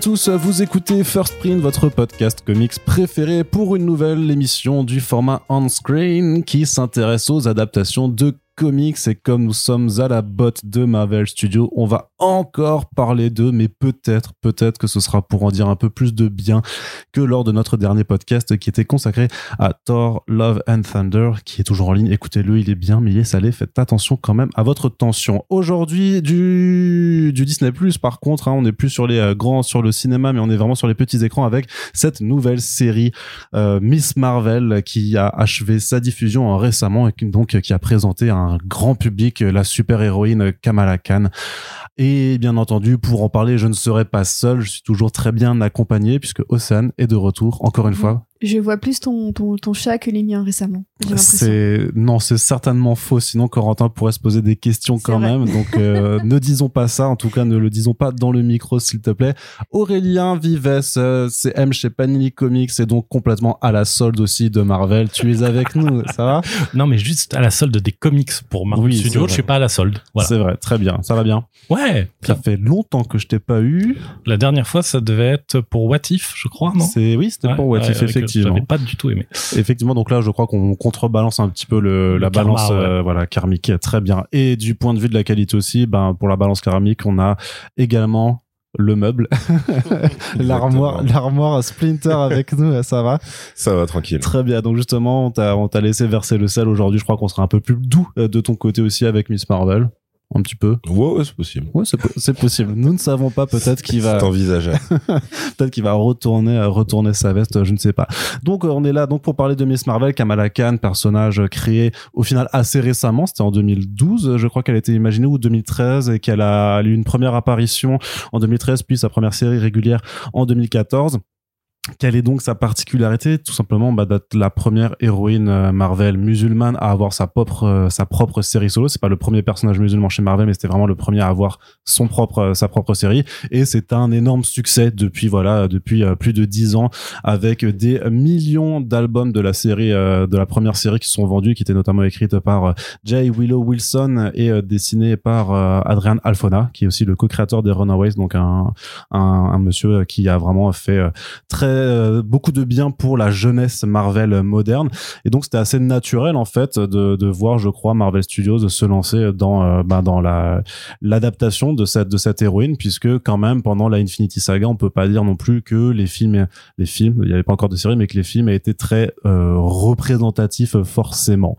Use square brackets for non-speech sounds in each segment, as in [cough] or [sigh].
Tous, vous écoutez First Print, votre podcast comics préféré pour une nouvelle émission du format on-screen qui s'intéresse aux adaptations de comics et comme nous sommes à la botte de Marvel Studios, on va encore parler d'eux, mais peut-être, peut-être que ce sera pour en dire un peu plus de bien que lors de notre dernier podcast qui était consacré à Thor, Love and Thunder, qui est toujours en ligne. Écoutez-le, il est bien, mais il est salé. Faites attention quand même à votre tension. Aujourd'hui, du, Disney Plus, par contre, hein, on n'est plus sur les euh, grands, sur le cinéma, mais on est vraiment sur les petits écrans avec cette nouvelle série euh, Miss Marvel qui a achevé sa diffusion récemment et donc qui a présenté un grand public la super-héroïne Kamala Khan. Et bien entendu, pour en parler, je ne serai pas seul, je suis toujours très bien accompagné puisque Osan est de retour, encore une fois, je vois plus ton, ton, ton chat que les miens récemment. C'est non, c'est certainement faux. Sinon, Corentin pourrait se poser des questions quand même. Donc, euh, [laughs] ne disons pas ça. En tout cas, ne le disons pas dans le micro, s'il te plaît. Aurélien Vives, euh, c'est M chez Panini Comics, et donc complètement à la solde aussi de Marvel. Tu es avec nous, ça va? [laughs] Non, mais juste à la solde des comics pour Marvel oui, Studios. Je suis pas à la solde. Voilà. C'est vrai, très bien. Ça va bien. Ouais. Ça fait longtemps que je t'ai pas eu. La dernière fois, ça devait être pour What If, je crois, non? C'est oui, c'était pour What If, effectivement j'avais pas du tout aimé. Effectivement, donc là, je crois qu'on contrebalance un petit peu le, la balance euh, voilà karmique, très bien. Et du point de vue de la qualité aussi, ben pour la balance karmique, on a également le meuble, [laughs] l'armoire, l'armoire Splinter avec nous, ça va? Ça va tranquille. Très bien. Donc justement, on t'a laissé verser le sel aujourd'hui. Je crois qu'on sera un peu plus doux euh, de ton côté aussi avec Miss Marvel un petit peu. Ouais, c'est possible. Ouais, c'est possible. Nous ne savons pas peut-être qu'il va. C'est envisagé. [laughs] peut-être qu'il va retourner, euh, retourner sa veste, je ne sais pas. Donc, euh, on est là donc pour parler de Miss Marvel, Kamala Khan, personnage créé au final assez récemment. C'était en 2012, je crois qu'elle a été imaginée ou 2013 et qu'elle a eu une première apparition en 2013 puis sa première série régulière en 2014. Quelle est donc sa particularité? Tout simplement bah, d'être la première héroïne euh, Marvel musulmane à avoir sa propre euh, sa propre série solo. C'est pas le premier personnage musulman chez Marvel, mais c'était vraiment le premier à avoir son propre euh, sa propre série. Et c'est un énorme succès depuis voilà depuis plus de dix ans, avec des millions d'albums de la série de la première série qui sont vendus, qui étaient notamment écrites par Jay Willow Wilson et dessinées par Adrian Alfona, qui est aussi le co-créateur des Runaways, donc un, un, un monsieur qui a vraiment fait très euh, beaucoup de bien pour la jeunesse Marvel moderne. Et donc c'était assez naturel en fait de, voir, je crois, Marvel Studios se lancer dans euh, bah, dans la l'adaptation de cette de cette héroïne, puisque quand même pendant la Infinity Saga, on peut pas dire non plus que les films les films, il n'y avait pas encore de série, mais que les films étaient très euh, représentatifs forcément.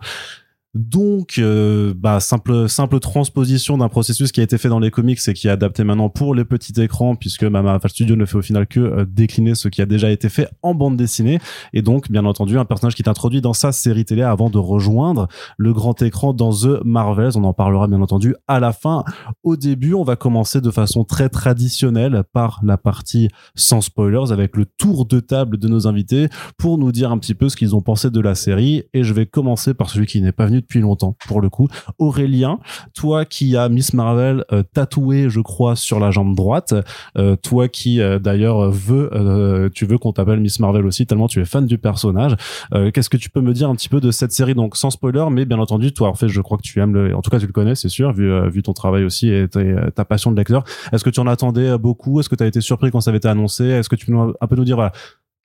Donc, euh, bah, simple, simple transposition d'un processus qui a été fait dans les comics et qui est adapté maintenant pour les petits écrans, puisque Mama Studio ne fait au final que euh, décliner ce qui a déjà été fait en bande dessinée. Et donc, bien entendu, un personnage qui est introduit dans sa série télé avant de rejoindre le grand écran dans The Marvels. On en parlera bien entendu à la fin. Au début, on va commencer de façon très traditionnelle par la partie sans spoilers avec le tour de table de nos invités pour nous dire un petit peu ce qu'ils ont pensé de la série. Et je vais commencer par celui qui n'est pas venu depuis longtemps pour le coup. Aurélien, toi qui as Miss Marvel euh, tatoué, je crois, sur la jambe droite, euh, toi qui euh, d'ailleurs veux, tu veux qu'on t'appelle Miss Marvel aussi tellement tu es fan du personnage. Qu'est-ce que tu peux me dire un petit peu de cette série? Donc sans spoiler, mais bien entendu, toi en fait, je crois que tu aimes le, en tout cas tu le connais, c'est sûr, vu, vu ton travail aussi et ta passion de lecteur. Est-ce que tu en attendais beaucoup? Est-ce que tu as été surpris quand ça avait été annoncé? Est-ce que tu peux un peu nous dire voilà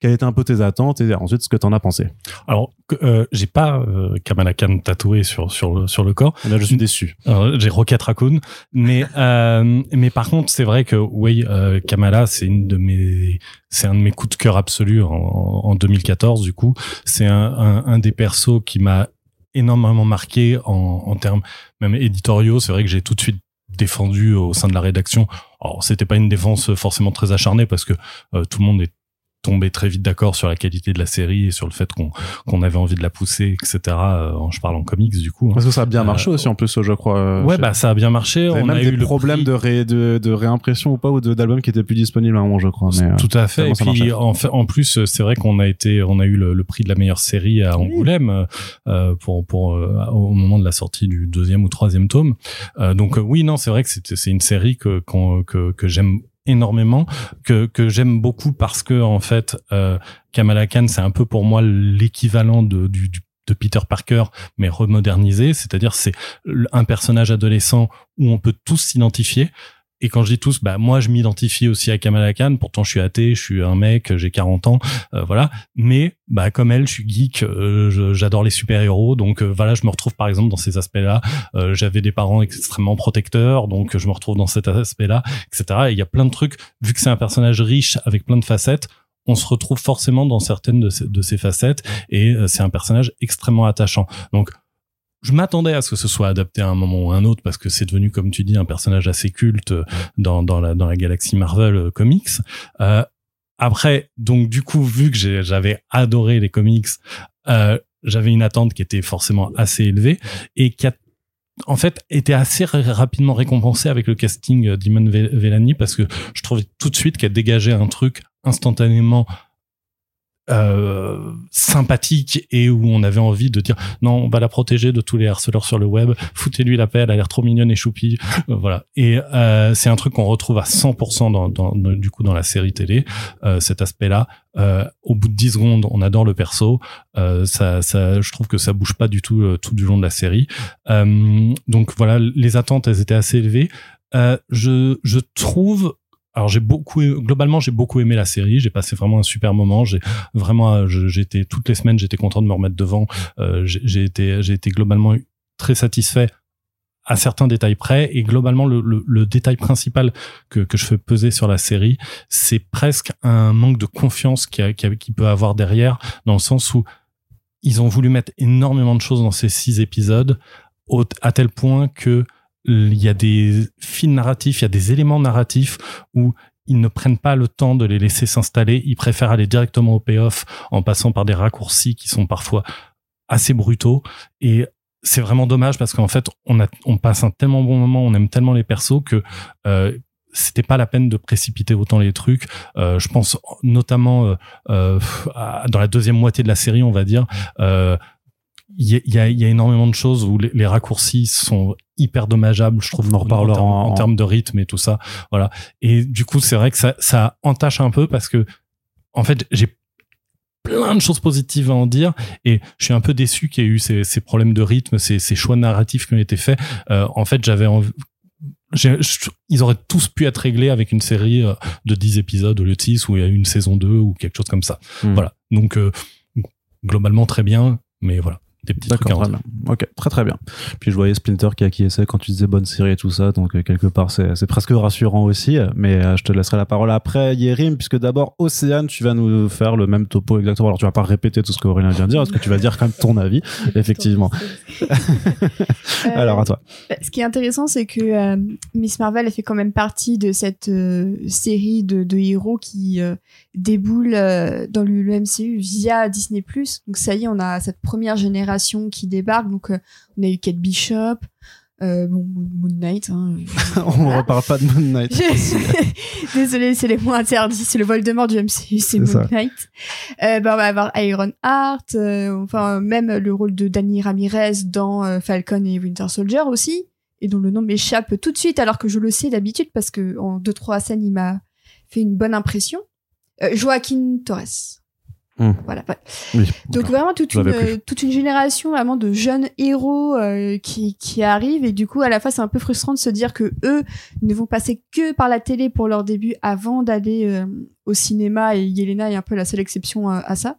quelles étaient un peu tes attentes et ensuite ce que t'en as pensé Alors, euh, j'ai pas euh, Kamala Khan tatoué sur sur le sur le corps. Là, je suis déçu. J'ai Rocket Raccoon, mais [laughs] euh, mais par contre, c'est vrai que oui, euh, Kamala, c'est une de mes c'est un de mes coups de cœur absolus en, en 2014. Du coup, c'est un, un, un des persos qui m'a énormément marqué en, en termes même éditoriaux. C'est vrai que j'ai tout de suite défendu au sein de la rédaction. Alors, c'était pas une défense forcément très acharnée parce que euh, tout le monde est tombé très vite d'accord sur la qualité de la série et sur le fait qu'on qu'on avait envie de la pousser, etc. Euh, je parle en comics du coup. Hein. Parce que ça a bien marché euh, aussi en plus, je crois. Euh, ouais, bah ça a bien marché. On a eu des problèmes de, ré, de, de réimpression ou pas ou d'albums qui étaient plus disponibles à un moment, je crois. Mais, Tout à fait. Et puis en, fait, en plus, c'est vrai qu'on a été, on a eu le, prix de la meilleure série à Angoulême euh, pour pour au moment de la sortie du deuxième ou troisième tome. donc oui, non, c'est vrai que c'est c'est une série que que que j'aime énormément, que, que j'aime beaucoup parce que en fait, euh, Kamala Khan, c'est un peu pour moi l'équivalent de, du, de Peter Parker, mais remodernisé. C'est-à-dire, c'est un personnage adolescent où on peut tous s'identifier. Et quand je dis tous, bah moi je m'identifie aussi à Kamala Khan. Pourtant je suis athée, je suis un mec, j'ai 40 ans, euh, voilà. Mais bah comme elle, je suis geek, euh, j'adore les super héros, donc euh, voilà, je me retrouve par exemple dans ces aspects-là. J'avais des parents extrêmement protecteurs, donc je me retrouve dans cet aspect-là, etc. Et il y a plein de trucs. Vu que c'est un personnage riche avec plein de facettes, on se retrouve forcément dans certaines de ces, de ces facettes et c'est un personnage extrêmement attachant. Donc je m'attendais à ce que ce soit adapté à un moment ou à un autre parce que c'est devenu, comme tu dis, un personnage assez culte dans, dans, la, dans la galaxie Marvel euh, comics. Euh, après, donc du coup, vu que j'avais adoré les comics, euh, j'avais une attente qui était forcément assez élevée et qui a en fait était assez rapidement récompensée avec le casting d'Iman Velani parce que je trouvais tout de suite qu'elle dégageait un truc instantanément euh, sympathique et où on avait envie de dire non on va la protéger de tous les harceleurs sur le web. Foutez-lui la paix elle a l'air trop mignonne et choupie. Euh, voilà. Et euh, c'est un truc qu'on retrouve à 100% dans, dans, du coup dans la série télé cet aspect là au bout de 10 secondes on adore le perso. Ça, ça je trouve que ça bouge pas du tout tout du long de la série. Donc voilà les attentes elles étaient assez élevées. Je je trouve alors j'ai beaucoup globalement j'ai beaucoup aimé la série. J'ai passé vraiment un super moment. J'ai vraiment j'étais toutes les semaines j'étais content de me remettre devant. Euh, j'ai été j'ai été globalement très satisfait à certains détails près. Et globalement le, le, détail principal que, que je fais peser sur la série c'est presque un manque de confiance qui, a, qui peut avoir derrière dans le sens où ils ont voulu mettre énormément de choses dans ces six épisodes au, à tel point que il y a des fils narratifs, il y a des éléments narratifs où ils ne prennent pas le temps de les laisser s'installer. Ils préfèrent aller directement au payoff en passant par des raccourcis qui sont parfois assez brutaux. Et c'est vraiment dommage parce qu'en fait, on, a, on passe un tellement bon moment, on aime tellement les persos que euh, c'était pas la peine de précipiter autant les trucs. Euh, je pense notamment euh, euh dans la deuxième moitié de la série, on va dire. Il y a, y a, énormément de choses où les, raccourcis sont hyper dommageables, je trouve, on en reparlera en, en, termes de rythme et tout ça. Voilà. Et du coup, c'est vrai que ça, ça entache un peu parce que, en fait, j'ai plein de choses positives à en dire et je suis un peu déçu qu'il y ait eu ces, ces problèmes de rythme, ces, ces, choix narratifs qui ont été faits. Euh, en fait, j'avais envie ils auraient tous pu être réglés avec une série euh, de 10 épisodes au lieu de 6 où il y a une saison 2 ou quelque chose comme ça. Hmm. Voilà. Donc, euh, globalement, très bien, mais voilà des petits trucs très bien. Ok, très très bien. Puis je voyais Splinter qui acquiesçait quand tu disais bonne série et tout ça, donc euh, quelque part c'est presque rassurant aussi. Mais euh, je te laisserai la parole après, Yérim, puisque d'abord Océane, tu vas nous faire le même topo exactement. Alors tu vas pas répéter tout ce qu'Aurélien vient de dire, parce que tu vas dire quand même ton avis, [laughs] effectivement. [laughs] Alors à toi. Bah, ce qui est intéressant, c'est que euh, Miss Marvel elle fait quand même partie de cette série de, de, héros qui déboule dans le, le MCU via Disney+. Donc ça y est, on a cette première génération qui débarque. Donc, euh, on a eu Kate Bishop, euh, bon, Moon Knight. Hein, [laughs] on ne reparle pas de Moon Knight. [laughs] Désolé, c'est les mots interdits. C'est le Voldemort du MCU, c'est Moon Knight. Euh, bah, on va avoir Iron Heart, enfin même le rôle de Danny Ramirez dans Falcon et Winter Soldier aussi, et dont le nom m'échappe tout de suite alors que je le sais d'habitude parce que en deux trois scènes il m'a fait une bonne impression. Joaquin Torres. Hmm. Voilà. Donc vraiment toute une, toute une génération vraiment de jeunes héros euh, qui, qui arrivent et du coup à la fois c'est un peu frustrant de se dire que eux ne vont passer que par la télé pour leur début avant d'aller euh, au cinéma et Yelena est un peu la seule exception à, à ça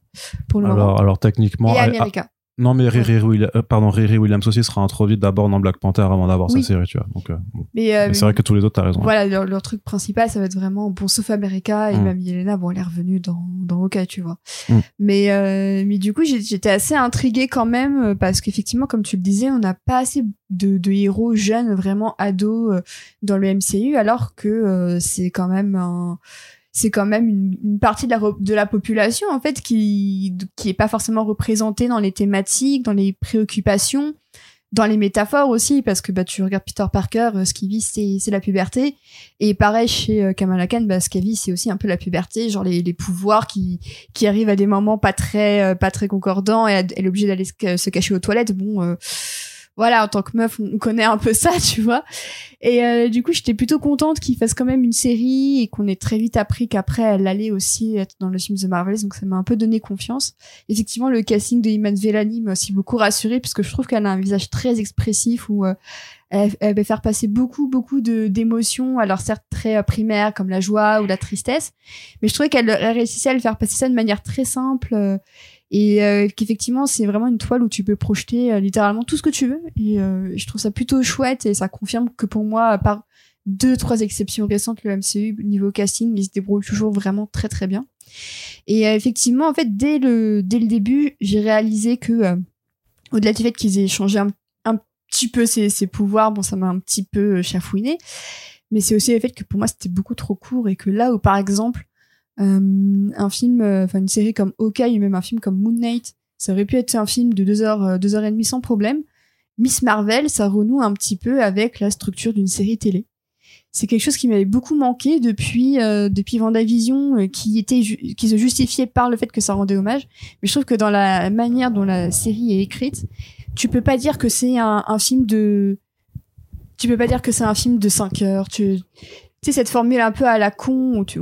pour le alors, moment. Alors techniquement, et America. Non, mais Riri, Williams, euh, pardon, Riri Williams aussi sera introduite d'abord dans Black Panther avant d'avoir sa série, tu vois. Donc, euh, mais, euh, c'est vrai que tous les autres, t'as raison. Voilà, leur, truc principal, ça va être vraiment, bon, sauf America et mm. même Yelena, bon, elle est revenue dans, dans tu vois. Mm. Mais, euh, mais du coup, j'étais assez intriguée quand même, parce qu'effectivement, comme tu le disais, on n'a pas assez de, de, héros jeunes, vraiment ados, dans le MCU, alors que c'est quand même un c'est quand même une, une, partie de la, de la population en fait qui qui est pas forcément représentée dans les thématiques, dans les préoccupations, dans les métaphores aussi parce que bah tu regardes Peter Parker, euh, ce qu'il vit c'est c'est la puberté et pareil chez euh, Kamala Khan, bah ce qu'elle vit c'est aussi un peu la puberté, genre les, les pouvoirs qui qui arrivent à des moments pas très euh, pas très concordants et elle est obligée d'aller se, cacher aux toilettes. Bon euh, voilà, en tant que meuf, on connaît un peu [laughs] ça, tu vois. Et euh, du coup, j'étais plutôt contente qu'il fasse quand même une série et qu'on ait très vite appris qu'après, elle allait aussi être dans le film The Marvels, donc ça m'a un peu donné confiance. Effectivement, le casting de Iman Velani m'a aussi beaucoup rassurée, parce que je trouve qu'elle a un visage très expressif où euh, elle, elle va faire passer beaucoup, beaucoup d'émotions, alors certes très euh, primaires comme la joie ou la tristesse, mais je trouvais qu'elle réussissait à le faire passer ça de manière très simple euh, et euh, qu'effectivement c'est vraiment une toile où tu peux projeter littéralement tout ce que tu veux et je trouve ça plutôt chouette et ça confirme que pour moi, à part deux trois exceptions récentes, le MCU niveau casting, il se débrouille toujours vraiment très très bien. Et effectivement, en fait, dès le dès le début, j'ai réalisé que au-delà du fait qu'ils aient changé un petit peu ses, ses pouvoirs, bon, ça m'a un petit peu euh, chafouiné. Mais c'est aussi le fait que pour moi, c'était beaucoup trop court et que là où, par exemple, euh, un film, euh, enfin, une série comme Hawkeye ou même un film comme Moon Knight, ça aurait pu être un film de deux heures, deux heures et demie sans problème. Miss Marvel, ça renoue un petit peu avec la structure d'une série télé. C'est quelque chose qui m'avait beaucoup manqué depuis euh, depuis Vendavision, qui était qui se justifiait par le fait que ça rendait hommage. Mais je trouve que dans la manière dont la série est écrite, tu peux pas dire que c'est un, film de tu peux pas dire que c'est un film de 5 heures tu sais cette formule un peu à la con où, tu,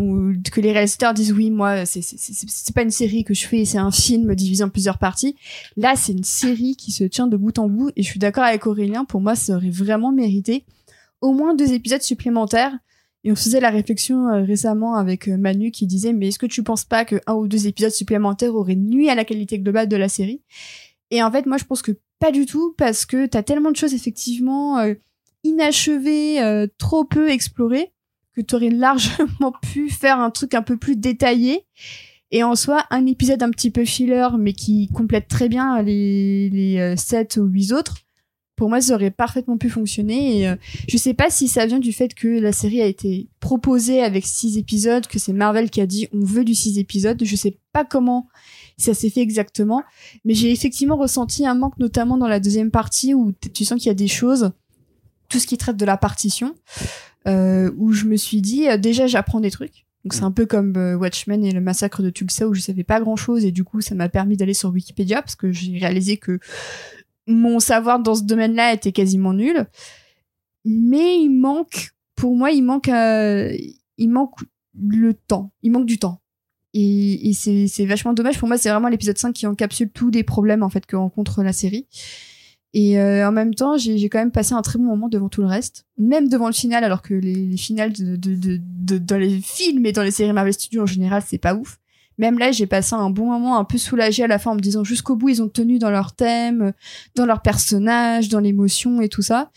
que les réalisateurs disent oui moi c'est c'est pas une série que je fais c'est un film divisé en plusieurs parties. Là c'est une série qui se tient de bout en bout et je suis d'accord avec Aurélien. Pour moi ça aurait vraiment mérité au moins deux épisodes supplémentaires. Et on faisait la réflexion euh, récemment avec euh, Manu qui disait mais est-ce que tu penses pas que un ou deux épisodes supplémentaires auraient nuit à la qualité globale de la série? Et en fait moi je pense que pas du tout, parce que t'as tellement de choses effectivement euh, inachevées, euh, trop peu explorées, que t'aurais largement [laughs] pu faire un truc un peu plus détaillé. Et en soi, un épisode un petit peu filler, mais qui complète très bien les, les 7 euh, ou 8 autres, pour moi, ça aurait parfaitement pu fonctionner. Et je sais pas si ça vient du fait que la série a été proposée avec 6 épisodes, que c'est Marvel qui a dit on veut du 6 épisodes. Je sais pas comment ça s'est fait exactement. Mais j'ai effectivement ressenti un manque, notamment dans la deuxième partie, où tu sens qu'il y a des choses, tout ce qui traite de la partition, euh, où je me suis dit, euh, déjà, j'apprends des trucs. Donc c'est un peu comme euh, Watchmen et le massacre de Tulsa où je savais pas grand chose et du coup ça m'a permis d'aller sur Wikipédia parce que j'ai réalisé que mon savoir dans ce domaine-là était quasiment nul. Mais il manque, pour moi, il manque, il manque le temps. Il manque du temps. Et, et c'est vachement dommage. Pour moi, c'est vraiment l'épisode 5 qui encapsule tous les problèmes en fait que rencontre la série. Et euh, en même temps, j'ai quand même passé un très bon moment devant tout le reste, même devant le final, alors que les, les finales de, de, de, de, dans les films et dans les séries Marvel Studios en général, c'est pas ouf. Même là, j'ai passé un bon moment un peu soulagé à la fin en me disant jusqu'au bout, ils ont tenu dans leur thème, dans leur personnage, dans l'émotion et tout ça.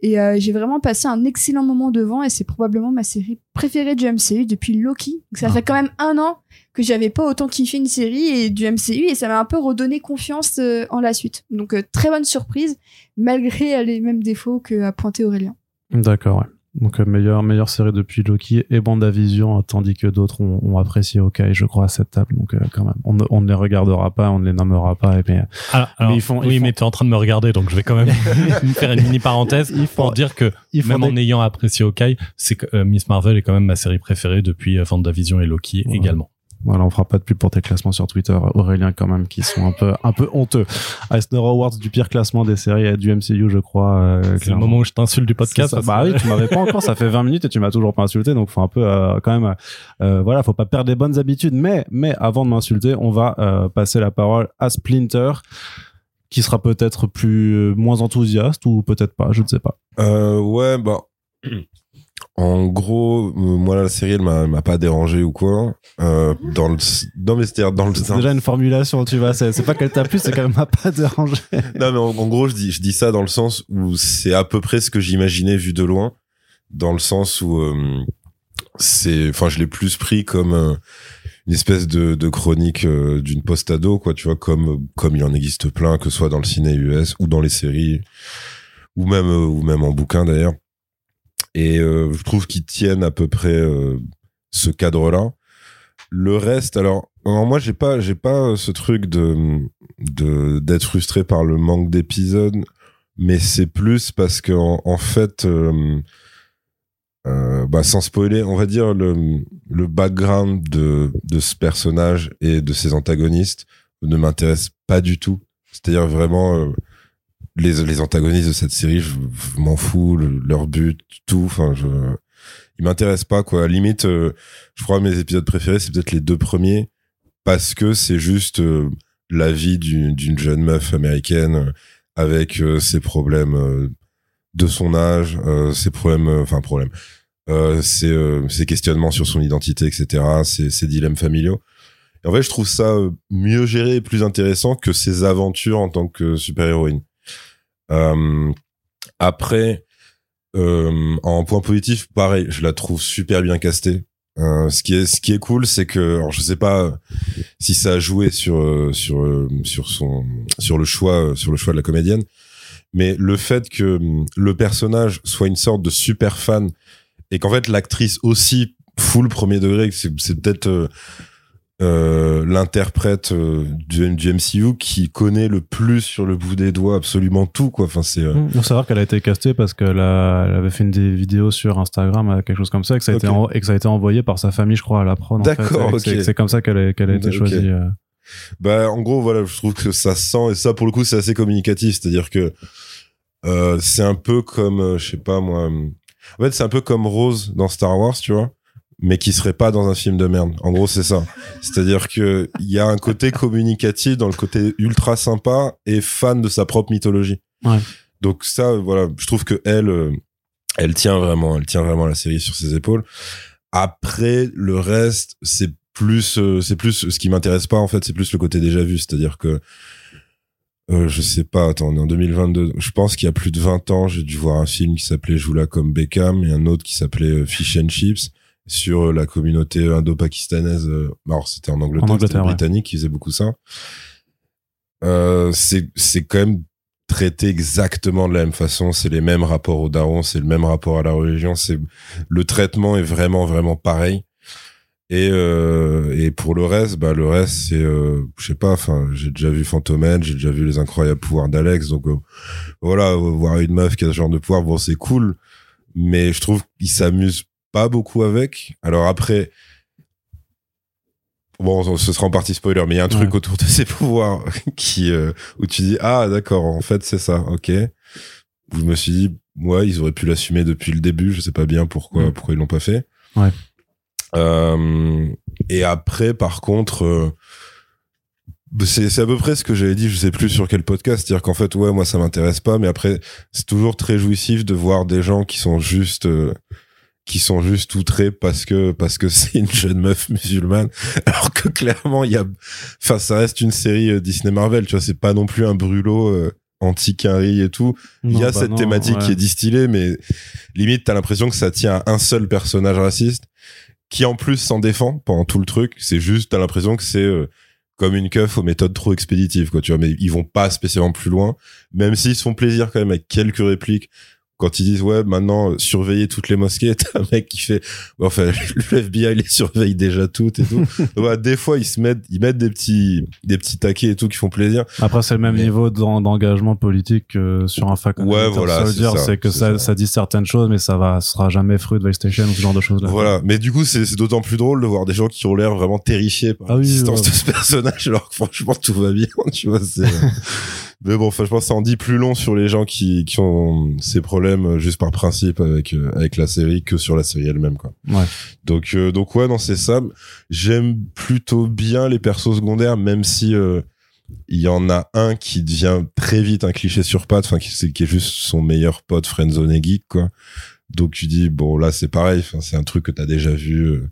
Et euh, j'ai vraiment passé un excellent moment devant et c'est probablement ma série préférée du MCU depuis Loki. Donc ça ah. fait quand même un an que j'avais pas autant kiffé une série et du MCU et ça m'a un peu redonné confiance euh, en la suite. Donc euh, très bonne surprise malgré les mêmes défauts que a pointé Aurélien. D'accord, ouais. Donc euh, meilleure meilleure série depuis Loki et Bandavision, tandis que d'autres ont, ont, apprécié Hawkeye, je crois à cette table. Donc euh, quand même, on ne, on ne les regardera pas, on ne les nommera pas. Et mais, ah, mais ils font. Oui, mais tu es en train de me regarder, donc je vais quand même [laughs] faire une mini parenthèse pour dire que même en ayant apprécié Hawkeye, c'est que euh, Miss Marvel est quand même ma série préférée depuis Bandavision et Loki également. Voilà, on fera pas de pub pour tes classements sur Twitter, Aurélien, quand même, qui sont un peu, un peu honteux. Eisner Awards du pire classement des séries du MCU, je crois. Euh, c'est le moment où je t'insulte du podcast. bah oui, tu m'avais pas encore, ça fait 20 minutes et tu m'as toujours pas insulté, donc faut un peu, euh, quand même, euh, voilà, faut pas perdre des bonnes habitudes. Mais, mais avant de m'insulter, on va euh, passer la parole à Splinter qui sera peut-être plus moins enthousiaste ou peut-être pas, je ne sais pas. Euh, ouais, bah en gros, euh, moi la série elle m'a pas dérangé ou quoi. Euh, dans le c'est dans le c'est déjà une formulation tu vois c'est pas qu'elle t'a plu c'est qu'elle m'a pas dérangé. [laughs] non mais en, gros je dis je dis ça dans le sens où c'est à peu près ce que j'imaginais vu de loin dans le sens où euh, c'est enfin je l'ai plus pris comme euh, une espèce de, de chronique euh, d'une post-ado quoi tu vois comme comme il en existe plein que ce soit dans le ciné US ou dans les séries ou même ou même en bouquin d'ailleurs et euh, je trouve qu'ils tiennent à peu près euh, ce cadre-là. Le reste, alors, moi j'ai pas j'ai pas ce truc de d'être frustré par le manque d'épisodes, mais c'est plus parce que en, fait, euh, bah, sans spoiler, on va dire le le background de de ce personnage et de ses antagonistes ne m'intéresse pas du tout. C'est-à-dire vraiment les, les antagonistes de cette série, je, m'en fous, leur but, tout. Enfin, je, ils m'intéressent pas quoi. À limite, euh, je crois mes épisodes préférés, c'est peut-être les deux premiers parce que c'est juste euh, la vie d'une jeune meuf américaine euh, avec ses problèmes de son âge, ses problèmes, enfin problèmes, ses, ses questionnements sur son identité, etc., ses, ses dilemmes familiaux. Et en fait, je trouve ça mieux géré et plus intéressant que ses aventures en tant que super-héroïne. Euh, après, euh, en point positif, pareil, je la trouve super bien castée. Euh, ce qui est ce qui est cool, c'est que alors je sais pas si ça a joué sur euh, sur euh, sur son sur le choix sur le choix de la comédienne, mais le fait que hum, le personnage soit une sorte de super fan et qu'en fait l'actrice aussi full premier degré, c'est peut-être euh, l'interprète euh, du, du MCU qui connaît le plus sur le bout des doigts absolument tout quoi. Enfin c'est euh, Il faut savoir qu'elle a été castée parce qu'elle avait fait une des vidéos sur Instagram, euh, quelque chose comme ça, et que ça a, été, en- et que ça a été envoyé par sa famille, je crois, à la prod. en fait, D'accord, et que c'est-. C'est comme ça qu'elle a, été choisie. Bah, en gros, voilà, je trouve que ça sent, et ça, pour le coup, c'est assez communicatif. C'est-à-dire que euh, c'est un peu comme, je sais pas moi. En fait, c'est un peu comme Rose dans Star Wars, tu vois, mais qui serait pas dans un film de merde. En gros, c'est ça. C'est-à-dire que il y a un côté communicatif dans le côté ultra sympa et fan de sa propre mythologie. Ouais. Donc ça, voilà, je trouve que elle, euh, elle tient vraiment, elle tient vraiment la série sur ses épaules. Après, le reste, c'est plus, euh, c'est plus ce qui m'intéresse pas en fait, c'est plus le côté déjà vu, c'est-à-dire que euh, je sais pas, attends, on est en 2022. Je pense qu'il y a plus de 20 ans, j'ai dû voir un film qui s'appelait Joue-la comme Beckham et un autre qui s'appelait euh, Fish and Chips sur euh, la communauté indo-pakistanaise. euh, Alors, c'était en Angleterre, En Angleterre, ouais. Britanniques qui faisaient beaucoup ça. Euh, c'est, c'est quand même traité exactement de la même façon. C'est les mêmes rapports au daron, c'est le même rapport à la religion. C'est le traitement est vraiment vraiment pareil. Et euh, et pour le reste, bah le reste c'est euh, je sais pas. Enfin, j'ai déjà vu Phantom j'ai déjà vu les incroyables pouvoirs d'Alex. Donc euh, voilà, euh, voir une meuf qui a ce genre de pouvoir, bon c'est cool. Mais je trouve qu'il s'amuse pas beaucoup avec. Alors après. Bon, ce sera en partie spoiler, mais il y a un truc autour de [laughs] ses pouvoirs qui euh, où tu dis ah d'accord en fait c'est ça ok je me suis dit ouais ils auraient pu l'assumer depuis le début je sais pas bien pourquoi Mm. pourquoi ils l'ont pas fait Ouais. Euh, et après par contre euh, c'est c'est à peu près ce que j'avais dit je sais plus sur quel podcast c'est-à-dire qu'en fait ouais moi ça m'intéresse pas mais après c'est toujours très jouissif de voir des gens qui sont juste euh, qui sont juste outrés parce que parce que [laughs] c'est une jeune meuf musulmane. Alors que clairement il y a enfin ça reste une série euh, Disney Marvel tu vois c'est pas non plus un brûlot euh, anti quinri et tout. Il y a bah cette non, thématique ouais. qui est distillée mais limite t'as l'impression que ça tient à un seul personnage raciste qui en plus s'en défend pendant tout le truc. C'est juste t'as l'impression que c'est euh, comme une keuf aux méthodes trop expéditives quoi tu vois. Mais ils vont pas spécialement plus loin. Même s'ils se font plaisir quand même avec quelques répliques quand ils disent ouais maintenant surveiller toutes les mosquées [laughs] t'as un mec qui fait enfin [laughs] le FBI les surveille déjà toutes et tout [laughs] voilà, des fois ils se mettent ils mettent des petits des petits taquets et tout qui font plaisir Après, c'est le même Mais- niveau d'en- d'engagement politique que sur un Falcon. Ouais, voilà, c'est que c'est ça, ça. ça dit certaines choses, mais ça va, sera jamais fruit de PlayStation ou ce genre de choses là. Voilà, mais du coup, c'est d'autant plus drôle de voir des gens qui ont l'air vraiment terrifiés par Ah oui, l'existence ouais. de ce personnage, alors que franchement, tout va bien, tu vois. c'est- mais bon, enfin, je pense que ça en dit plus long sur les gens qui, qui ont ces problèmes euh, juste par principe avec, euh, avec la série que sur la série elle-même, quoi. Ouais. Donc, euh, donc ouais, non, c'est ça. J'aime plutôt bien les persos secondaires, même si euh, il y en a un qui devient très vite un cliché sur pattes, enfin, qui, qui est juste son meilleur pote friendzone et geek, quoi. Donc tu dis bon là c'est pareil, c'est un truc que t'as déjà vu. euh.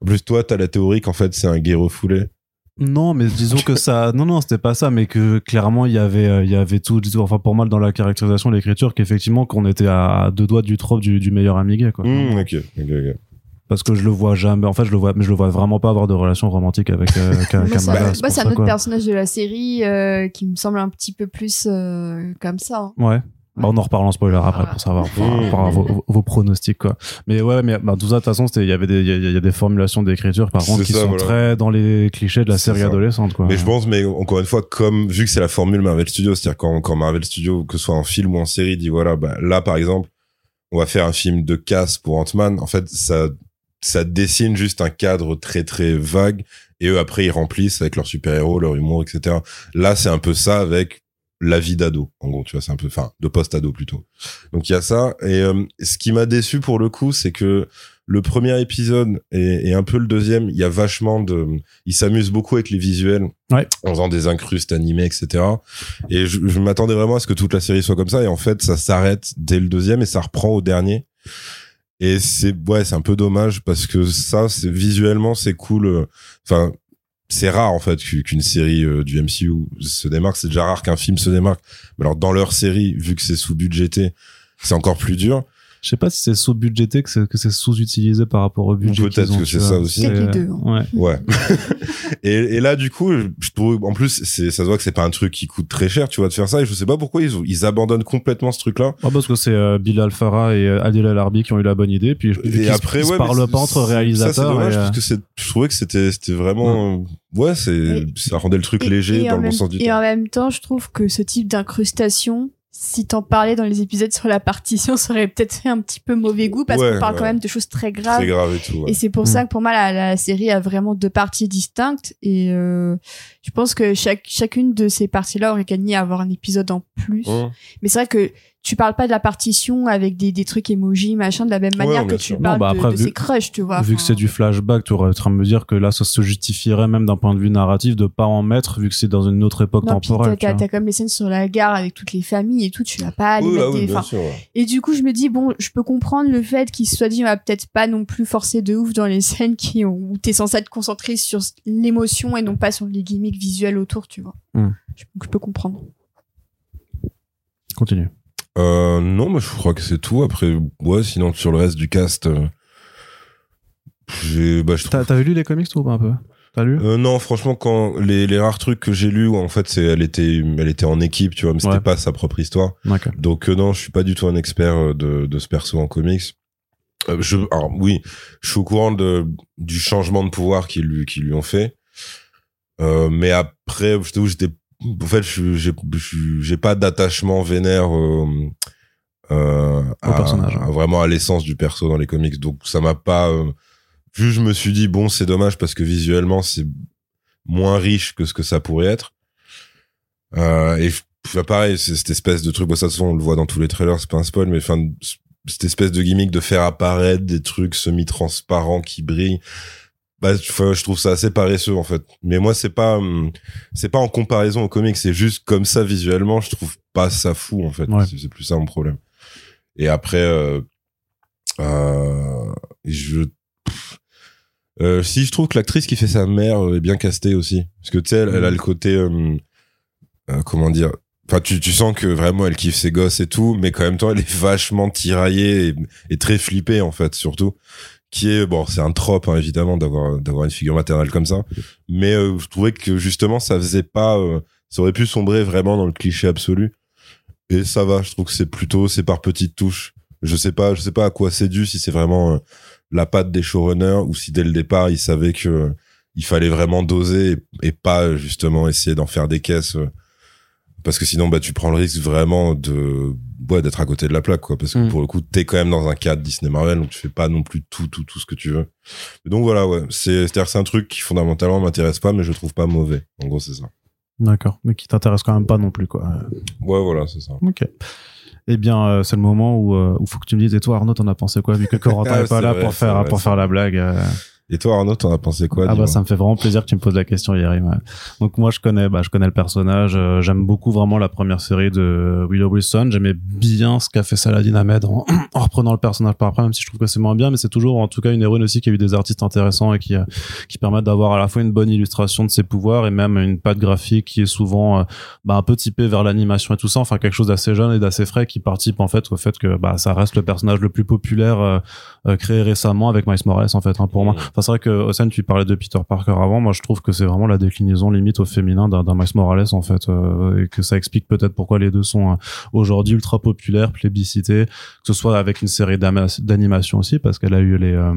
En plus toi t'as la théorie qu'en fait c'est un gay refoulé. Non, mais disons que ça, non, non, c'était pas ça, mais que clairement il y avait, euh, il y avait tout, disons, enfin pour moi dans la caractérisation, l'écriture, qu'effectivement qu'on était à deux doigts du trope du, du meilleur ami gay, quoi. Hmm, ok, ok, ok. Parce que je le vois jamais, en fait je le vois, mais je le vois vraiment pas avoir de relation romantique avec euh, [laughs] Kamala. c'est c'est un ça, autre quoi. personnage de la série euh, qui me semble un petit peu plus euh, comme ça. hein. Ouais. Bah, on en reparle en spoiler après Voilà. pour savoir pour, pour avoir vos, vos pronostics quoi. Mais ouais, mais bah, tout ça de toute façon c'était il y avait des il y, a- il y a des formulations d'écriture par contre qui ça, sont voilà. très dans les clichés de la série ça. adolescente quoi. Mais je pense, mais encore une fois, comme vu que c'est la formule Marvel Studios, c'est-à-dire quand, quand Marvel Studios, que ce soit en film ou en série, dit voilà, bah, là par exemple, on va faire un film de casse pour Ant-Man. En fait, ça, ça dessine juste un cadre très très vague, et eux après ils remplissent avec leurs super-héros, leur humour, etc. Là, c'est un peu ça avec la vie d'ado. En gros, tu vois, c'est un peu, enfin, de post-ado plutôt. Donc il y a ça. Et euh, ce qui m'a déçu pour le coup, c'est que le premier épisode et, un peu le deuxième, il y a vachement de, il s'amuse beaucoup avec les visuels, ouais. en faisant des incrustes animés, etc. Et je, je m'attendais vraiment à ce que toute la série soit comme ça. Et en fait, ça s'arrête dès le deuxième et ça reprend au dernier. Et c'est ouais, c'est un peu dommage parce que ça, c'est visuellement, c'est cool. Enfin, c'est rare en fait qu'une série euh, du MCU se démarque. C'est déjà rare qu'un film se démarque. Mais alors dans leur série, vu que c'est sous-budgété, c'est encore plus dur. Je sais pas si c'est sous-budgété que c'est, que c'est sous-utilisé par rapport au budget. Peut-être que c'est ça aussi. les deux. Hein. Ouais. [laughs] ouais. et, et, là, du coup, je trouve, en plus, ça se voit que c'est pas un truc qui coûte très cher, tu vois, de faire ça. Et je sais pas pourquoi ils, ils abandonnent complètement ce truc-là. Ah, parce que c'est euh, Bilal Farah et euh, Adil Al qui ont eu la bonne idée. Puis, et après, ouais, parlent pas entre réalisateurs. Ça, c'est dommage et, parce que c'est, je trouvais que c'était, c'était vraiment, ouais, c'est, ça rendait le truc léger dans le bon sens du terme. Et en même temps, je trouve que ce type d'incrustation, si t'en parlais dans les épisodes sur la partition, [laughs] ça aurait peut-être fait un petit peu mauvais goût parce qu'on parle quand même de choses très graves. Très graves et tout. Et c'est pour ça mm. que pour moi la, la, série a vraiment deux parties distinctes et euh, je pense que chaque chacune de ces parties-là aurait gagné à avoir un épisode en plus. Mm. Mais c'est vrai que tu parles pas de la partition avec des, des trucs emoji machin de la même manière que tu parles bah de, de ces crushs tu vois vu que c'est du flashback tu aurais en train de me dire que là ça se justifierait même d'un point de vue narratif de pas en mettre vu que c'est dans une autre époque non, temporelle t'as, t'as comme les scènes sur la gare avec toutes les familles et tout tu vas pas aller mettre des... sûr, et du coup je me dis bon je peux comprendre le fait qu'il se soit dit on va peut-être pas non plus forcer de ouf dans les scènes qui ont, où t'es censé être concentré sur l'émotion et non pas sur les gimmicks visuels autour tu vois hmm. je, je peux comprendre continue euh, non, mais je crois que c'est tout. Après, ouais, sinon sur le reste du cast, euh, j'ai. Bah, T'as trouve... lu les comics toi un peu? T'as lu? Euh, Non, franchement, quand les, les rares trucs que j'ai lus, en fait, c'est elle était elle était en équipe, tu vois, mais c'était pas sa propre histoire. Donc euh, non, je suis pas du tout un expert de de ce perso en comics. Euh, je, alors oui, je suis au courant de du changement de pouvoir qu'ils lui qu'ils lui ont fait. Mais après, je j'étais en fait, je j'ai pas d'attachement vénère euh, euh, au personnage, à, vraiment à l'essence du perso dans les comics. Donc ça m'a pas. Euh, juste, je me suis dit bon, c'est dommage parce que visuellement c'est moins riche que ce que ça pourrait être. Euh, et pareil, c'est cette espèce de truc. Bon, ça, de toute façon, on le voit dans tous les trailers, c'est pas un spoil, mais enfin, cette espèce de gimmick de faire apparaître des trucs semi-transparents qui brillent bah je trouve ça assez paresseux en fait. Mais moi c'est pas hum, c'est pas en comparaison au comics c'est juste comme ça visuellement je trouve pas ça fou en fait. C'est plus ça mon problème. Et après euh, euh, je euh, si je trouve que l'actrice qui fait sa mère est bien castée aussi. Parce que tu sais elle, elle, a le côté hum, euh, comment dire Enfin, tu, tu sens que vraiment elle kiffe ses gosses et tout, mais quand même temps elle est vachement tiraillée et, et très flippée en fait, surtout qui est bon c'est un trope hein, évidemment d'avoir d'avoir une figure maternelle comme ça. Mais euh, je trouvais que justement ça faisait pas euh, ça aurait pu sombrer vraiment dans le cliché absolu. Et ça va je trouve que c'est plutôt c'est par petites touches. Je sais pas je sais pas à quoi c'est dû si c'est vraiment euh, la patte des showrunners ou si dès le départ ils savaient que il fallait vraiment doser et, et pas justement essayer d'en faire des caisses parce que sinon bah tu prends le risque vraiment de ouais, d'être à côté de la plaque, quoi. Parce que mm. pour le coup, t'es quand même dans un cadre Disney Marvel, donc tu fais pas non plus tout, tout, tout ce que tu veux. donc voilà, ouais. C'est, c'est-à-dire, c'est un truc qui fondamentalement m'intéresse pas, mais je trouve pas mauvais. En gros, c'est ça. D'accord. Mais qui t'intéresse quand même pas non plus, quoi. Ouais, voilà, c'est ça. Ok. Eh bien, euh, c'est le moment où, euh, où faut que tu me dises, et toi, Arnaud, t'en as pensé quoi, vu que Corentin [laughs] ah, est pas là pour faire, pour faire la blague. Euh. Et toi, Arnaud, t'en as pensé quoi Ah bah ça me fait vraiment plaisir que tu me poses la question, Yerim. Donc moi, je connais, bah je connais le personnage. Euh, j'aime beaucoup vraiment la première série de Willow Wilson. J'aimais bien ce qu'a fait Saladin Ahmed en, [clears throat] en, reprenant le personnage par après, même si je trouve que c'est moins bien, mais c'est toujours en tout cas une héroïne aussi qui a eu des artistes intéressants et qui euh, qui permettent d'avoir à la fois une bonne illustration de ses pouvoirs et même une patte graphique qui est souvent euh, bah, un peu typée vers l'animation et tout ça. Enfin quelque chose d'assez jeune et d'assez frais qui participe en fait au fait que bah ça reste le personnage le plus populaire créé récemment avec Miles Morales en fait. Hein, pour moi, mmh c'est vrai que Osen, tu parlais de Peter Parker avant. Moi, je trouve que c'est vraiment la déclinaison limite au féminin d'un Miles Morales en fait, euh, et que ça explique peut-être pourquoi les deux sont euh, aujourd'hui ultra populaires, plébiscités, que ce soit avec une série d'animation aussi, parce qu'elle a eu les euh,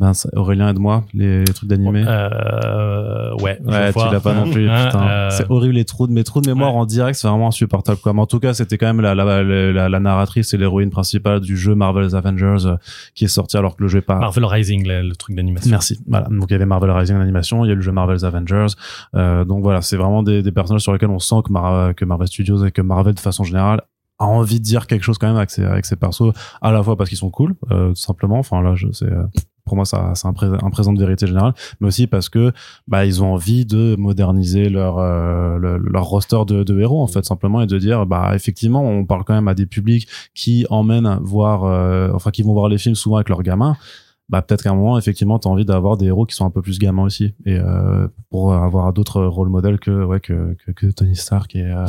Ben, Aurélien aide-moi, les, les trucs d'animé. Euh, ouais. Ouais, tu l'as pas non plus. Hein, euh, C'est horrible les trous de mes trous de mémoire Ouais. en direct, c'est vraiment insupportable. Quoi. Mais en tout cas, c'était quand même la, la, la, la, la narratrice et l'héroïne principale du jeu Marvel's Avengers euh, qui est sorti alors que le jeu est pas. Marvel Rising, le, le truc d'animation. Merci. Voilà. Donc il y avait Marvel Rising en animation, il y a le jeu Marvel's Avengers. Euh, donc voilà, c'est vraiment des, des personnages sur lesquels on sent que, Mar- que Marvel Studios et que Marvel de façon générale a envie de dire quelque chose quand même avec ses, avec ses persos, à la fois parce qu'ils sont cool, euh, tout simplement. Enfin là, je c'est euh, pour moi ça c'est un, pré- un présent de vérité générale, mais aussi parce que bah ils ont envie de moderniser leur euh, le- leur roster de, de héros en fait simplement et de dire bah effectivement on parle quand même à des publics qui emmènent voir euh, enfin qui vont voir les films souvent avec leurs gamins bah peut-être qu'à un moment effectivement t'as envie d'avoir des héros qui sont un peu plus gamins aussi. Et euh, pour avoir d'autres rôles modèles que ouais que, que, Tony Stark et, euh,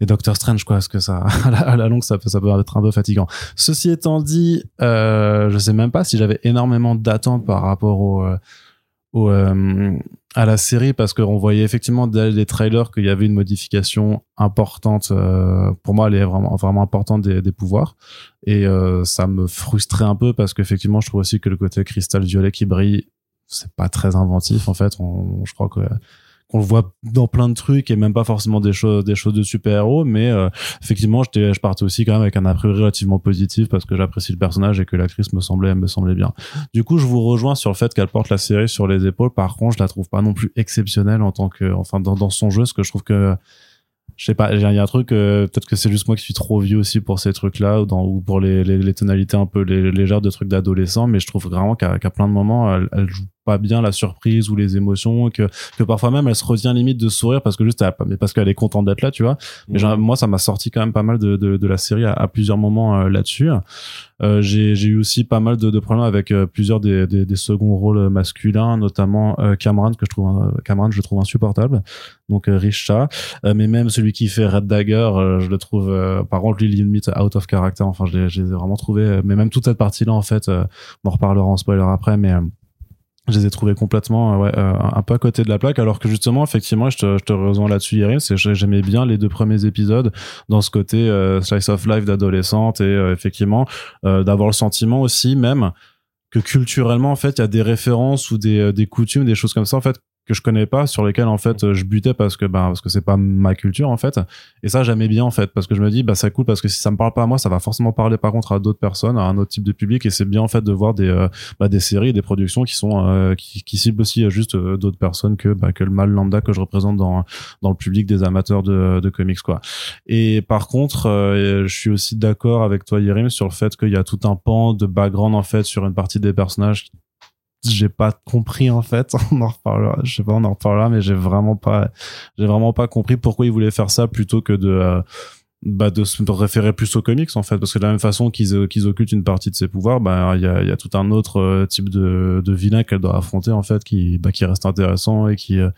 et Doctor Strange quoi. Parce que ça [laughs] à la, longue ça peut ça peut être un peu fatigant. Ceci étant dit euh, je sais même pas si j'avais énormément d'attentes par rapport au au, euh, à la série parce qu'on voyait effectivement dès les trailers qu'il y avait une modification importante euh, pour moi elle est vraiment vraiment importante des, des pouvoirs. Et euh, ça me frustrait un peu parce qu'effectivement je trouve aussi que le côté cristal violet qui brille c'est pas très inventif en fait. On, je crois que qu'on le voit dans plein de trucs et même pas forcément des choses des choses de super héros mais euh, effectivement j'étais je partais aussi quand même avec un a priori relativement positif parce que j'apprécie le personnage et que l'actrice me semblait me semblait bien. Du coup je vous rejoins sur le fait qu'elle porte la série sur les épaules. Par contre je la trouve pas non plus exceptionnelle en tant que enfin dans, dans son jeu parce que je trouve que je sais pas, il y a un truc, euh, peut-être que c'est juste moi qui suis trop vieux aussi pour ces trucs-là, ou, dans, ou pour les, les, les tonalités un peu lé- légères de trucs d'adolescent, mais je trouve vraiment qu'à qu'à plein de moments, elle, elle joue pas bien la surprise ou les émotions, que, que parfois même elle se retient limite de sourire parce que juste, elle- mais parce qu'elle est contente d'être là, tu vois. Mais genre, moi, ça m'a sorti quand même pas mal de, de, de la série à, à plusieurs moments euh, là-dessus. Euh, j'ai j'ai eu aussi pas mal de, de problèmes avec euh, plusieurs des, des, des seconds rôles masculins, notamment euh, Cameron que je trouve euh, Cameron je le trouve insupportable. Donc Risha, Euh, mais même celui qui fait Red Dagger, euh, je le trouve euh, par contre lui limite out of character. Enfin, je l'ai vraiment trouvé. mais même toute cette partie là en fait, euh, on en reparlera en spoiler après, mais je les ai trouvés complètement euh, ouais, euh, un peu à côté de la plaque alors que justement effectivement je te, je te là-dessus Yerim c'est j'aimais bien les deux premiers épisodes dans ce côté euh, slice of life d'adolescente et euh, effectivement euh, d'avoir le sentiment aussi même que culturellement en fait il y a des références ou des, euh, des coutumes des choses comme ça en fait que je connais pas sur lesquelles en fait je butais parce que ben parce que c'est pas ma culture en fait. Et ça j'aimais bien en fait parce que je me dis bah c'est cool parce que si ça me parle pas à moi ça va forcément parler par contre à d'autres personnes à un autre type de public. Et c'est bien en fait de voir des euh, bah, des séries des productions qui sont euh, qui, qui ciblent aussi euh, juste euh, d'autres personnes que bah, que le mal lambda que je représente dans dans le public des amateurs de, de comics quoi. Et par contre je suis aussi d'accord avec toi Yerim sur le fait qu'il y a tout un pan de background en fait sur une partie des personnages j'ai pas compris en fait. [laughs] On en reparlera je sais pas on en reparlera mais j'ai vraiment pas j'ai vraiment pas compris pourquoi ils voulaient faire ça plutôt que de euh, bah de se référer plus aux comics en fait. Parce que de la même façon qu'ils qu'ils occultent une partie de ses pouvoirs bah il y a, il y a tout un autre euh, type de, de vilain qu'elle doit affronter en fait qui bah qui reste intéressant et qui euh,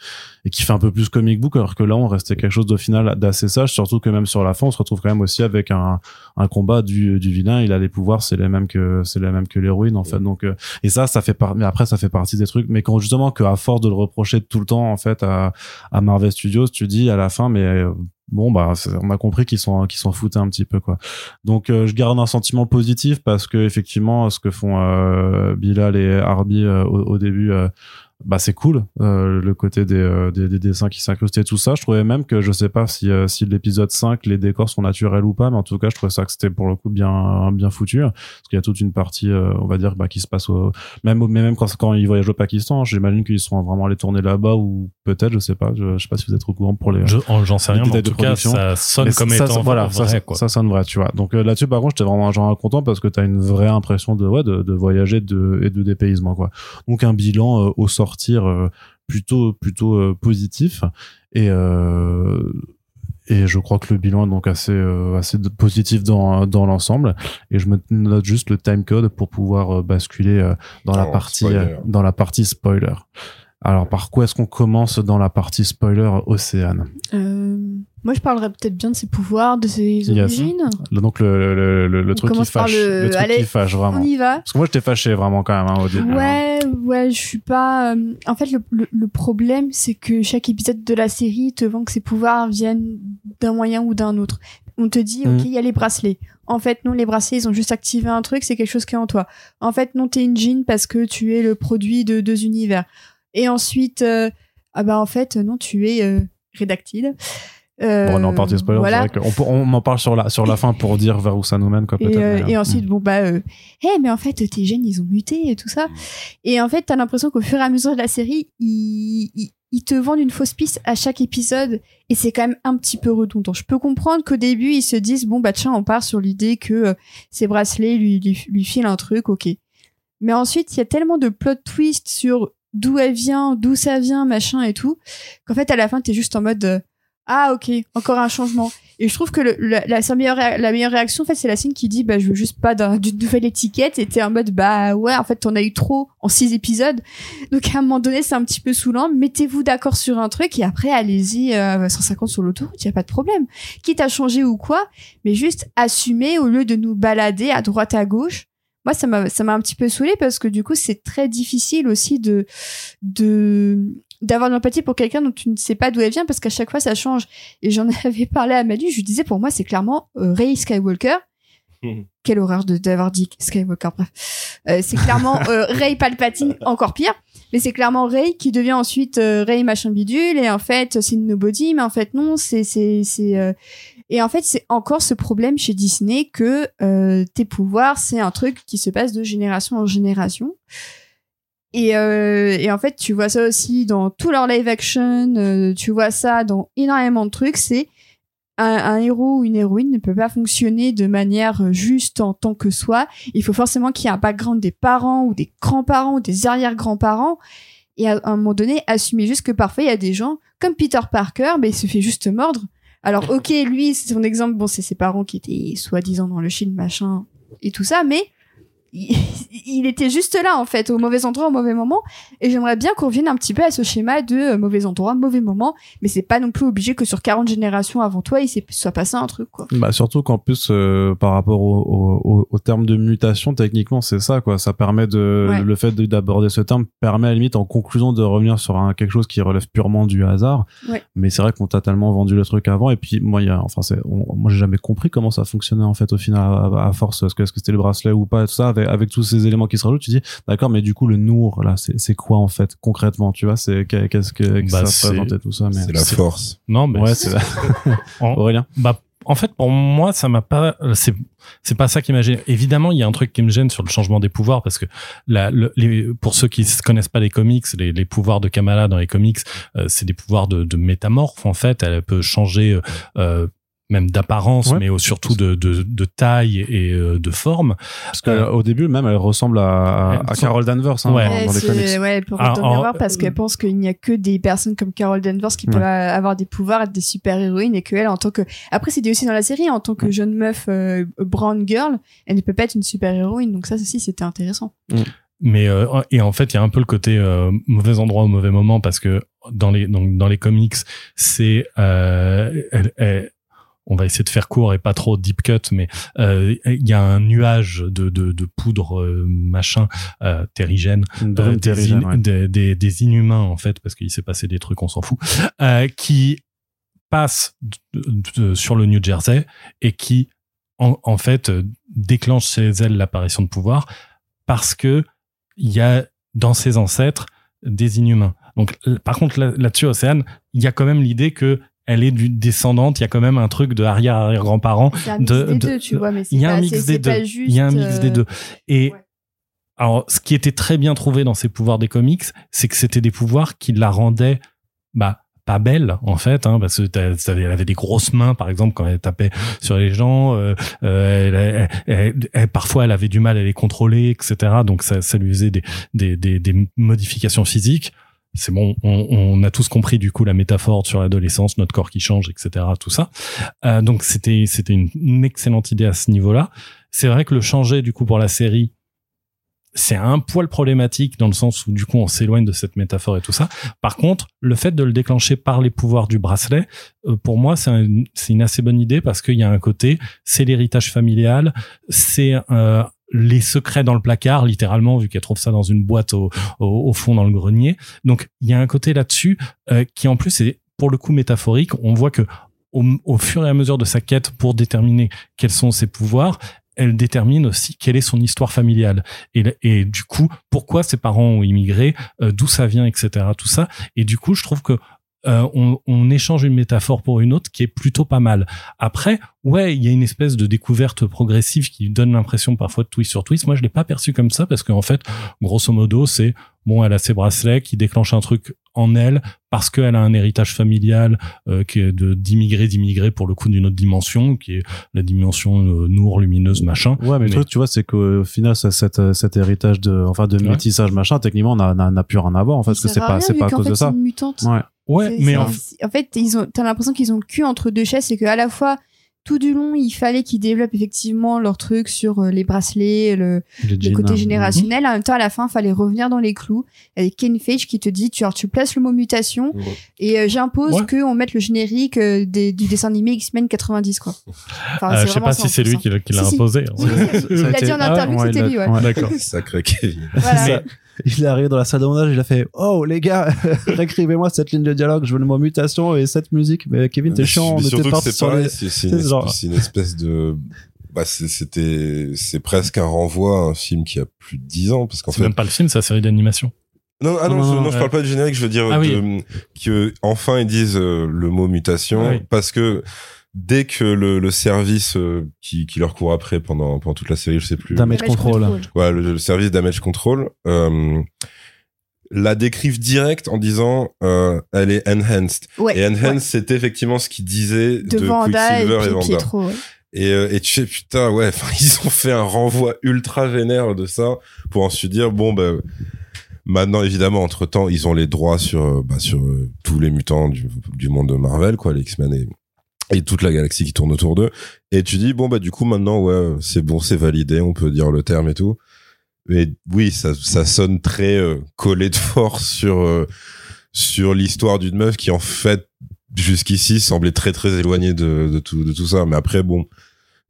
et qui fait un peu plus comic book. Alors que là on restait quelque chose de final d'assez sage surtout que même sur la fin on se retrouve quand même aussi avec un un combat du du vilain. Il a les pouvoirs c'est les mêmes que c'est les mêmes que l'héroïne en fait. Donc euh, et ça ça fait par mais après ça fait partie des trucs. Mais quand justement que à force de le reprocher tout le temps en fait à à Marvel Studios tu dis à la fin mais euh, bon bah on a compris qu'ils sont qu'ils s'en foutaient un petit peu quoi. Donc euh, je garde un sentiment positif parce que effectivement ce que font euh, Bilal et Harby euh, au, au début euh, bah c'est cool euh, le côté des, euh, des, des dessins qui s'incrustaient tout ça je trouvais même que je sais pas si euh, si l'épisode 5 les décors sont naturels ou pas mais en tout cas je trouvais ça que c'était pour le coup bien bien foutu parce qu'il y a toute une partie on va dire bah, qui se passe au même mais même quand quand ils voyagent au Pakistan j'imagine qu'ils seront vraiment allés tourner là-bas ou peut-être je sais pas je, je sais pas si vous êtes au courant pour les Je- en- J'en sais rien, mais en tout cas, ça sonne mais comme ça, étant ça- voilà, vrai, ça, quoi. ça sonne vrai, tu vois. Donc là-dessus, par contre, j'étais vraiment genre content parce que t'as une vraie impression de ouais de, de voyager de, et de dépaysement quoi. Donc un bilan au sortir euh, plutôt plutôt euh, positif et euh, et je crois que le bilan est donc assez euh, assez positif dans dans l'ensemble et je me note juste le time code pour pouvoir basculer dans la partie spoiler. dans la partie spoiler. Alors par quoi est-ce qu'on commence dans la partie spoiler Océane Euh, moi, je parlerais peut-être bien de ses pouvoirs, de ses Yes. origines. Le- Donc le, le, le, le On truc qui fâche, le- truc Allez, qui fâche On vraiment. y va. Parce que moi j'étais fâché vraiment quand même hein, au début. hein. Ouais, ouais, je suis pas. euh, En fait, le, problème, c'est que chaque épisode de la série te vend que ses pouvoirs viennent d'un moyen ou d'un autre. On te dit, ok, il y a les bracelets. En fait, non, les bracelets, ils ont juste activé un truc, c'est quelque chose qui est en toi. En fait, non, t'es une jean parce que tu es le produit de deux univers. Et ensuite, euh, ah bah en fait, non, tu es euh, rédactile. Euh, bon, on en parle spoiler, voilà. on, on, en parle sur la, sur la fin pour dire vers où ça nous mène, quoi, et, euh, et, ensuite, bon, bah, euh, hey, mais en fait, tes gènes, ils ont muté et tout ça. Et en fait, t'as l'impression qu'au fur et à mesure de la série, ils, ils, ils, te vendent une fausse piste à chaque épisode et c'est quand même un petit peu redondant. Je peux comprendre qu'au début, ils se disent, bon, bah, tiens, on part sur l'idée que euh, ces bracelets lui, lui, lui filent un truc, ok. Mais ensuite, il y a tellement de plot twists sur d'où elle vient, d'où ça vient, machin et tout, qu'en fait, à la fin, t'es juste en mode, ah ok, encore un changement. Et je trouve que la, meilleure, la meilleure réaction, en fait, c'est la scène qui dit, bah, je veux juste pas d'une nouvelle étiquette. Et t'es en mode, bah ouais, en fait, on a eu trop en six épisodes. Donc à un moment donné, c'est un petit peu saoulant. Mettez-vous d'accord sur un truc et après, allez-y euh, 150 sur l'autoroute, y a pas de problème. Quitte à changer ou quoi, mais juste assumer au lieu de nous balader à droite à gauche. Moi, ça m'a, ça m'a un petit peu saoulé parce que du coup, c'est très difficile aussi de, de, d'avoir de l'empathie pour quelqu'un dont tu ne sais pas d'où elle vient parce qu'à chaque fois ça change. Et j'en [laughs] avais parlé à Manu, je lui disais pour moi c'est clairement euh, Ray Skywalker. Quelle horreur de d'avoir dit Skywalker. Bref, euh, c'est clairement euh, [laughs] Ray Palpatine, encore pire. Mais c'est clairement Ray qui devient ensuite euh, Ray machin bidule et en fait c'est une nobody, mais en fait non, c'est c'est c'est euh, et en fait c'est encore ce problème chez Disney que tes pouvoirs c'est un truc qui se passe de génération en génération. Et, euh, en fait, tu vois ça aussi dans tout leur live action, euh, tu vois ça dans énormément de trucs, c'est un, héros ou une héroïne ne peut pas fonctionner de manière juste en tant que soi. Il faut forcément qu'il y ait un background des parents ou des grands-parents ou des arrière-grands-parents. Et à, un moment donné, assumer juste que parfois il y a des gens comme Peter Parker, mais il se fait juste mordre. Alors ok, lui, c'est son exemple, bon, c'est ses parents qui étaient soi-disant dans le film, machin, et tout ça, mais [laughs] il, était juste là en fait au mauvais endroit au mauvais moment. Et j'aimerais bien qu'on revienne un petit peu à ce schéma de euh, mauvais endroit mauvais moment. Mais c'est pas non plus obligé que sur 40 générations avant toi il soit passé un truc quoi. Bah surtout qu'en plus euh, par rapport au, au, au, terme de mutation techniquement c'est ça quoi. Ça permet de le fait d'aborder ce terme permet à la limite en conclusion de revenir sur un, quelque chose qui relève purement du hasard. Mais c'est vrai qu'on t'a tellement vendu le truc avant. Et puis moi il y a enfin c'est moi j'ai jamais compris comment ça fonctionnait en fait au final à, force est-ce que est-ce que c'était le bracelet ou pas et tout ça avec, tous ces éléments qui se rajoutent, tu dis, d'accord, mais du coup, le Nour, là, c'est quoi en fait, concrètement, tu vois, c'est qu'est-ce que, bah, ça représente tout ça, mais c'est la force. Non, mais ouais, c'est [laughs] Aurélien. Bah, en fait, pour moi, ça m'a pas, c'est, c'est pas ça qui m'a gêné. Évidemment, il y a un truc qui me gêne sur le changement des pouvoirs parce que la, les, pour ceux qui ne connaissent pas les comics, les, les, pouvoirs de Kamala dans les comics, euh, c'est des pouvoirs de, de métamorphe en fait. Elle peut changer euh, même d'apparence, mais surtout de, de, de, taille et euh, de forme. Parce qu'au euh, début, même, elle ressemble à, à Carol Danvers hein, ouais. dans, les comics. Ouais, elle peut retourner voir parce qu'elle pense qu'il n'y a que des personnes comme Carol Danvers qui peuvent avoir des pouvoirs, être des super héroïnes et qu'elle, en tant que... Après, c'est dit aussi dans la série, en tant que jeune meuf euh, brown girl, elle ne peut pas être une super héroïne. Donc ça aussi, c'était intéressant. Mais et en fait, il y a un peu le côté mauvais endroit au mauvais moment parce que dans les donc dans les comics, c'est elle, elle, on va essayer de faire court et pas trop deep cut, mais euh, il y a un nuage de, de, de poudre euh, machin euh, terrigène, euh, des, des, des, inhumains en fait, parce qu'il s'est passé des trucs, on s'en fout, qui passe sur le New Jersey et qui en, en fait déclenche chez elle l'apparition de pouvoir parce que il y a dans ses ancêtres des inhumains. Donc, par contre, là-dessus, Océane, il y a quand même l'idée que elle est du descendante. Il y a quand même un truc de arrière arrière grands-parents. De, de, tu vois, mais il y a un mix des deux. Il y a un mix des deux. Et alors, ce qui était très bien trouvé dans ces pouvoirs des comics, c'est que c'était des pouvoirs qui la rendaient, bah, pas belle en fait hein, parce que elle avait des grosses mains par exemple quand elle tapait sur les gens euh, euh elle, parfois elle avait du mal à les contrôler etc donc ça, ça lui faisait des, des, des, des modifications physiques c'est bon, on, on, a tous compris du coup la métaphore sur l'adolescence, notre corps qui change, etc. Tout ça. Euh, donc c'était c'était une, excellente idée à ce niveau-là. C'est vrai que le changer du coup pour la série, c'est un poil problématique dans le sens où du coup on s'éloigne de cette métaphore et tout ça. Par contre, le fait de le déclencher par les pouvoirs du bracelet, euh, pour moi c'est un, une assez bonne idée parce qu'il y a un côté, c'est l'héritage familial, c'est euh, les secrets dans le placard, littéralement, vu qu'elle trouve ça dans une boîte au, au, fond dans le grenier. Donc il y a un côté là-dessus euh, qui en plus est pour le coup métaphorique. On voit que au, au fur et à mesure de sa quête pour déterminer quels sont ses pouvoirs, elle détermine aussi quelle est son histoire familiale et, et du coup pourquoi ses parents ont immigré, euh, d'où ça vient, etc. Tout ça. Et du coup, je trouve que euh, on, on, échange une métaphore pour une autre qui est plutôt pas mal. Après, ouais, il y a une espèce de découverte progressive qui donne l'impression parfois de twist sur twist. Moi, je l'ai pas perçu comme ça parce qu'en fait, grosso modo, c'est bon, elle a ses bracelets qui déclenchent un truc en elle parce qu'elle a un héritage familial euh, qui est de d'immigrés d'immigrés pour le coup d'une autre dimension qui est la dimension euh, nour lumineuse machin. Ouais mais, le truc tu vois c'est qu'au final cet, cet héritage de enfin de métissage machin techniquement on n'a plus rien à voir en fait parce que c'est pas c'est pas à cause de ça. ouais. Ouais, mais en... en... fait, ils ont, t'as l'impression qu'ils ont le cul entre deux chaises, c'est qu'à la fois, tout du long, il fallait qu'ils développent effectivement leur truc sur euh, les bracelets, le, le côté générationnel. En même temps, à la fin, il fallait revenir dans les clous avec Ken Feige qui te dit, tu, tu places le mot mutation et euh, j'impose que qu'on mette le générique euh, des, du dessin animé X-Men 90, quoi. Enfin, je sais pas si c'est lui qui, l'a imposé. il a dit en interview que c'était lui, ouais. D'accord. Sacré Kevin. Voilà [laughs] il est arrivé dans la salle de montage, il a fait Oh les gars, [laughs] réécrivez-moi cette ligne de dialogue, je veux le mot mutation et cette musique. Mais Kevin, t'es chiant, on était parti sur les... C'est [laughs] une, une, espèce de. Bah, c'était, c'est presque un renvoi à un film qui a plus de 10 ans. parce qu'en fait. même pas le film, c'est la série d'animation. Non, ah non, non, je, non, je parle pas du générique, je veux dire ah, oui. que enfin ils disent euh, le mot mutation ah parce que dès que le, le service euh, qui, qui, leur court après pendant, pendant toute la série, je sais plus. Damage, control. Ouais, le, service damage control. Euh, la décrivent direct en disant euh, elle est enhanced. Ouais, et enhanced, c'était effectivement ce qu'ils disaient de, de Quicksilver et, et Vanda. Pietro, ouais. Et, et tu sais, putain, ouais, [laughs] ils ont fait un renvoi ultra vénère de ça pour ensuite dire, bon, ben, maintenant, évidemment, entre temps, ils ont les droits sur, bah, sur euh, tous les mutants du, du monde de Marvel, quoi, les X-Men et, et toute la galaxie qui tourne autour d'eux. Et tu dis, bon, bah, du coup, maintenant, ouais, c'est bon, c'est validé, on peut dire le terme et tout. Mais oui, ça, ça sonne très euh, collé de force sur, euh, sur l'histoire d'une meuf qui, en fait, jusqu'ici, semblait très, très éloignée de, de, tout, de tout ça. Mais après, bon,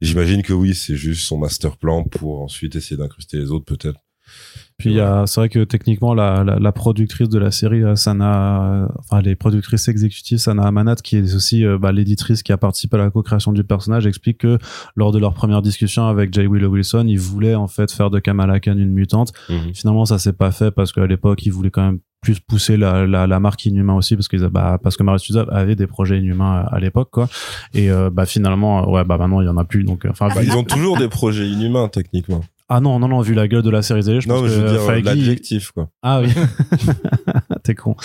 j'imagine que oui, c'est juste son master plan pour ensuite essayer d'incruster les autres, peut-être. Puis il y a, c'est vrai que techniquement la, la, la, productrice de la série, euh, Sana, enfin les productrices exécutives, Sana Amanat, qui est aussi euh, bah, l'éditrice qui a participé à la co-création du personnage, explique que lors de leur première discussion avec Jay Willow Wilson, ils voulaient en fait faire de Kamala Khan une mutante. Mhm. Finalement, ça s'est pas fait parce qu'à l'époque, ils voulaient quand même plus pousser la, la, la marque inhumain aussi parce que bah, parce que Marvel Studios avait des projets inhumains à, à l'époque quoi et euh, bah finalement ouais bah maintenant il y en a plus donc enfin bah, ils ont toujours des projets inhumains techniquement ah non, non, non, vu la gueule de la série Z, je non, pense je veux que dire Feige... l'adjectif, quoi. Ah oui. [laughs] [laughs] T'es con.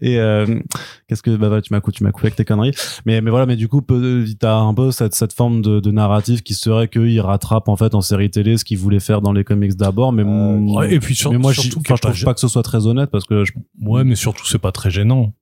Et euh, qu'est-ce que bah, bah tu m'as tu m'as coupé avec tes conneries. Mais mais voilà, mais du coup, t'as un peu cette cette forme de, de narratif qui serait qu'il rattrape en fait en série télé ce qu'il voulait faire dans les comics d'abord, mais euh, et puis sur, mais moi, surtout, je trouve pas que ce soit très honnête parce que je... ouais, mais surtout c'est pas très gênant.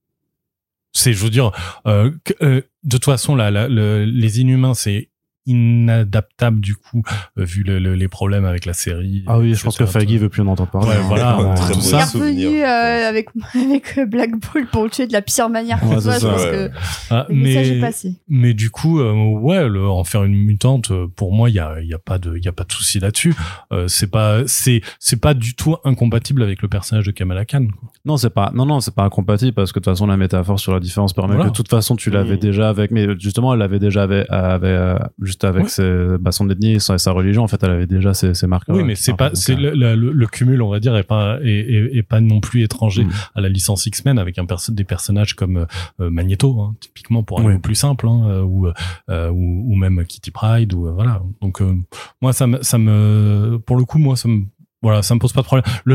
C'est, je veux dire, euh, que, euh, de toute façon, là, là le, les Inhumains, c'est inadaptable du coup euh, vu le, le, les problèmes avec la série ah oui je pense que Feige veut plus en entendre parler ouais, voilà [laughs] Très tout ça est revenu euh, avec [laughs] avec euh, Black Ball pour le tuer de la pire manière Ouais, que c'est soit, je ça, pense ouais. que Ah, le message est mais passé. mais du coup euh, ouais le, en faire une mutante euh, pour moi il y a il y a pas de il y a pas de souci là-dessus euh, c'est pas c'est c'est pas du tout incompatible avec le personnage de Kamala Khan quoi. non c'est pas non non c'est pas incompatible parce que de toute façon la métaphore sur la différence permet Voilà. que de toute façon tu l'avais Mhm. déjà avec mais justement elle l'avait déjà avec, avec euh, juste avec Ouais. ses, bah, son ethnie et sa, sa religion en fait elle avait déjà ses, ses marqueurs oui mais c'est pas c'est le, le, le cumul on va dire est pas est, est, est pas non plus étranger Mm. à la licence X-Men avec un perso des personnages comme euh, Magneto hein, typiquement pour aller Oui. plus simple hein, euh, ou, euh, ou ou même Kitty Pride ou euh, voilà donc euh, moi ça me ça me pour le coup moi ça me voilà ça me pose pas de problème le,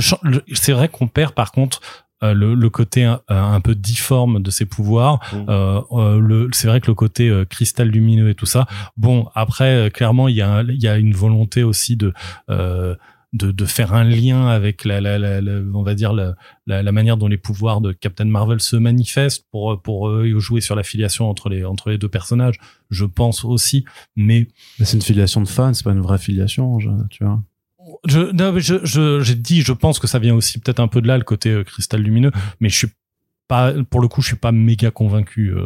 c'est vrai qu'on perd par contre euh, le, le côté un, un peu difforme de ses pouvoirs. Mhm. euh, euh, le c'est vrai que le côté euh, cristal lumineux et tout ça. Bon après euh, clairement il y a y a une volonté aussi de euh, de, de faire un lien avec la, la, la, la- on va dire la, la, la manière dont les pouvoirs de Captain Marvel se manifestent pour pour euh, jouer sur la filiation entre les entre les deux personnages je pense aussi. Mais mais c'est une filiation de fans c'est pas une vraie filiation tu vois je non, mais je je j'ai dit je pense que ça vient aussi peut-être un peu de là le côté euh, cristal lumineux mais je suis pas pour le coup je suis pas méga convaincu euh,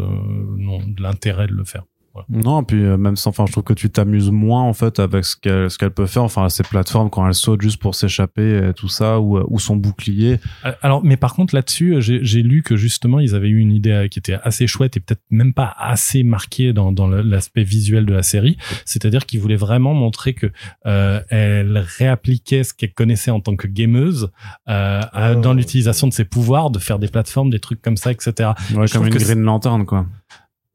non de l'intérêt de le faire Non, puis euh, même sans, enfin, je trouve que tu t'amuses moins en fait avec ce qu'elle ce qu'elle peut faire, enfin, à ces plateformes quand elle saute juste pour s'échapper, et tout ça, ou, euh, ou son bouclier. Alors, mais par contre là-dessus, euh, j'ai lu que justement ils avaient eu une idée qui était assez chouette et peut-être même pas assez marquée dans, l'aspect visuel de la série. C'est-à-dire qu'ils voulaient vraiment montrer que euh, elle réappliquait ce qu'elle connaissait en tant que gameuse euh, Oh. dans l'utilisation de ses pouvoirs, de faire des plateformes, des trucs comme ça, etc. Ouais, comme une Green Lantern, quoi.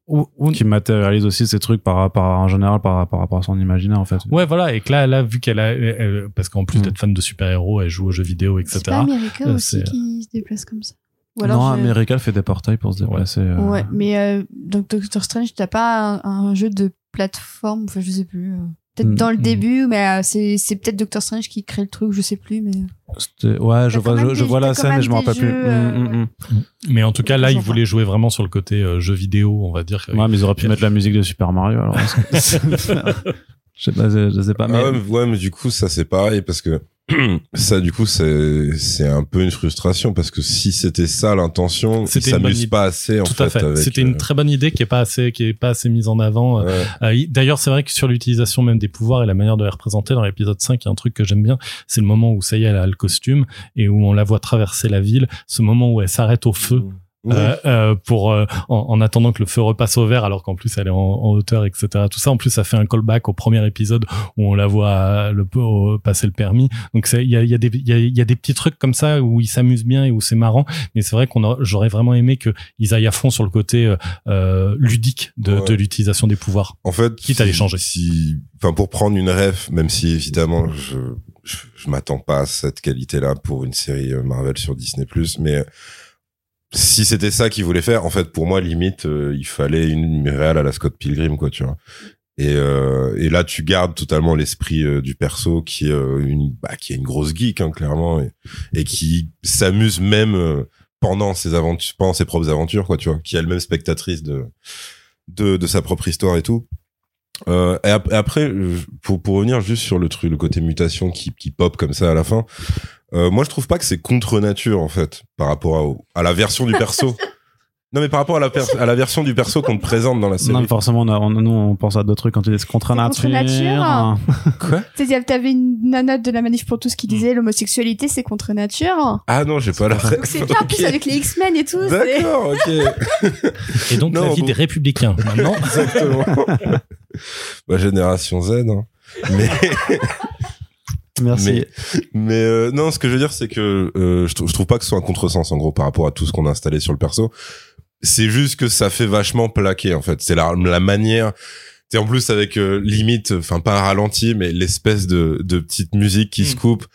Ou- ou- Qui matérialise aussi ces trucs par, par, en général par, par rapport à son imaginaire, en fait. Ouais, voilà. Et que là, là, vu qu'elle a, elle- parce qu'en plus Mm. d'être fan de super-héros, elle joue aux jeux vidéo, etc. C'est pas America Euh, aussi qui se déplace comme ça. Ou non, je- America, elle fait des portails pour se déplacer. euh. Ouais, mais euh, donc Doctor Strange, t'as pas un, un jeu de plateforme, enfin je sais plus. Euh, Peut-être Mm, dans le mm. début, mais euh, c'est c'est peut-être Doctor Strange qui crée le truc, je sais plus, mais C'était- Ouais, je vois, je, vois la scène et je me des rappelle plus. euh, Mm, mm. Mais en tout cas, là, Ils voulaient jouer vraiment sur le côté euh, jeu vidéo, on va dire. Ouais, mais ils auraient pu mettre la musique de Super Mario, alors. [laughs] [laughs] je sais pas, je je sais pas, mais. Ah ouais, mais, ouais, mais du coup, ça c'est pareil parce que [clears throat] ça, du coup, c'est c'est un peu une frustration parce que si c'était ça l'intention, ils s'amusent pas assez en Tout à fait. avec, C'était euh, une très bonne idée qui est pas assez, qui est pas assez mise en avant. Euh, ouais. euh, il- D'ailleurs, c'est vrai que sur l'utilisation même des pouvoirs et la manière de les représenter dans l'épisode 5, il y a un truc que j'aime bien. C'est le moment où ça y est, elle a le costume et où on la voit traverser la ville. Ce moment où elle s'arrête au feu. Oui. euh, euh, pour euh, en, en attendant que le feu repasse au vert alors qu'en plus elle est en, en hauteur etc tout ça en plus ça fait un callback au premier épisode où on la voit euh, le au- passer le permis donc il y a, y a y a, y a des petits trucs comme ça où ils s'amusent bien et où c'est marrant mais c'est vrai qu'on j'aurais vraiment aimé que ils aillent à fond sur le côté euh, ludique de, Ouais. de l'utilisation des pouvoirs En fait, Quitte à les changer. Si, enfin, pour prendre une ref, même si évidemment je je, je m'attends pas à cette qualité-là pour une série Marvel sur Disney+, mais si c'était ça qu'ils voulaient faire, en fait, pour moi, limite, euh, il fallait une réelle à la Scott Pilgrim, quoi, tu vois. Et, euh, et là, tu gardes totalement l'esprit euh, du perso qui est euh, une, bah, qui est une grosse geek, hein, clairement, et, qui s'amuse même pendant ses aventures, pendant ses propres aventures, quoi, tu vois, qui est elle-même spectatrice de, de, de sa propre histoire et tout. Euh, et ap- et après, pour, pour revenir juste sur le truc, le côté mutation qui, qui pop comme ça à la fin, euh, moi je trouve pas que c'est contre nature en fait par rapport à, la version du perso. [laughs] non mais par rapport à la, per- à la version du perso qu'on te présente dans la série. Non, mais forcément, on a- on- nous, on pense à d'autres trucs quand tu dis contre C'est nature. contre nature. [laughs] Quoi? Tu sais, t'avais une nana de la manif pour tous qui disait l'homosexualité c'est contre nature. Ah non, j'ai pas la Donc c'est bien en plus avec les X-Men et tout. D'accord, ok. [laughs] et donc Non, la vie bon. des républicains maintenant Exactement. Ma génération Z. Hein. Mais Merci. Mais, mais euh, non, ce que je veux dire, c'est que euh, je, trou- je trouve pas que ce soit un contresens en gros par rapport à tout ce qu'on a installé sur le perso. C'est juste que ça fait vachement plaquer en fait. C'est la, la manière. C'est en plus avec euh, limite, enfin pas un ralenti, mais l'espèce de, de petite musique qui se Mm. coupe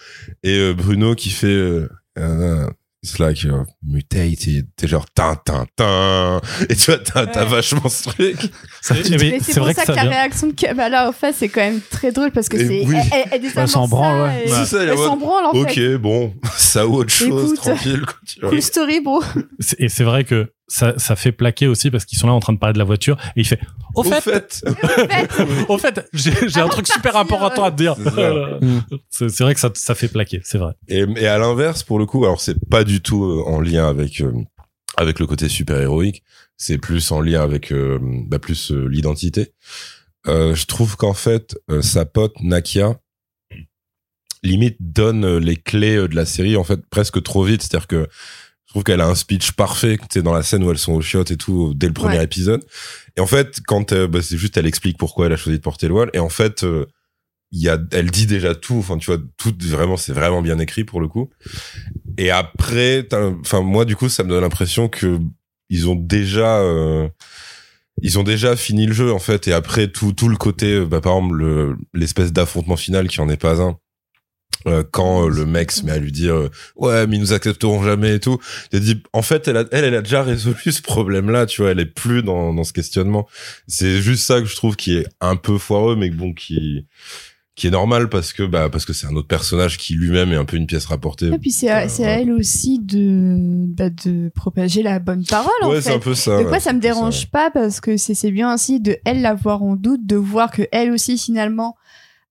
et euh, Bruno qui fait. Euh, euh, It's like uh, mutated. T'es genre tin tin tin. Et tu vois, t'as t'as Ouais. vachement ce truc. Mais c'est pour vrai ça que que, ça la vient réaction de Kamala en face c'est quand même très drôle parce que Et c'est oui. elle, elle, elle désamorce Elle s'en branle, ouais. et- ça, elle s'en branle en Ok, fait. bon, [laughs] ça ou autre chose, Écoute. tranquille. Quoi, tu vois. Cool story bro. Et c'est vrai que ça, ça fait plaquer aussi parce qu'ils sont là en train de parler de la voiture et il fait au, Au fait, fait, [laughs] au fait j'ai j'ai un truc de super important à te dire. C'est [laughs] c'est c'est vrai que ça, ça fait plaquer c'est vrai. Et, et à l'inverse, pour le coup, alors c'est pas du tout euh, en lien avec euh, avec le côté super héroïque, c'est plus en lien avec euh, bah, plus euh, l'identité. Euh, je trouve qu'en fait, euh, sa pote Nakia limite donne les clés de la série en fait presque trop vite, c'est-à-dire que je trouve qu'elle a un speech parfait, tu sais, dans la scène où elles sont au chiottes et tout, dès le premier Ouais. épisode. Et en fait, quand euh, bah, c'est juste, elle explique pourquoi elle a choisi de porter le voile. Et en fait, euh, il y a, elle dit déjà tout. Enfin, tu vois, tout vraiment, c'est vraiment bien écrit pour le coup. Et après, enfin, moi, du coup, ça me donne l'impression que ils ont déjà, euh, ils ont déjà fini le jeu en fait. Et après, tout, tout le côté, euh, bah, par exemple, le- l'espèce d'affrontement final qui en est pas un. Euh, quand euh, le mec se met à lui dire euh, ouais mais ils nous accepteront jamais et tout. Il dit en fait elle a, elle, elle a déjà résolu ce problème là tu vois. Elle est plus dans, dans ce questionnement. C'est juste ça que je trouve qui est un peu foireux mais bon qui qui est normal parce que bah parce que c'est un autre personnage qui lui-même est un peu une pièce rapportée. Et puis c'est à, c'est à elle aussi de bah, de propager la bonne parole en ouais c'est fait. un peu ça Donc ouais, moi ça me dérange pas parce que c'est c'est bien aussi de elle l'avoir en doute, de voir que elle aussi finalement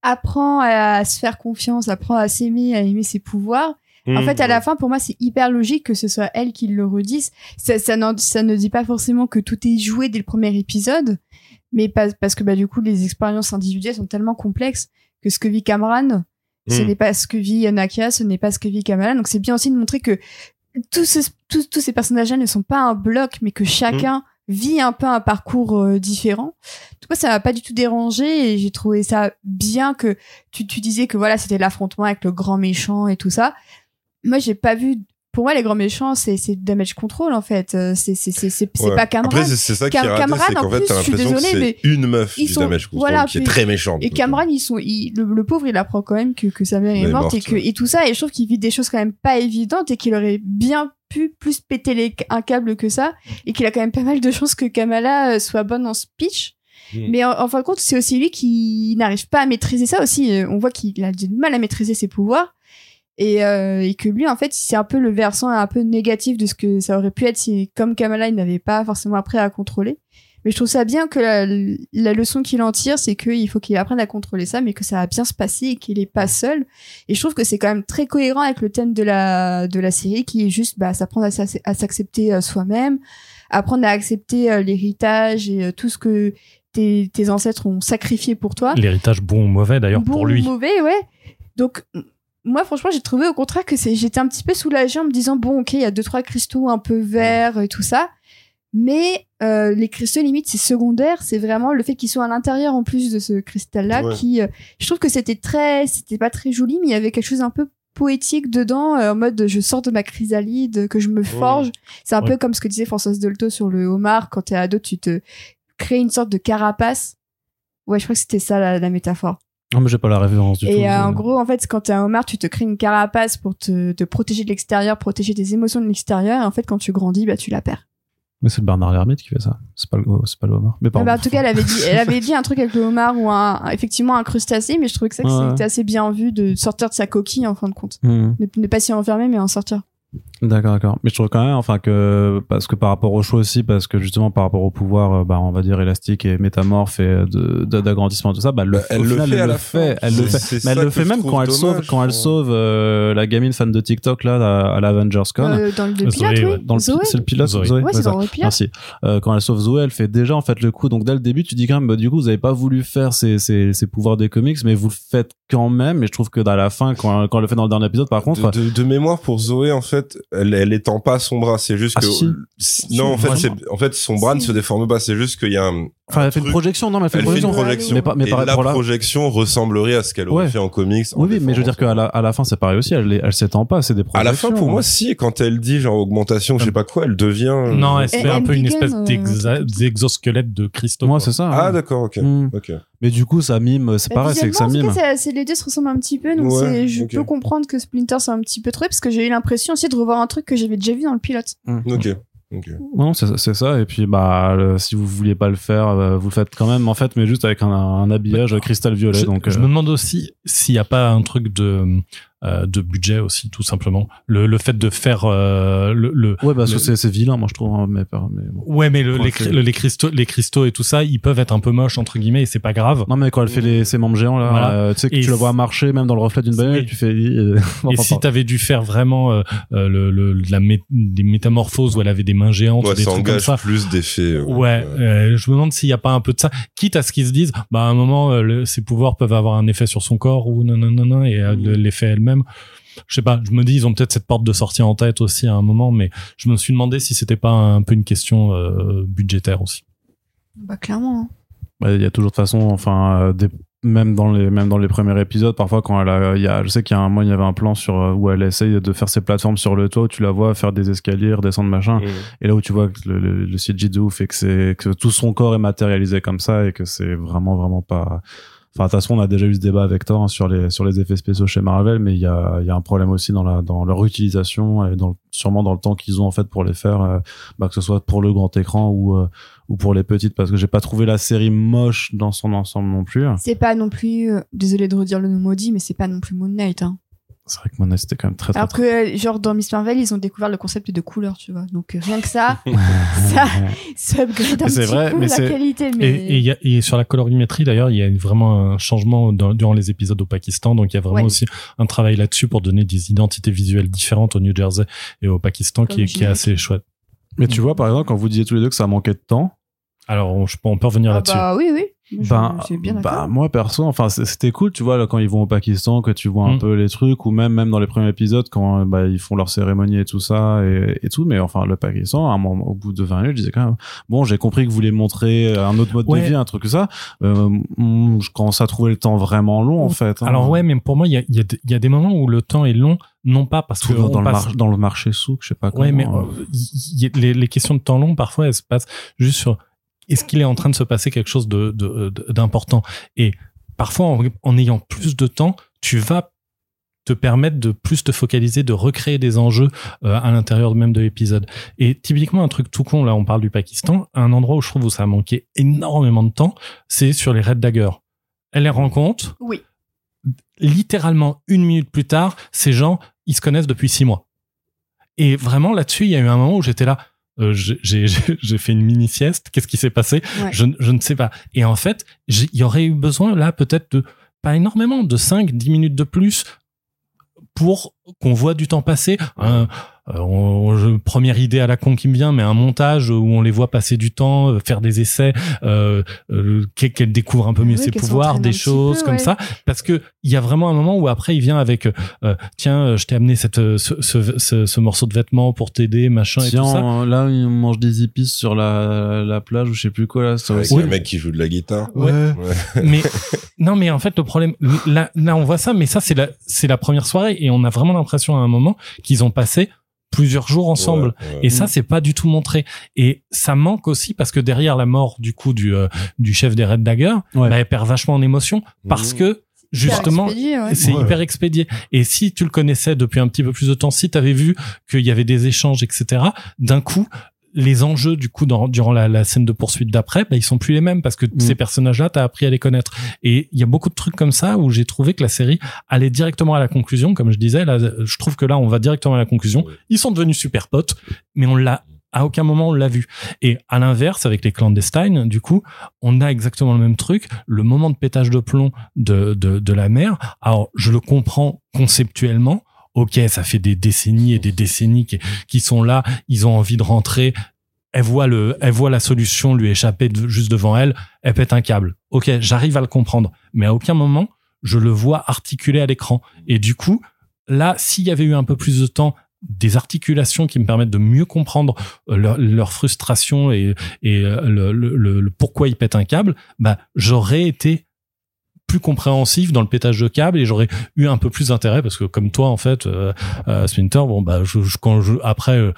apprend à, se faire confiance, apprend à s'aimer, à aimer ses pouvoirs. En Mmh, fait, à la fin, pour moi, c'est hyper logique que ce soit elle qui le redise. Ça, ça, ça ne dit pas forcément que tout est joué dès le premier épisode, mais pas, parce que bah du coup les expériences individuelles sont tellement complexes que ce que vit Cameron, ce Mm. n'est pas ce que vit Nakia, ce n'est pas ce que vit Kamala. Donc c'est bien aussi de montrer que tous ces, tous, tous ces personnages-là ne sont pas un bloc, mais que chacun vit un peu un parcours euh, différent. Tout cas, ça m'a pas du tout dérangé et j'ai trouvé ça bien que tu, tu disais que voilà, c'était l'affrontement avec le grand méchant et tout ça. Moi, j'ai pas vu. Pour moi, les grands méchants, c'est damage control en fait. Euh, C'est c'est c'est c'est c'est Ouais. pas Cameron. Après, c'est- c'est ça qui est raté, Cameron, en fait, plus, je suis désolée, c'est une meuf ils du sont- damage control voilà, qui est très méchante. Et Cameron, ils sont, ils- le, le pauvre, il apprend quand même que, que sa mère est morte, morte, et que ouais. et tout ça. Et je trouve qu'il vit des choses quand même pas évidentes et qu'il aurait bien pu plus péter les, un câble que ça et qu'il a quand même pas mal de chances que Kamala euh, soit bonne en speech. Mais en, en fin de compte, c'est aussi lui qui n'arrive pas à maîtriser ça aussi. Euh, On voit qu'il a du mal à maîtriser ses pouvoirs. Et, euh, et que lui, en fait, c'est un peu le versant un peu négatif de ce que ça aurait pu être si, comme Kamala, il n'avait pas forcément appris à contrôler. Mais je trouve ça bien que la, la leçon qu'il en tire, c'est qu'il faut qu'il apprenne à contrôler ça, mais que ça va bien se passer et qu'il est pas seul. Et je trouve que c'est quand même très cohérent avec le thème de la, de la série, qui est juste, bah, s'apprendre à, s'ac- à s'accepter euh, soi-même, apprendre à accepter euh, l'héritage et euh, tout ce que tes, tes ancêtres ont sacrifié pour toi L'héritage bon ou mauvais d'ailleurs bon pour ou lui. mauvais, ouais. Donc, moi, franchement, j'ai trouvé au contraire que j'étais un petit peu soulagée en me disant, bon, ok, il y a deux, trois cristaux un peu verts et tout ça. Mais euh, les cristaux, limite, c'est secondaire. C'est vraiment le fait qu'ils soient à l'intérieur en plus de ce cristal-là Ouais. qui, euh, je trouve que c'était très, c'était pas très joli, mais il y avait quelque chose un peu poétique dedans, euh, en mode je sors de ma chrysalide, que je me forge. C'est un Ouais. peu comme ce que disait Françoise Dolto sur le homard. Quand t'es ado, tu te crées une sorte de carapace. Ouais, je crois que c'était ça la, la métaphore. Non, mais j'ai pas la référence du tout. Et euh, en gros, en fait, quand t'es un homard, tu te crées une carapace pour te, te protéger de l'extérieur, protéger tes émotions de l'extérieur. Et en fait, quand tu grandis, bah, tu la perds. Mais c'est le Bernard Lermite qui fait ça. C'est pas le, c'est pas le homard. Mais Ah pardon. bah, en tout cas, elle avait dit, elle avait dit un truc avec le homard ou un, effectivement un crustacé, mais je trouvais que ça que Ouais. c'était assez bien vu de sortir de sa coquille en fin de compte. Ne, ne pas s'y enfermer, mais en sortir. D'accord, d'accord. Mais je trouve quand même, enfin que parce que par rapport au choix aussi, parce que justement par rapport au pouvoir, euh, bah on va dire élastique et métamorphe et de- d'agrandissement tout ça, bah, le, Bah, elle au le final, fait elle le fait, elle le fait. Mais elle le fait même quand elle sauve, quand elle hein. sauve euh, la gamine fan de TikTok là à, à l'Avengers Con. Euh, dans le pilote, Zoé, oui. ouais. dans le Zoé. c'est le pilote Zoé. Zoé, Ouais, c'est dans le pilote. Merci. Euh, quand elle sauve Zoé, elle fait déjà en fait le coup. Donc dès le début, tu dis quand même, bah, du coup, vous avez pas voulu faire ces, ces, ces pouvoirs des comics, mais vous le faites quand même. Et je trouve que à la fin, quand, quand elle le fait dans le dernier épisode, par contre, de, de- de mémoire pour Zoé en fait elle, elle étend pas son bras c'est juste Ah, que si. non en fait c'est en fait son bras ne se déforme pas c'est juste qu'il y a un enfin, elle fait une projection. Non, mais elle fait elle une fait une projection. projection Mais pas- mais et par- la pour projection ressemblerait à ce qu'elle aurait Ouais. fait en comics en Oui, oui, mais je veux dire qu'à la, à la fin, c'est pareil aussi. Elle, elle s'étend pas. C'est des à la fin projections. pour moi si quand elle dit genre augmentation je sais pas quoi elle devient Non, elle se fait un peu une espèce euh, d'exosquelette de cristaux. Moi, c'est ça. ah ouais. d'accord ok Hmm. ok Mais du coup, ça mime. C'est pareil, c'est que ça mime. c'est- les deux se ressemblent un petit peu, donc Ouais, c'est- je peux comprendre que Splinter soit un petit peu trop, parce que j'ai eu l'impression aussi de revoir un truc que j'avais déjà vu dans le pilote. ok Non, c'est c'est ça. Et puis, bah, le- si vous vouliez pas le faire, euh, vous le faites quand même, en fait, mais juste avec un, un habillage cristal violet. Je, donc, je euh, me demande aussi s'il n'y a pas un truc de de budget aussi, tout simplement. Le, le fait de faire euh, le, le ouais, parce que le- c'est c'est vilain, moi, je trouve. hein, mais, mais bon. ouais, mais le- Ouais, les, le- les cristaux, les cristaux et tout ça, ils peuvent être un peu moches entre guillemets et c'est pas grave. Non, mais quand elle fait les, ses membres géants, là, Voilà. euh, tu sais que Et tu le c- vois marcher, même dans le reflet d'une bagnole, tu fais. [laughs] euh, Et enfin, si t'avais dû faire vraiment euh, euh, le, le, la mé- des métamorphoses où elle avait des mains géantes, ouais des ça trucs comme ça. plus d'effets euh, Ouais, euh, je me demande s'il n'y a pas un peu de ça, quitte à ce qu'ils se disent, bah à un moment, euh, le- ses pouvoirs peuvent avoir un effet sur son corps ou non non non non et euh, le- l'effet elle-même. Je sais pas, je me dis ils ont peut-être cette porte de sortie en tête aussi à un moment, mais je me suis demandé si c'était pas un peu une question euh, budgétaire aussi. Bah, clairement. hein. Il y a toujours de façon, enfin, euh, des- même dans les même dans les premiers épisodes, parfois quand elle a, il y a, je sais qu'il y a un mois, il y avait un plan sur euh, où elle essaye de faire ses plateformes sur le toit, où tu la vois faire des escaliers, redescendre machin, et là où tu vois que le, le, le CG de ouf et que c'est que tout son corps est matérialisé comme ça et que c'est vraiment vraiment pas. Enfin, de toute façon, on a déjà eu ce débat avec Thor hein, sur les sur les effets spéciaux chez Marvel, mais il y a y a un problème aussi dans la dans leur utilisation et dans sûrement dans le temps qu'ils ont en fait pour les faire, euh, bah, que ce soit pour le grand écran ou euh, ou pour les petites, parce que j'ai pas trouvé la série moche dans son ensemble non plus. C'est pas non plus, euh, désolé de redire le nom maudit, mais c'est pas non plus Moon Knight. Hein. C'est vrai que Mona c'était quand même très très. Alors que, euh, genre, dans Miss Marvel, ils ont découvert le concept de couleur, tu vois. Donc, euh, rien que ça, [laughs] ça, ça upgrade un petit vrai, peu mais la qualité. Et, Mais... et, il y a- et sur la colorimétrie d'ailleurs, il y a vraiment un changement dans- durant les épisodes au Pakistan, donc il y a vraiment Ouais. aussi un travail là-dessus pour donner des identités visuelles différentes au New Jersey et au Pakistan Comme qui est, qui est assez chouette. Mais tu vois, par exemple, quand vous disiez tous les deux que ça manquait de temps, Alors, peux, on peut revenir Ah là-dessus. bah oui, oui. Ben, bien bah, d'accord. moi perso, enfin c'était cool, tu vois, là, quand ils vont au Pakistan, que tu vois un Mm. peu les trucs, ou même même dans les premiers épisodes quand euh, bah, ils font leur cérémonie et tout ça et, et tout. Mais enfin, le Pakistan, à un moment, au bout de 20 minutes, je disais quand même, bon, j'ai compris que vous voulez montrer un autre mode Ouais. de vie, un truc comme ça. Euh, mm, je commence à trouver le temps vraiment long en fait. hein. Alors ouais, mais pour moi, il y a, il y, a, il y a des moments où le temps est long, non pas parce que on dans le, passe- mar- dans le marché souk, je sais pas comment. Ouais, mais euh, euh, il y a- les, les questions de temps long, parfois, elles se passent juste sur est-ce qu'il est en train de se passer quelque chose de de- de- d'important? Et parfois, en, en ayant plus de temps, tu vas te permettre de plus te focaliser, de recréer des enjeux euh, à l'intérieur même de l'épisode. Et typiquement, un truc tout con, là, on parle du Pakistan, un endroit où je trouve où ça a manqué énormément de temps, c'est sur les Red Dagger. Elle les rencontre, Oui. littéralement une minute plus tard, ces gens, ils se connaissent depuis six mois. Et vraiment là-dessus, il y a eu un moment où j'étais là, euh, [laughs] j'ai- fait une mini sieste. Qu'est-ce qui s'est passé? Ouais. je, je ne sais pas. Et en fait, il y aurait eu besoin là peut-être de pas énormément, de 5 10 minutes de plus pour qu'on voit du temps passer. Un- on- je- première idée à la con qui me vient, mais un montage où on les voit passer du temps, euh, faire des essais, euh, euh, qu'elle découvre un peu mieux Oui, ses pouvoirs, des choses peu, comme ouais. ça. Parce que il y a vraiment un moment où après il vient avec, euh, tiens, euh, je t'ai amené cette, euh, ce, ce, ce, ce morceau de vêtement pour t'aider, machin et tout ça. Tiens, là, ils mangent des épices sur la, la plage ou je sais plus quoi là. ça un mec qui joue de la guitare. Ouais. Ouais. mais non mais en fait le problème là, là on voit ça mais ça c'est la c'est la première soirée et on a vraiment l'impression à un moment qu'ils ont passé plusieurs jours ensemble Ouais, ouais. et ça c'est pas du tout montré et ça manque aussi parce que derrière la mort du coup du euh, du chef des Red Dagger Ouais. bah, elle perd vachement en émotion parce Mhm. que justement c'est Ouais. hyper expédié. Et si tu le connaissais depuis un petit peu plus de temps, si tu avais vu qu'il y avait des échanges, etc., d'un coup, les enjeux du coup dans- durant la, la scène de poursuite d'après, bah, ils sont plus les mêmes parce que ces personnages-là, t'as appris à les connaître. Et il y a beaucoup de trucs comme ça où j'ai trouvé que la série allait directement à la conclusion. Comme je disais, là, je trouve que là, on va directement à la conclusion. Ils sont devenus super potes, mais on l'a à aucun moment on l'a vu. Et à l'inverse, avec les clandestines, du coup, on a exactement le même truc. Le moment de pétage de plomb de, de, de la mer, alors je le comprends conceptuellement. Ok, ça fait des décennies et des décennies qui, sont là. Ils ont envie de rentrer. Elle voit le, elle voit la solution lui échapper juste devant elle. Elle pète un câble. Ok, j'arrive à le comprendre. Mais à aucun moment, je le vois articulé à l'écran. Et du coup, là, s'il y avait eu un peu plus de temps, des articulations qui me permettent de mieux comprendre euh, leur, frustration et, euh, le, le- le- le pourquoi ils pètent un câble, bah, j'aurais été plus compréhensif dans le pétage de câble et j'aurais eu un peu plus d'intérêt parce que comme toi en fait euh, euh, Splinter bon bah je, je- quand je après euh,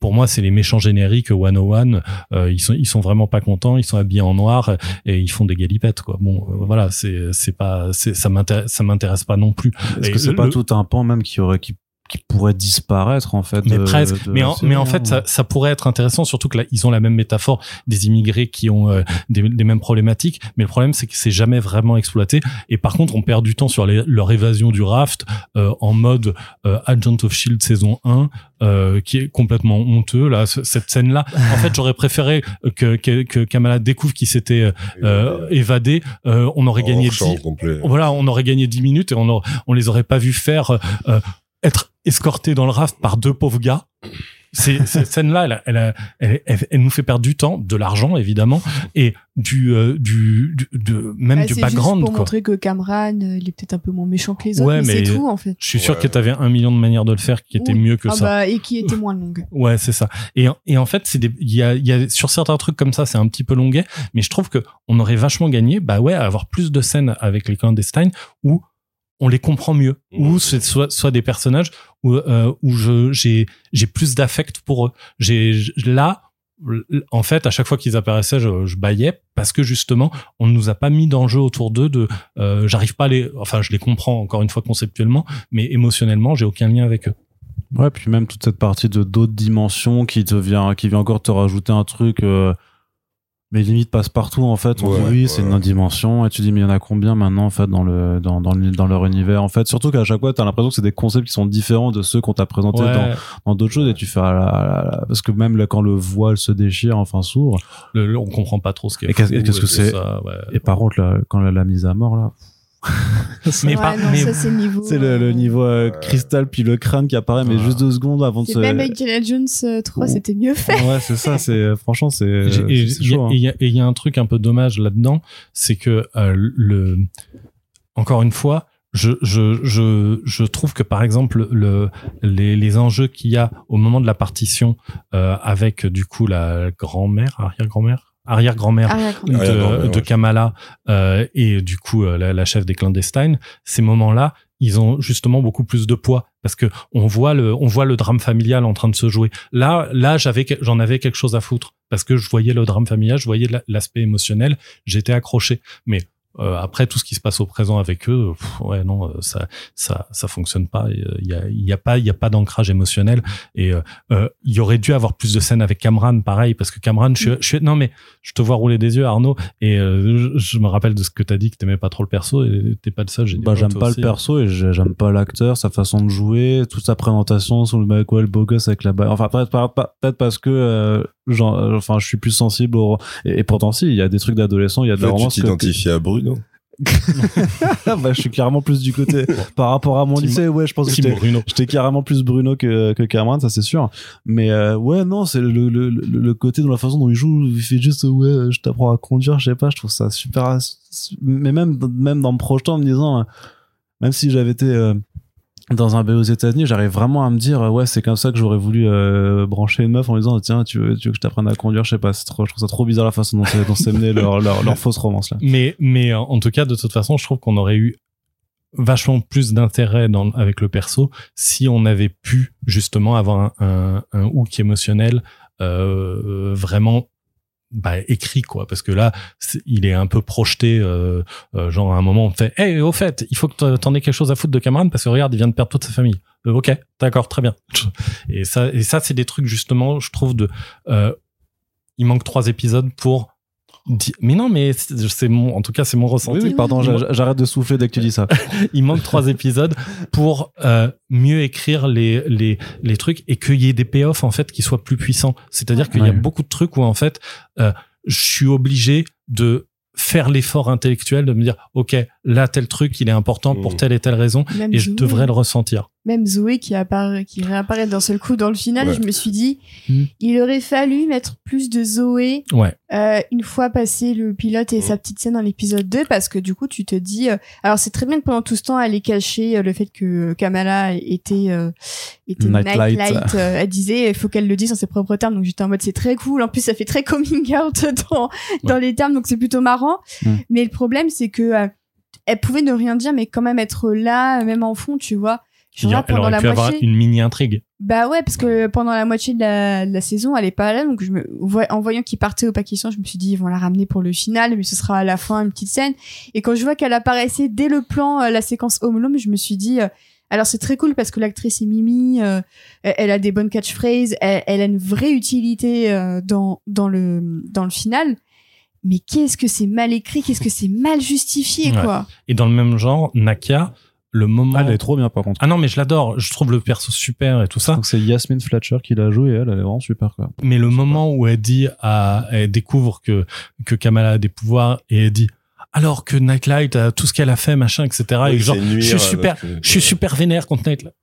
pour moi c'est les méchants génériques 101 euh, ils sont ils sont vraiment pas contents ils sont habillés en noir et ils font des galipettes quoi. Bon euh, voilà c'est c'est pas c'est ça m'intéresse ça m'intéresse pas non plus. Est-ce que c'est pas tout un pan même qui aurait qui, qui pourrait disparaître en fait mais de- presque. de mais en, mais en hein. fait ça, ça pourrait être intéressant surtout que là ils ont la même métaphore des immigrés qui ont euh, des, des mêmes problématiques. Mais le problème c'est que c'est jamais vraiment exploité. Et par contre on perd du temps sur les- leur évasion du raft euh, en mode euh, Agent of Shield saison 1 euh, qui est complètement honteux là ce- cette scène là en fait j'aurais préféré que, que que Kamala découvre qu'il s'était euh, évadé. Euh, on aurait En gagné hors-champ 10 complet. voilà, on aurait gagné 10 minutes et on, aurait- on les aurait pas vus faire être escortés dans le raft par deux pauvres gars. C'est, cette scène-là, elle, elle, elle, elle- elle nous fait perdre du temps, de l'argent évidemment, et du, euh, du, du- de, même Bah, du c'est background. juste pour quoi. montrer que Cameron, euh, il est peut-être un peu moins méchant que les autres, Ouais, mais, mais- c'est tout en fait. Je suis sûr Ouais. que tu avais un million de manières de le faire qui étaient Oui. mieux que Ah ça. bah, et qui était moins longue. [laughs] Ouais, c'est ça. Et, et en fait, c'est des, il y a, il y a sur certains trucs comme ça, c'est un petit peu longuet, mais je trouve que on aurait vachement gagné, bah ouais, à avoir plus de scènes avec les clandestines où on les comprend mieux, Mmh. ou c'est soit, soit des personnages où, euh, où je, j'ai, j'ai plus d'affect pour eux. J'ai, là, en fait, à chaque fois qu'ils apparaissaient, je, je baillais parce que justement, on ne nous a pas mis d'enjeu autour d'eux. De, euh, j'arrive pas à les, enfin, je les comprends encore une fois conceptuellement, mais émotionnellement, j'ai aucun lien avec eux. Ouais, puis même toute cette partie de d'autres dimensions qui te vient, qui vient encore te rajouter un truc, euh, mais limite passe partout en fait. On Ouais, dit oui, ouais. c'est une autre dimension, et tu dis mais il y en a combien maintenant en fait dans le dans dans, le- dans leur univers? En fait. Surtout qu'à chaque fois t'as l'impression que c'est des concepts qui sont différents de ceux qu'on t'a présentés Ouais. dans dans d'autres choses, et tu fais ah là, là, là, parce que même là, quand le voile se déchire, enfin s'ouvre, Le- le- on comprend pas trop ce qu'il y a. Et qu'est-ce- que c'est? ça, ouais. et par contre là, quand la, la mise à mort là. [laughs] mais ouais, pas, non, ça c'est le niveau. C'est le, le, niveau euh, cristal puis le crâne qui apparaît, mais juste deux secondes avant de se. Même avec Indiana Jones 3, c'était mieux fait. Ouais, c'est ça. C'est franchement, c'est. Et il y, y, a un truc un peu dommage là-dedans, c'est que euh, le encore une fois, je, je, je, je trouve que par exemple le, les, les enjeux qu'il y a au moment de la partition euh, avec du coup la grand-mère, arrière-grand-mère, arrière-grand-mère de, de, Kamala euh, et du coup euh, la, la, chef des clandestines, ces moments-là, ils ont justement beaucoup plus de poids parce que on voit le on voit le drame familial en train de se jouer. Là là j'avais j'en avais quelque chose à foutre parce que je voyais le drame familial, je voyais l'aspect émotionnel, j'étais accroché. Mais euh, après tout ce qui se passe au présent avec eux, ouais non, euh, ça ça ça fonctionne pas. Il y a il y a pas il y a pas d'ancrage émotionnel et euh, il y aurait dû avoir plus de scènes avec Cameron, pareil, parce que Cameron, je, je non mais je te vois rouler des yeux, Arnaud, et je, me rappelle de ce que t'as dit que t'aimais pas trop le perso et t'es pas le seul. Bah j'aime pas le perso et j'aime pas l'acteur, sa façon de jouer, toute sa présentation sur le mec ouais le beau gosse avec la. Enfin peut-être peut-être parce que genre, enfin je suis plus sensible au et, pourtant si il y a des trucs d'adolescent, il y a de la romance. Tu t'identifies à Bruno. [laughs] [laughs] bah, je suis carrément plus du côté [laughs] par rapport à mon lycée ouais je pense que j'étais carrément plus Bruno que que Cameron ça c'est sûr mais euh, ouais non c'est le, le, le, côté dans la façon dont il joue il fait juste ouais je t'apprends à conduire je sais pas je trouve ça super mais même même dans me projetant en me disant même si j'avais été euh, dans un B aux États-Unis, j'arrive vraiment à me dire ouais c'est comme ça que j'aurais voulu euh, brancher une meuf en lui disant tiens tu veux, tu veux que je t'apprenne à conduire je sais pas trop je trouve ça trop bizarre la façon dont c'est mené leur, leur, leur fausse romance là. Mais mais en tout cas de toute façon je trouve qu'on aurait eu vachement plus d'intérêt avec le perso si on avait pu justement avoir un, un, un hook émotionnel euh, vraiment bah, écrit quoi. Parce que là il est un peu projeté euh, euh, genre à un moment on fait hey au fait il faut que t'en aies quelque chose à foutre de Cameron parce que regarde il vient de perdre toute sa famille. Euh, ok d'accord très bien. Et ça et ça c'est des trucs justement je trouve de il manque trois épisodes pour mais non, mais c'est mon, en tout cas, c'est mon ressenti. Oui, pardon, j'arrête de souffler dès que tu dis ça. [laughs] il manque trois épisodes pour euh, mieux écrire les, les, les trucs et qu'il y ait des payoffs en fait qui soient plus puissants. C'est-à-dire qu'il y a beaucoup de trucs où en fait, euh, je suis obligé de faire l'effort intellectuel de me dire ok là tel truc il est important pour mmh. telle et telle raison et je devrais le ressentir même Zoé qui apparaît qui réapparaît d'un seul coup dans le final je me suis dit mmh. il aurait fallu mettre plus de Zoé ouais. euh, une fois passé le pilote et mmh. sa petite scène dans l'épisode 2 parce que du coup tu te dis euh, alors c'est très bien que pendant tout ce temps elle ait caché euh, le fait que Kamala était euh, était Nightlight, Night elle disait il faut qu'elle le dise en ses propres termes donc j'étais en mode c'est très cool en plus ça fait très coming out [laughs] dans dans les termes donc c'est plutôt marrant Mm. Mais le problème, c'est que euh, elle pouvait ne rien dire, mais quand même être là, même en fond, tu vois. elle aurait la pu avoir une mini intrigue. Bah ouais, parce que pendant la moitié de la, saison, elle est pas là, donc je me, en voyant qu'il partait au Pakistan, je me suis dit ils vont la ramener pour le final, mais ce sera à la fin une petite scène. Et quand je vois qu'elle apparaissait dès le plan, euh, la séquence Home Alone, je me suis dit euh, alors c'est très cool parce que l'actrice est Mimi, elle, a des bonnes catchphrases, elle, elle a une vraie utilité dans dans le dans le final mais qu'est-ce que c'est mal écrit, qu'est-ce que c'est mal justifié, quoi. Et dans le même genre, Nakia, le moment. Ah, elle est trop bien, par contre. Ah non, mais je l'adore. Je trouve le perso super et tout ça. Donc c'est Yasmine Fletcher qui l'a joué et elle, elle est vraiment super, quoi. Mais le moment où elle dit à, elle découvre que, que Kamala a des pouvoirs et elle dit, alors que Nightlight a tout ce qu'elle a fait, machin, etc. et genre, je suis super, je suis super vénère contre Nightlight.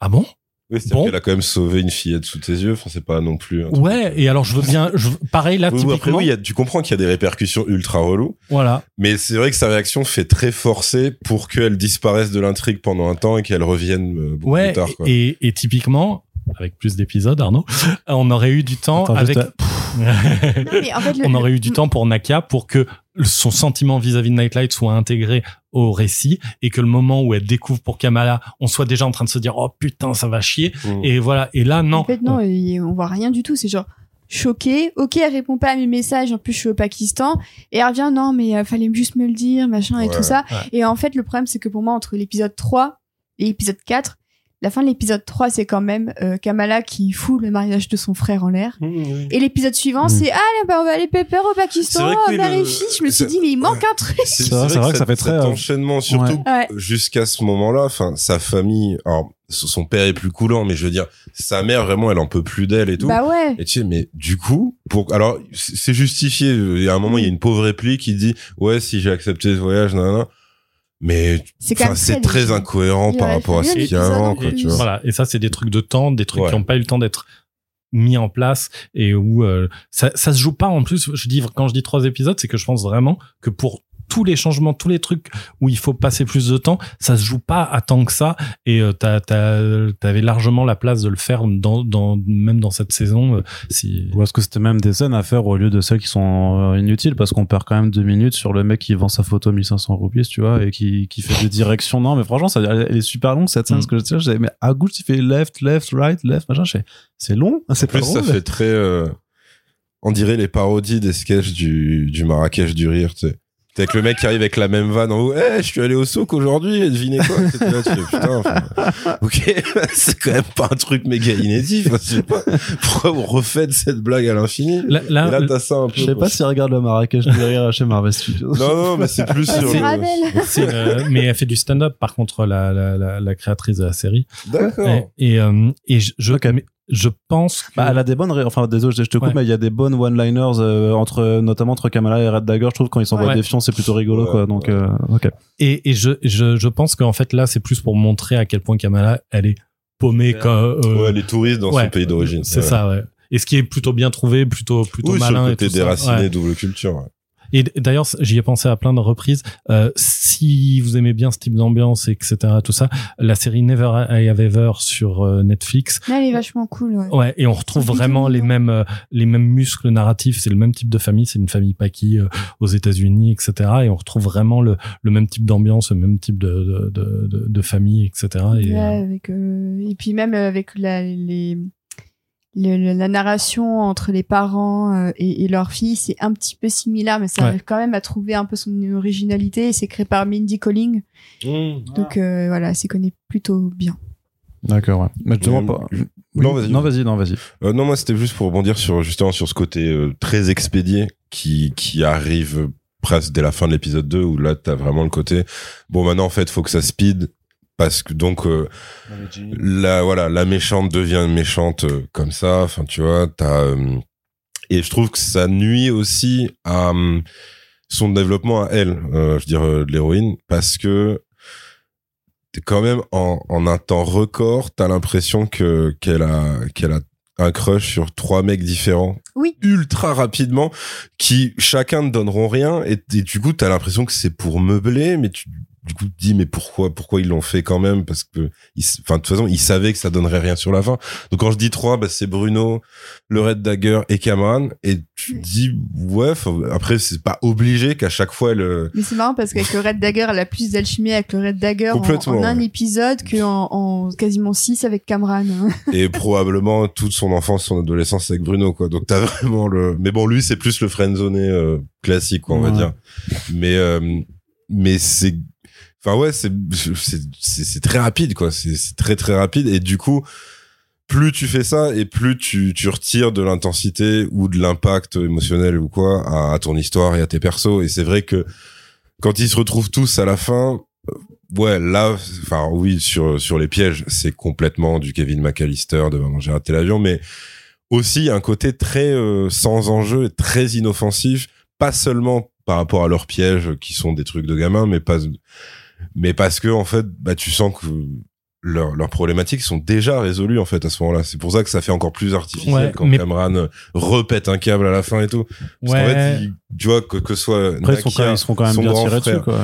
Ah bon? Oui, c'est bon. qu'elle a quand même sauvé une fillette sous tes yeux. Enfin, c'est pas non plus. ouais. Et alors, je veux bien. Je, pareil là. typiquement... Après, oui, tu comprends qu'il y a des répercussions ultra relou. Voilà. Mais c'est vrai que sa réaction fait très forcée pour qu'elle disparaisse de l'intrigue pendant un temps et qu'elle revienne euh, beaucoup plus tard. Quoi. Et, et typiquement, avec plus d'épisodes, Arnaud, on aurait eu du temps avec. [laughs] on aurait eu du temps pour Nakia pour que son sentiment vis-à-vis de Nightlight soit intégré au récit et que le moment où elle découvre pour Kamala, on soit déjà en train de se dire oh putain ça va chier mmh. et voilà et là non. En fait non, on voit rien du tout, c'est genre choqué. Ok, elle répond pas à mes messages. En plus, je suis au Pakistan. Et elle revient, non, mais euh, fallait juste me le dire, machin et tout ça. Et en fait, le problème, c'est que pour moi, entre l'épisode 3 et l'épisode 4, la fin de l'épisode 3, c'est quand même euh, Kamala qui fout le mariage de son frère en l'air. Mmh, et l'épisode suivant, mmh. c'est Ah, bah, on va aller pépère au Pakistan, mère et fille. Je me suis dit, mais il manque un truc. C'est vrai, que ça, fait très. Cet euh, enchaînement, surtout jusqu'à ce moment-là, enfin, sa famille. Alors, son père est plus coulant, mais je veux dire, sa mère vraiment, elle en peut plus d'elle et tout. Bah ouais. Et tu sais, mais du coup, pour alors, c'est justifié. Il y a un moment, il y a une pauvre réplique qui dit, ouais, si j'ai accepté ce voyage, nan, nan mais C'est très incohérent par rapport à ce qu'il y a avant en quoi tu vois Voilà, et ça c'est des trucs de temps, des trucs Ouais. qui n'ont pas eu le temps d'être mis en place et où euh, ça, ça se joue pas en plus. Je dis quand je dis trois épisodes, c'est que je pense vraiment que pour tous les changements, tous les trucs où il faut passer plus de temps, ça se joue pas à tant que ça et euh, t'as t'as t'avais largement la place de le faire dans dans même dans cette saison. euh, si Ou est-ce que c'était même des scènes à faire au lieu de celles qui sont euh, inutiles? Parce qu'on perd quand même deux minutes sur le mec qui vend sa photo 1500 roupies, tu vois, et qui, qui fait des directions. Non, mais franchement, ça, elle est super longue cette scène. Mm. Parce que je disais, mais à gauche, il fait left, left, right, left, machin. Je fais, c'est long, c'est En pas plus ça drôle. fait très euh, on dirait les parodies des sketchs du du Marrakech du rire tu sais T'es avec le mec qui arrive avec la même vanne en haut. Eh, je suis allé au souk aujourd'hui, et devinez quoi T'es là, tu fais, putain, enfin, ok, [laughs] c'est quand même pas un truc méga inédit. Enfin, je sais pas, pourquoi vous refaites cette blague à l'infini? Là, là- Et là, t'as ça un peu. Je sais pas s'il regarde le Marrakech du rire chez Marvel Studios. Non, non, mais c'est plus Bah, sur c'est le... C'est, euh, mais elle fait du stand-up par contre la, la, la, la créatrice de la série D'accord. et et, euh, et je je, Ok. mais je pense que Bah, elle a des bonnes, ré- enfin, désolé, je te coupe, Ouais. mais il y a des bonnes one-liners, euh, entre, notamment entre Kamala et Red Dagger. Je trouve quand ils s'envoient Ouais. des fions, c'est plutôt rigolo, Ouais, quoi. Donc, ouais. euh, ok. Et, et je, je, je pense qu'en fait là, c'est plus pour montrer à quel point Kamala, elle est paumée Ouais. quand. euh, Ouais, les touristes dans ouais, son pays d'origine. C'est ouais. ça, ouais. Et ce qui est plutôt bien trouvé, plutôt plutôt Oui, sur malin le et côté tout ça. déraciné, Ouais. double culture. Et d'ailleurs, j'y ai pensé à plein de reprises. Euh, si vous aimez bien ce type d'ambiance, etc., tout ça, la série Never I Have Ever sur euh, Netflix. Mais elle est vachement cool, ouais. Ouais, et on retrouve vraiment les mêmes euh, les mêmes muscles narratifs. C'est le même type de famille. C'est une famille Paki euh, aux États-Unis, etc. Et on retrouve vraiment le, le même type d'ambiance, le même type de de, de, famille, etc. Et, Ouais, euh, avec, euh, et puis même avec la, les, le- le- la narration entre les parents euh, et, et leur fille, c'est un petit peu similaire, mais ça Ouais. arrive quand même à trouver un peu son originalité. C'est créé par Mindy Colling, donc euh, voilà, c'est connaît plutôt bien. D'accord, ouais. Mais justement, Euh, pas. non, Oui. vas-y. Non, vas-y, non, vas-y. Euh, non, moi, c'était juste pour rebondir sur, justement, sur ce côté euh, très expédié qui, qui arrive presque dès la fin de l'épisode 2 où là, t'as vraiment le côté, bon, maintenant, en fait, faut que ça speed parce que donc, euh, la, voilà, la méchante devient méchante euh, comme ça. Enfin, tu vois, t'as, euh, et je trouve que ça nuit aussi à euh, son développement à elle, euh, je veux dire, euh, de l'héroïne, parce que t'es quand même en, en un temps record, t'as l'impression que qu'elle a qu'elle a un crush sur trois mecs différents Oui. ultra rapidement qui chacun ne donneront rien et, et du coup t'as l'impression que c'est pour meubler mais tu du coup dis mais pourquoi pourquoi ils l'ont fait quand même? Parce que enfin de toute façon ils savaient que ça donnerait rien sur la fin donc quand je dis trois bah c'est Bruno le Red Dagger et Cameron et tu te dis ouais faut- après c'est pas obligé qu'à chaque fois elle euh, Mais c'est marrant parce qu'avec le Red Dagger, elle a plus d'alchimie avec le Red Dagger en, en un épisode qu'en en quasiment six avec Cameron. [laughs] et probablement toute son enfance, son adolescence avec Bruno, quoi. Donc t'as vraiment le. Mais bon, lui, c'est plus le friendzoné euh, classique, quoi, on va dire. Mais euh, mais c'est. Enfin ouais, c'est c'est c'est très rapide, quoi. C'est c'est très très rapide et du coup. Plus tu fais ça et plus tu, tu retires de l'intensité ou de l'impact émotionnel ou quoi à, ton histoire et à tes persos. Et c'est vrai que quand ils se retrouvent tous à la fin, euh, ouais, là, enfin oui, sur sur les pièges, c'est complètement du Kevin McAllister de Maman j'ai raté l'avion, mais aussi un côté très euh, sans enjeu, et très inoffensif, pas seulement par rapport à leurs pièges qui sont des trucs de gamin, mais pas, mais parce que en fait, bah tu sens que leurs leurs problématiques sont déjà résolues en fait à ce moment-là. C'est pour ça que ça fait encore plus artificiel Ouais, quand mais- Cameron repète un câble à la fin et tout. Parce qu'en fait, il- tu vois que que ce soit Après, ils, Nakia, seront quand même bien tirés dessus, quoi.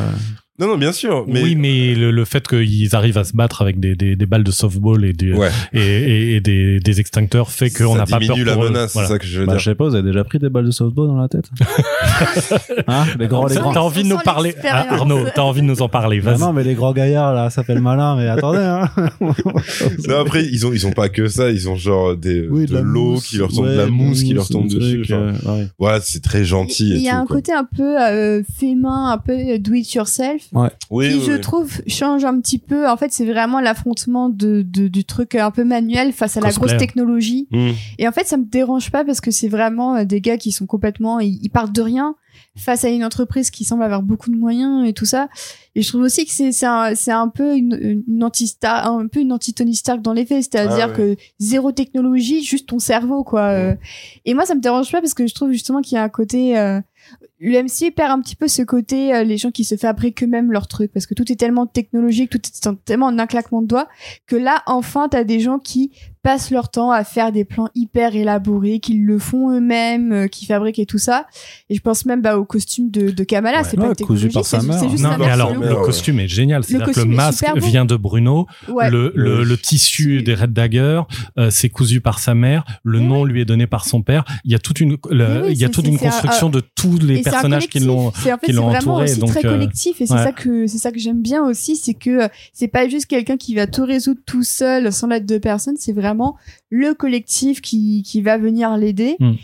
Non, non, bien sûr. Mais Oui, mais le, le fait qu'ils arrivent à se battre avec des, des, des balles de softball et des, ouais, et, et, et des, des extincteurs fait qu'on ça n'a pas peur diminue la pour menace. Voilà. C'est ça que je veux Bah, dire. je sais pas, vous avez déjà pris des balles de softball dans la tête [laughs] Hein Les grands, les T'as grands. t'as envie de nous parler. Ah, Arnaud, t'as envie de nous en parler, Bah vas-y. non, mais les grands gaillards, là, ça fait le malin, mais attendez, hein. [laughs] Non, après, ils ont, ils ont pas que ça. Ils ont genre des, Oui, de, la l'eau qui leur tombe, de la mousse qui leur tombe dessus. Enfin, euh, ouais. voilà, c'est très gentil Il y a un côté un peu euh, fait main, un peu do it yourself. Oui, qui oui, je oui. trouve change un petit peu. En fait, c'est vraiment l'affrontement de, de- du truc un peu manuel face à la grosse technologie. Hmm. Et en fait, ça me dérange pas parce que c'est vraiment euh, des gars qui sont complètement, ils, ils partent de rien face à une entreprise qui semble avoir beaucoup de moyens et tout ça. Et je trouve aussi que c'est c'est un, c'est un peu une, une anti un peu une anti Tony Stark dans les faits, c'est-à-dire Ah ouais. que zéro technologie, juste ton cerveau quoi. euh. Et moi, ça me dérange pas parce que je trouve justement qu'il y a un côté euh, le MC perd un petit peu ce côté euh, les gens qui se fabriquent eux-mêmes leurs trucs parce que tout est tellement technologique, tout est tellement en un claquement de doigts que là enfin t'as des gens qui passent leur temps à faire des plans hyper élaborés, qu'ils le font eux-mêmes, euh, qui fabriquent et tout ça. Et je pense même bah, au costume de, de Kamala, c'est pas technologique, c'est juste non, mais alors le costume est génial, c'est-à-dire que le masque vient de Bruno, le, le, le, tissu des Red Dagger, euh, c'est cousu par sa mère, le nom lui est donné par son père. Il y a toute une, il y a toute une construction de tous les personnages qui l'ont, qui l'ont entouré. C'est très euh, collectif. Et c'est ça que c'est ça que j'aime bien aussi, c'est que c'est pas juste quelqu'un qui va tout résoudre tout seul sans l'aide de personne, c'est vraiment le collectif qui, qui va venir l'aider. Hmm.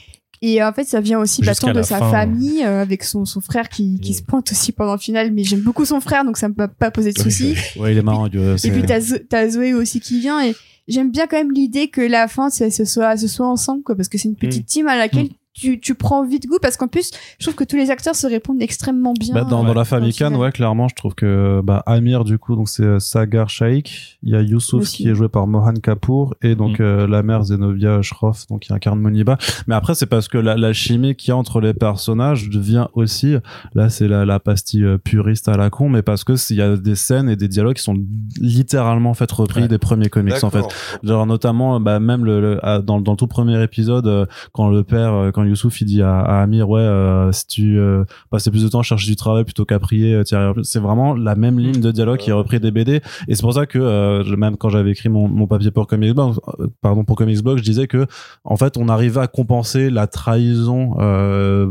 Et en fait, ça vient aussi bâton de sa famille, euh, avec son, son frère qui, qui hmm. se pointe aussi pendant le final. Mais j'aime beaucoup son frère, donc ça me peut pas poser de soucis. ouais, il est marrant. Et puis t'as, Zoé aussi qui vient. Et j'aime bien quand même l'idée que la fin, ce soit, ce soit ensemble, quoi, parce que c'est une petite hmm. team à laquelle tu, tu prends vite goût parce qu'en plus je trouve que tous les acteurs se répondent extrêmement bien bah, dans, dans, la famille Khan ouais clairement je trouve que bah, Amir du coup donc c'est euh, Sagar Shaikh. Il y a Youssouf qui est joué par Mohan Kapoor et donc mm. euh, la mère Zenobia Shroff donc qui incarne Moniba. Mais après c'est parce que la, la chimie qu'il y a entre les personnages devient aussi là c'est la, la pastille euh, puriste à la con mais parce que il y a des scènes et des dialogues qui sont littéralement fait repris des premiers comics en fait. Genre notamment bah, même le, dans, dans le tout premier épisode quand le père quand Youssouf il dit à, Amir ouais euh, si tu euh, passais plus de temps à chercher du travail plutôt qu'à prier euh, c'est vraiment la même ligne de dialogue qui est repris des BD et c'est pour ça que euh, même quand j'avais écrit mon, mon papier pour Comics Blog pardon pour Comics Blog je disais que en fait on arrivait à compenser la trahison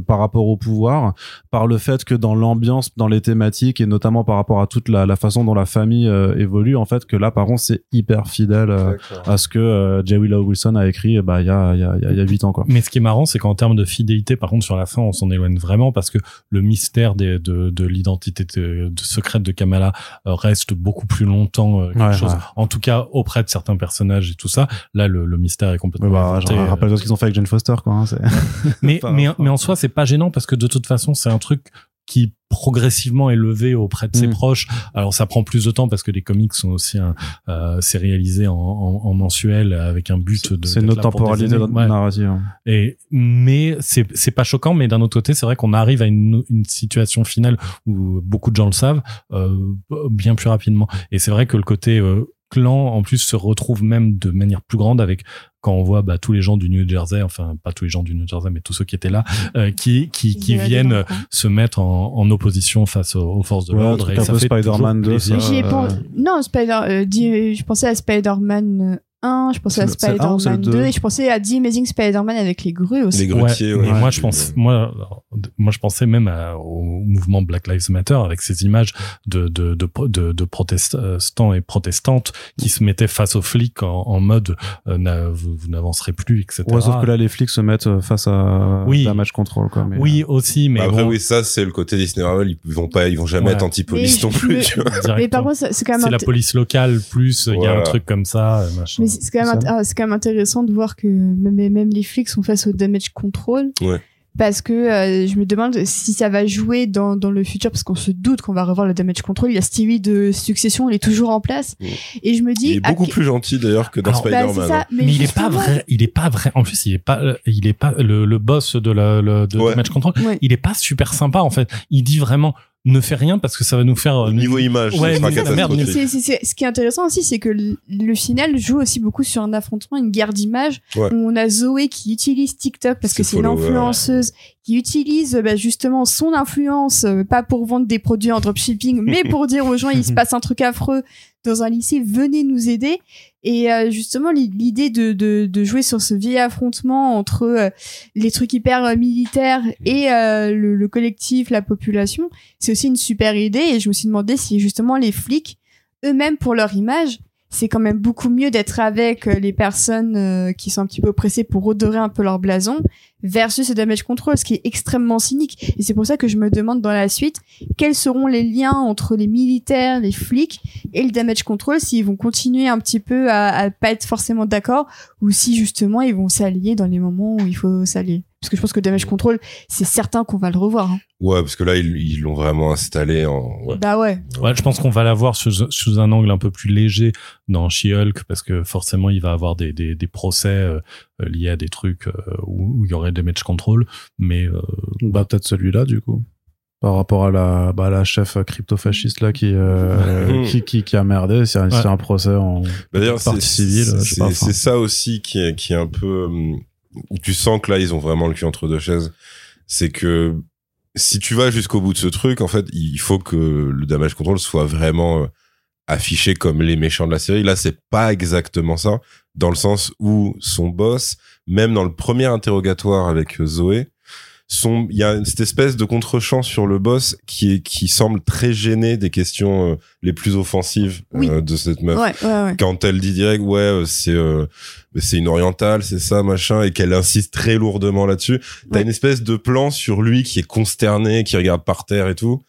par rapport au pouvoir par le fait que dans l'ambiance dans les thématiques et notamment par rapport à toute la, la façon dont la famille évolue en fait que là par contre c'est hyper fidèle à ce que J. Willow Wilson a écrit bah il y a il y a il y a 8 ans quoi. Mais ce qui est marrant c'est qu'en termes de fidélité, par contre, sur la fin, on s'en éloigne vraiment parce que le mystère de, de l'identité de, secrète de Kamala euh, reste beaucoup plus longtemps euh, quelque chose. En tout cas, auprès de certains personnages et tout ça. Là, le, mystère est complètement. bah, rappelle ce qu'ils ont fait avec Jane Foster, quoi. Hein, mais, [laughs] mais, mais en soi, c'est pas gênant parce que de toute façon, c'est un truc qui progressivement élevé auprès de ses mm. proches. Alors ça prend plus de temps parce que les comics sont aussi euh, sérialisés en, en, en, mensuel avec un but de. C'est notre temporalité de notre narration. Et mais c'est c'est pas choquant, mais d'un autre côté c'est vrai qu'on arrive à une, une situation finale où beaucoup de gens le savent euh, bien plus rapidement. Et c'est vrai que le côté euh, clan en plus se retrouve même de manière plus grande avec quand on voit bah, tous les gens du New Jersey, enfin pas tous les gens du New Jersey, mais tous ceux qui étaient là, [laughs] euh, qui qui, qui viennent se mettre en, en opposition face aux, forces de l'ordre. et ça fait Spider-Man 2. Non, Spider, euh, je pensais à Spider-Man 1, je pensais à Spider-Man 2 et je pensais à The Amazing Spider-Man avec les grues aussi. Les grutiers, ouais. moi, je pense, moi, moi, je pensais même au mouvement Black Lives Matter avec ces images de, de, de, de, de protestants et protestantes qui se mettaient face aux flics en, en mode euh, vous, n'avancerez plus, etc. Ouais, sauf que là, les flics se mettent euh, face à oui. match control, quoi. Mais, oui, euh, aussi, mais. Bah, après, oui, ça, c'est le côté Disney Marvel. Ils vont pas, ils vont jamais être anti-police non plus, tu vois. Mais par contre, c'est quand même. C'est la police locale plus, il y a un truc comme ça, machin c'est quand, même ah, c'est quand même intéressant de voir que même, même les flics sont face au damage control. Ouais. Parce que euh, je me demande si ça va jouer dans, dans le futur, parce qu'on se doute qu'on va revoir le damage control. Il y a Stevie de Succession, il est toujours en place. Et je me dis. Il est beaucoup plus gentil d'ailleurs que dans Spider-Man. Bah, mais, il est pas vrai. Il est pas vrai. En plus, il est pas. Il est pas le, le boss de la le, de damage control. Il est pas super sympa en fait. Il dit vraiment ne fait rien parce que ça va nous faire euh, niveau image ouais, merde, ce qui est intéressant aussi c'est que le, final joue aussi beaucoup sur un affrontement une guerre d'image où on a Zoé qui utilise TikTok parce que c'est une influenceuse qui utilise bah, justement son influence euh, pas pour vendre des produits en dropshipping mais [laughs] pour dire aux gens il se passe un truc affreux dans un lycée venez nous aider et euh, justement, l'idée de, de, de, jouer sur ce vieil affrontement entre euh, les trucs hyper euh, militaires et le, le, collectif, la population, c'est aussi une super idée. Et je me suis demandé si justement les flics, eux-mêmes pour leur image, c'est quand même beaucoup mieux d'être avec euh, les personnes euh, qui sont un petit peu oppressées pour redorer un peu leur blason versus ce damage control, ce qui est extrêmement cynique. Et c'est pour ça que je me demande dans la suite quels seront les liens entre les militaires, les flics et le damage control, s'ils vont continuer un petit peu à, à pas être forcément d'accord ou si justement ils vont s'allier dans les moments où il faut s'allier? Parce que je pense que Damage Control, c'est certain qu'on va le revoir. Hein. Ouais, parce que là, ils l'ont vraiment installé en. Ouais. Bah ouais. Ouais, je pense qu'on va l'avoir sous, sous un angle un peu plus léger dans She-Hulk, parce que forcément, il va avoir des, des, des procès euh, liés à des trucs euh, où, où il y aurait Damage Control, mais. Euh, bah, peut-être celui-là, du coup par rapport à la, bah, la chef crypto-fasciste là qui, euh, [laughs] qui, qui, qui, a merdé, c'est ouais. un procès en bah, partie civile. C'est ça aussi qui est, qui est un peu où tu sens que là ils ont vraiment le cul entre deux chaises. C'est que si tu vas jusqu'au bout de ce truc, en fait, il faut que le damage control soit vraiment affiché comme les méchants de la série. Là, c'est pas exactement ça, dans le sens où son boss, même dans le premier interrogatoire avec Zoé, son il y a cette espèce de contre-champ sur le boss qui est qui semble très gêné des questions euh, les plus offensives oui. euh, de cette meuf ouais, ouais, ouais. quand elle dit direct ouais euh, c'est c'est une orientale c'est ça machin et qu'elle insiste très lourdement là-dessus t'as une espèce de plan sur lui qui est consterné qui regarde par terre et tout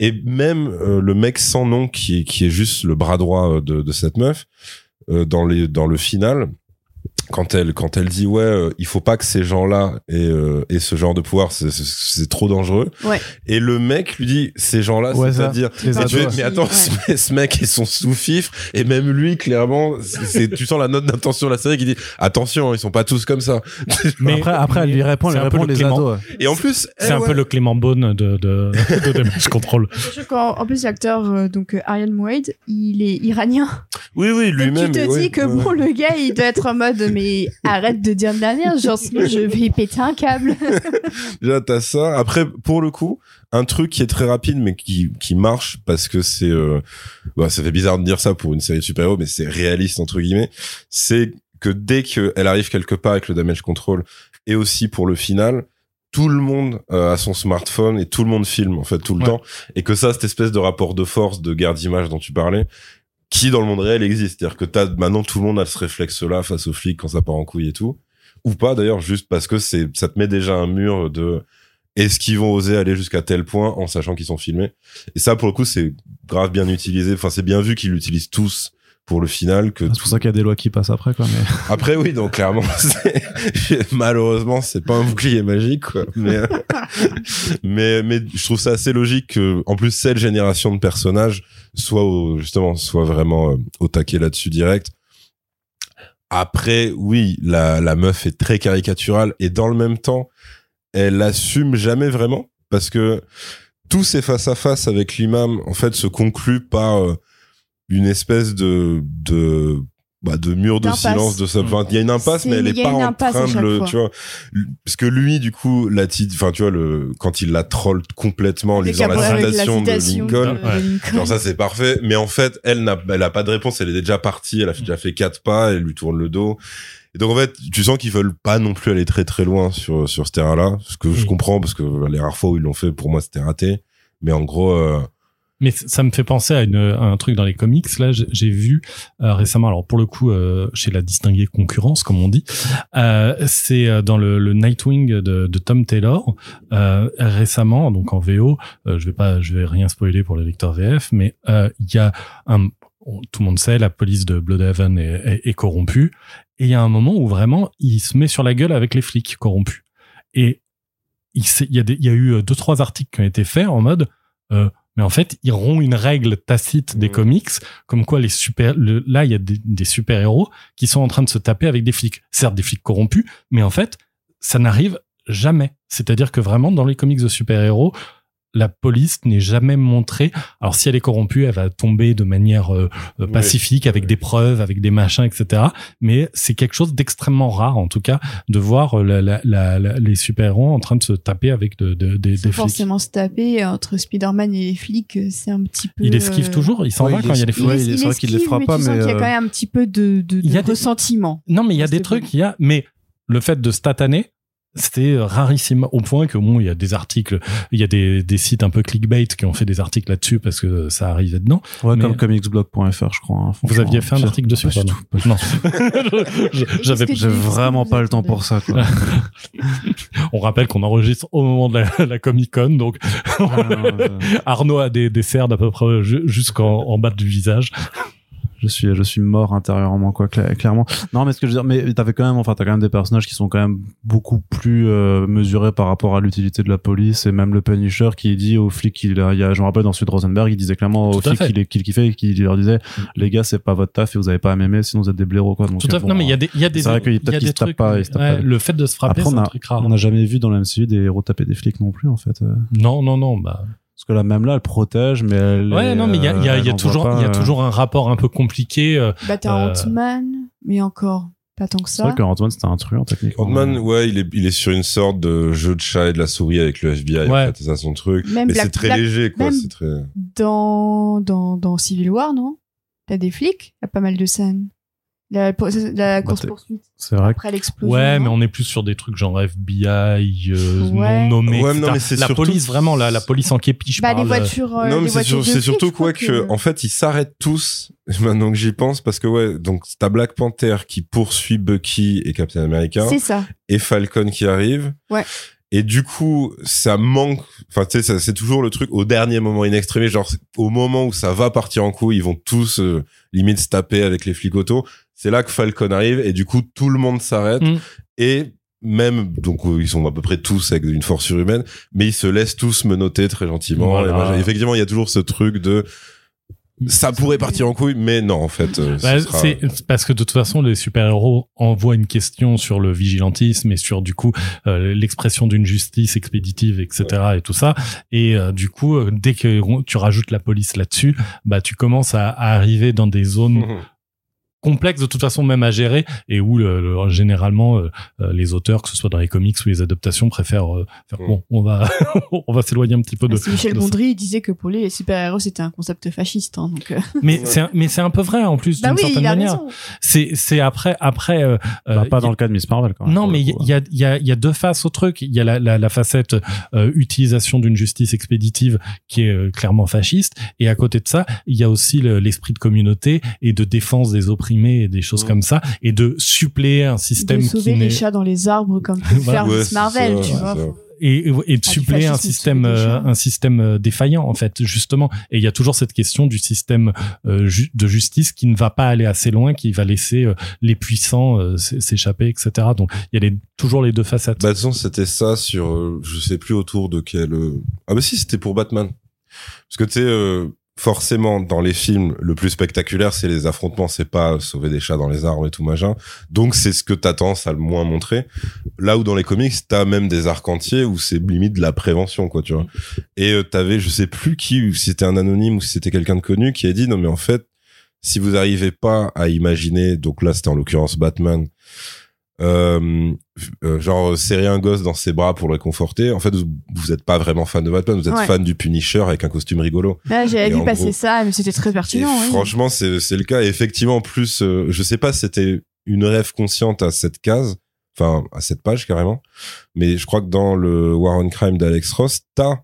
et même le mec sans nom qui est qui est juste le bras droit de, de cette meuf dans les dans le final quand elle quand elle dit ouais euh, il faut pas que ces gens-là aient, euh, aient ce genre de pouvoir c'est c'est trop dangereux. Ouais. et le mec lui dit ces gens-là ouais, c'est-à-dire mais attends ouais. [laughs] ce mec ils sont sous-fifre et même lui clairement c'est tu sens la note d'intention de la série qui dit attention ils sont pas tous comme ça. [laughs] Mais après après elle lui répond elle répond les Clément. ados. Et en plus c'est un peu le Clément Beaune de de, [laughs] de Damage Control. En, en plus l'acteur euh, donc Ariane Mouaid il est iranien. Oui oui lui-même tu te dis que bon le gars il doit être en mode mais arrête de dire de la merde, genre sinon je vais péter un câble. [laughs] Déjà t'as ça. Après pour le coup, un truc qui est très rapide mais qui qui marche parce que c'est euh, bah, ça fait bizarre de dire ça pour une série de super-héros mais c'est réaliste entre guillemets, c'est que dès qu'elle arrive quelque part avec le damage control et aussi pour le final, tout le monde euh, a son smartphone et tout le monde filme en fait tout le Ouais. temps et que ça cette espèce de rapport de force de guerre d'image dont tu parlais qui dans le monde réel existe. C'est-à-dire que t'as maintenant tout le monde a ce réflexe là face aux flics quand ça part en couille et tout. Ou pas d'ailleurs juste parce que c'est ça te met déjà un mur de est-ce qu'ils vont oser aller jusqu'à tel point en sachant qu'ils sont filmés? Et ça pour le coup c'est grave bien utilisé. Enfin c'est bien vu qu'ils l'utilisent tous pour le final que c'est pour ça qu'il y a des lois qui passent après quoi mais [laughs] après oui donc clairement [laughs] malheureusement c'est pas un bouclier magique quoi. Mais [laughs] mais mais je trouve ça assez logique que en plus cette génération de personnages soit au- justement soit vraiment euh, au taquet là-dessus direct. Après oui la la meuf est très caricaturale et dans le même temps elle assume jamais vraiment parce que tous ces face à face avec l'imam en fait se concluent par euh, une espèce de de bah, de mur de silence de ça enfin, il y a une impasse mais elle est pas en train de le fois. tu vois parce que lui du coup la tit- enfin tu vois le quand il la troll complètement en lui faisant la citation de Lincoln de Ouais. Lincoln. Genre ça c'est parfait, mais en fait elle n'a elle a pas de réponse, elle est déjà partie, elle a déjà fait quatre pas, elle lui tourne le dos. Et donc en fait tu sens qu'ils veulent pas non plus aller très très loin sur sur ce terrain-là, ce que je comprends parce que les rares fois où ils l'ont fait pour moi c'était raté. Mais en gros euh, Mais ça me fait penser à, une, à un truc dans les comics. Là, j'ai- vu euh, récemment, alors pour le coup, euh, chez la distinguée concurrence, comme on dit, euh, c'est euh, dans le, le Nightwing de, de Tom Taylor euh, récemment, donc en VO. euh, je vais pas, je vais rien spoiler pour le lecteur VF, mais il y a un, tout le monde sait, la police de Bloodhaven est, est, corrompue, et il y a un moment où vraiment il se met sur la gueule avec les flics corrompus. Et il, y a des, il y a eu deux trois articles qui ont été faits en mode euh, mais en fait, ils rompt une règle tacite des Mhm. comics, comme quoi les super, le- là, il y a des, des super héros qui sont en train de se taper avec des flics. Certes, des flics corrompus, mais en fait, ça n'arrive jamais. C'est-à-dire que vraiment, dans les comics de super héros, la police n'est jamais montrée. Alors, si elle est corrompue, elle va tomber de manière euh, euh, pacifique, avec des preuves, avec des machins, etc. Mais c'est quelque chose d'extrêmement rare, en tout cas, de voir la- la- la- la- les super héros en train de se taper avec de, de- des, des flics. forcément se taper entre Spider-Man et les flics, euh, c'est un petit peu. Il esquive euh, toujours, il s'en Ouais, va il quand il y a des esquive. flics. Ouais, il est- vrai qu'il les esquive, frappe pas, tu sens mais, qu'il y a quand même un petit peu de, de, il y a de des- ressentiment. Non, mais il y a des trucs, il y a, mais le fait de stataner, c'était rarissime au point que bon, il y a des articles, il y a des, des sites un peu clickbait qui ont fait des articles là-dessus parce que ça arrivait dedans. ouais Mais- comme comicsblog.fr je crois hein, Vous aviez fait un Pire. article dessus Pas du tout, pas du Non. [laughs] Je- J'avais, vraiment pas le temps pour ça quoi [laughs] on rappelle qu'on enregistre au moment de la, la Comic Con, donc Ah, non, [laughs] Arnaud a des, des cernes à peu près ju- jusqu'en en bas du visage. Je suis je suis mort intérieurement quoi clairement. Non mais ce que je veux dire mais t'avais quand même enfin t'as quand même des personnages qui sont quand même beaucoup plus euh, mesurés par rapport à l'utilité de la police et même le Punisher qui dit aux flics qu'il il y a je me rappelle dans Sud Rosenberg il disait clairement aux flics qu'il qu'il kiffait qu'il leur disait mm. les gars c'est pas votre taf et vous avez pas à m'aimer sinon vous êtes des blaireaux quoi. Donc, tout à fait. Non mais il y a des il y a des c'est vrai qu'il peut-être se pas, le fait de se frapper c'est un truc rare. on n'a jamais vu dans la MCU des héros taper des flics non plus en fait euh. non non non bah parce que là même là elle protège mais elle ouais non mais il y a, y a, y a toujours il y a toujours un rapport un peu compliqué euh, bah t'as euh... Ant-Man mais encore pas tant que ça. C'est vrai que Ant-Man c'était un truc techniquement. Ant-Man ouais il est il est sur une sorte de jeu de chat et de la souris avec le FBI ouais. en fait c'est ça son truc même mais c'est très léger quoi c'est très dans dans dans Civil War non? T'as des flics il y a pas mal de scènes la, la bah, course poursuite. C'est vrai. Après l'explosion. Ouais, mais on est plus sur des trucs genre FBI, euh, non nommés. Ouais, non, mais c'est la surtout... police vraiment, la, la police en képi. Bah les voitures. Euh, non, mais c'est surtout quoi que... en fait, ils s'arrêtent tous. [laughs] Maintenant que j'y pense, parce que ouais, donc t'as Black Panther qui poursuit Bucky et Captain America. C'est ça. Et Falcon qui arrive. Ouais. Et du coup, ça manque. Enfin, tu sais, c'est toujours le truc au dernier moment in genre au moment où ça va partir en couille, ils vont tous euh, limite se taper avec les flics auto. C'est là que Falcon arrive et du coup tout le monde s'arrête mm. et même donc euh, ils sont à peu près tous avec une force surhumaine, mais ils se laissent tous menotter très gentiment. effectivement, il y a toujours ce truc de ça pourrait partir en couille, mais non, en fait. Euh, bah, C'est parce que de toute façon, les super-héros envoient une question sur le vigilantisme et sur du coup euh, l'expression d'une justice expéditive, etc. et tout ça. Et du coup, dès que tu rajoutes la police là-dessus, bah tu commences à, à, arriver dans des zones complexe de toute façon même à gérer et où le, généralement euh, euh, les auteurs que ce soit dans les comics ou les adaptations préfèrent euh, faire mm. bon on va [laughs] on va s'éloigner un petit peu de ah, Michel Gondry disait que pour lui les super-héros c'était un concept fasciste hein, donc mais c'est mais c'est un peu vrai en plus bah d'une certaine manière. c'est c'est après après bah, pas dans le cas de Miss Marvel quand même, non mais il y a il y a il y a deux faces au truc. Il y a la la, la facette utilisation d'une justice expéditive qui est clairement fasciste et à côté de ça il y a aussi l'esprit de communauté et de défense des opprimés et des choses comme ça et de suppléer un système de sauver les chats dans les arbres comme [laughs] peut faire Marvel tu vois. et, et de ah, suppléer un système euh, un système euh, défaillant en fait justement. Et il y a toujours cette question du système euh, de justice qui ne va pas aller assez loin qui va laisser les puissants s'échapper etc donc il y a les, toujours les deux facettes. Bah de c'était ça sur je sais plus autour de quel ah bah si c'était pour Batman. Parce que tu sais forcément dans les films le plus spectaculaire c'est les affrontements c'est pas sauver des chats dans les arbres et tout machin. Donc c'est ce que t'as tendance à le moins montrer là où dans les comics t'as même des arcs entiers où c'est limite de la prévention quoi tu vois. Et euh, t'avais je sais plus qui si c'était un anonyme ou si c'était quelqu'un de connu qui a dit non mais en fait si vous arrivez pas à imaginer donc là c'était en l'occurrence Batman euh, euh, genre serrer un gosse dans ses bras pour le réconforter. En fait, vous êtes pas vraiment fan de Batman, vous êtes fan du Punisher avec un costume rigolo. J'avais vu passer ça, mais c'était très pertinent. Franchement, c'est c'est le cas. Et effectivement, en plus, euh, je sais pas, si c'était une rêve consciente à cette case, enfin à cette page carrément, mais je crois que dans le War on Crime d'Alex Ross, t'as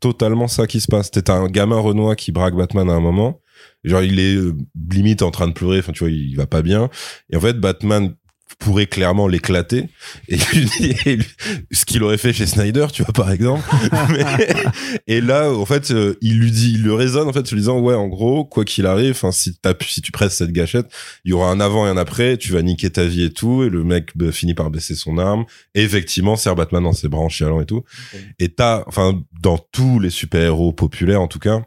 totalement ça qui se passe. T'es un gamin Renoir qui braque Batman à un moment. Genre, il est euh, limite en train de pleurer. Enfin, tu vois, il va pas bien. Et en fait, Batman pourrait clairement l'éclater. [laughs] Et, ce qu'il aurait fait chez Snyder tu vois par exemple. [laughs] Et là en fait euh, il lui dit il le raisonne en fait en lui disant ouais en gros quoi qu'il arrive enfin si si tu presses cette gâchette il y aura un avant et un après tu vas niquer ta vie et tout et le mec bah, finit par baisser son arme. Et effectivement serre Batman dans ses bras en chialant et tout. Et t'as enfin dans tous les super héros populaires en tout cas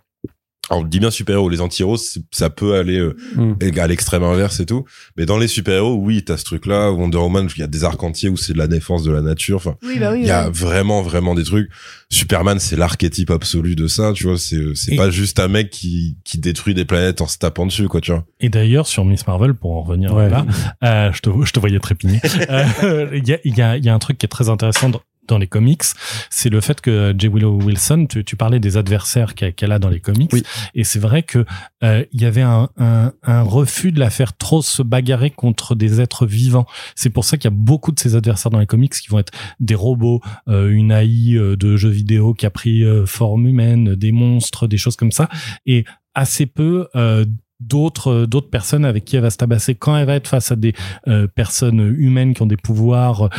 on dit bien super-héros, les anti-héros, ça peut aller euh, mm. à l'extrême inverse et tout. Mais dans les super-héros, oui, t'as ce truc-là. Wonder Woman, il y a des arcs entiers où c'est de la défense de la nature. Enfin, bah il y a vraiment, vraiment des trucs. Superman, c'est l'archétype absolu de ça, tu vois. C'est, c'est pas juste un mec qui, qui détruit des planètes en se tapant dessus, quoi, tu vois. Et d'ailleurs, sur Miss Marvel, pour en revenir là, euh, je te, je te voyais trépigner. [laughs] Euh, il y a, il y a, il y a un truc qui est très intéressant dans les comics, c'est le fait que J. Willow Wilson, tu, tu parlais des adversaires qu'elle a dans les comics, et c'est vrai que euh, il y avait un, un, un, refus de la faire trop se bagarrer contre des êtres vivants. C'est pour ça qu'il y a beaucoup de ces adversaires dans les comics qui vont être des robots, euh, une AI euh, de jeux vidéo qui a pris forme humaine, des monstres, des choses comme ça, et assez peu d'autres d'autres personnes avec qui elle va se tabasser quand elle va être face à des personnes humaines qui ont des pouvoirs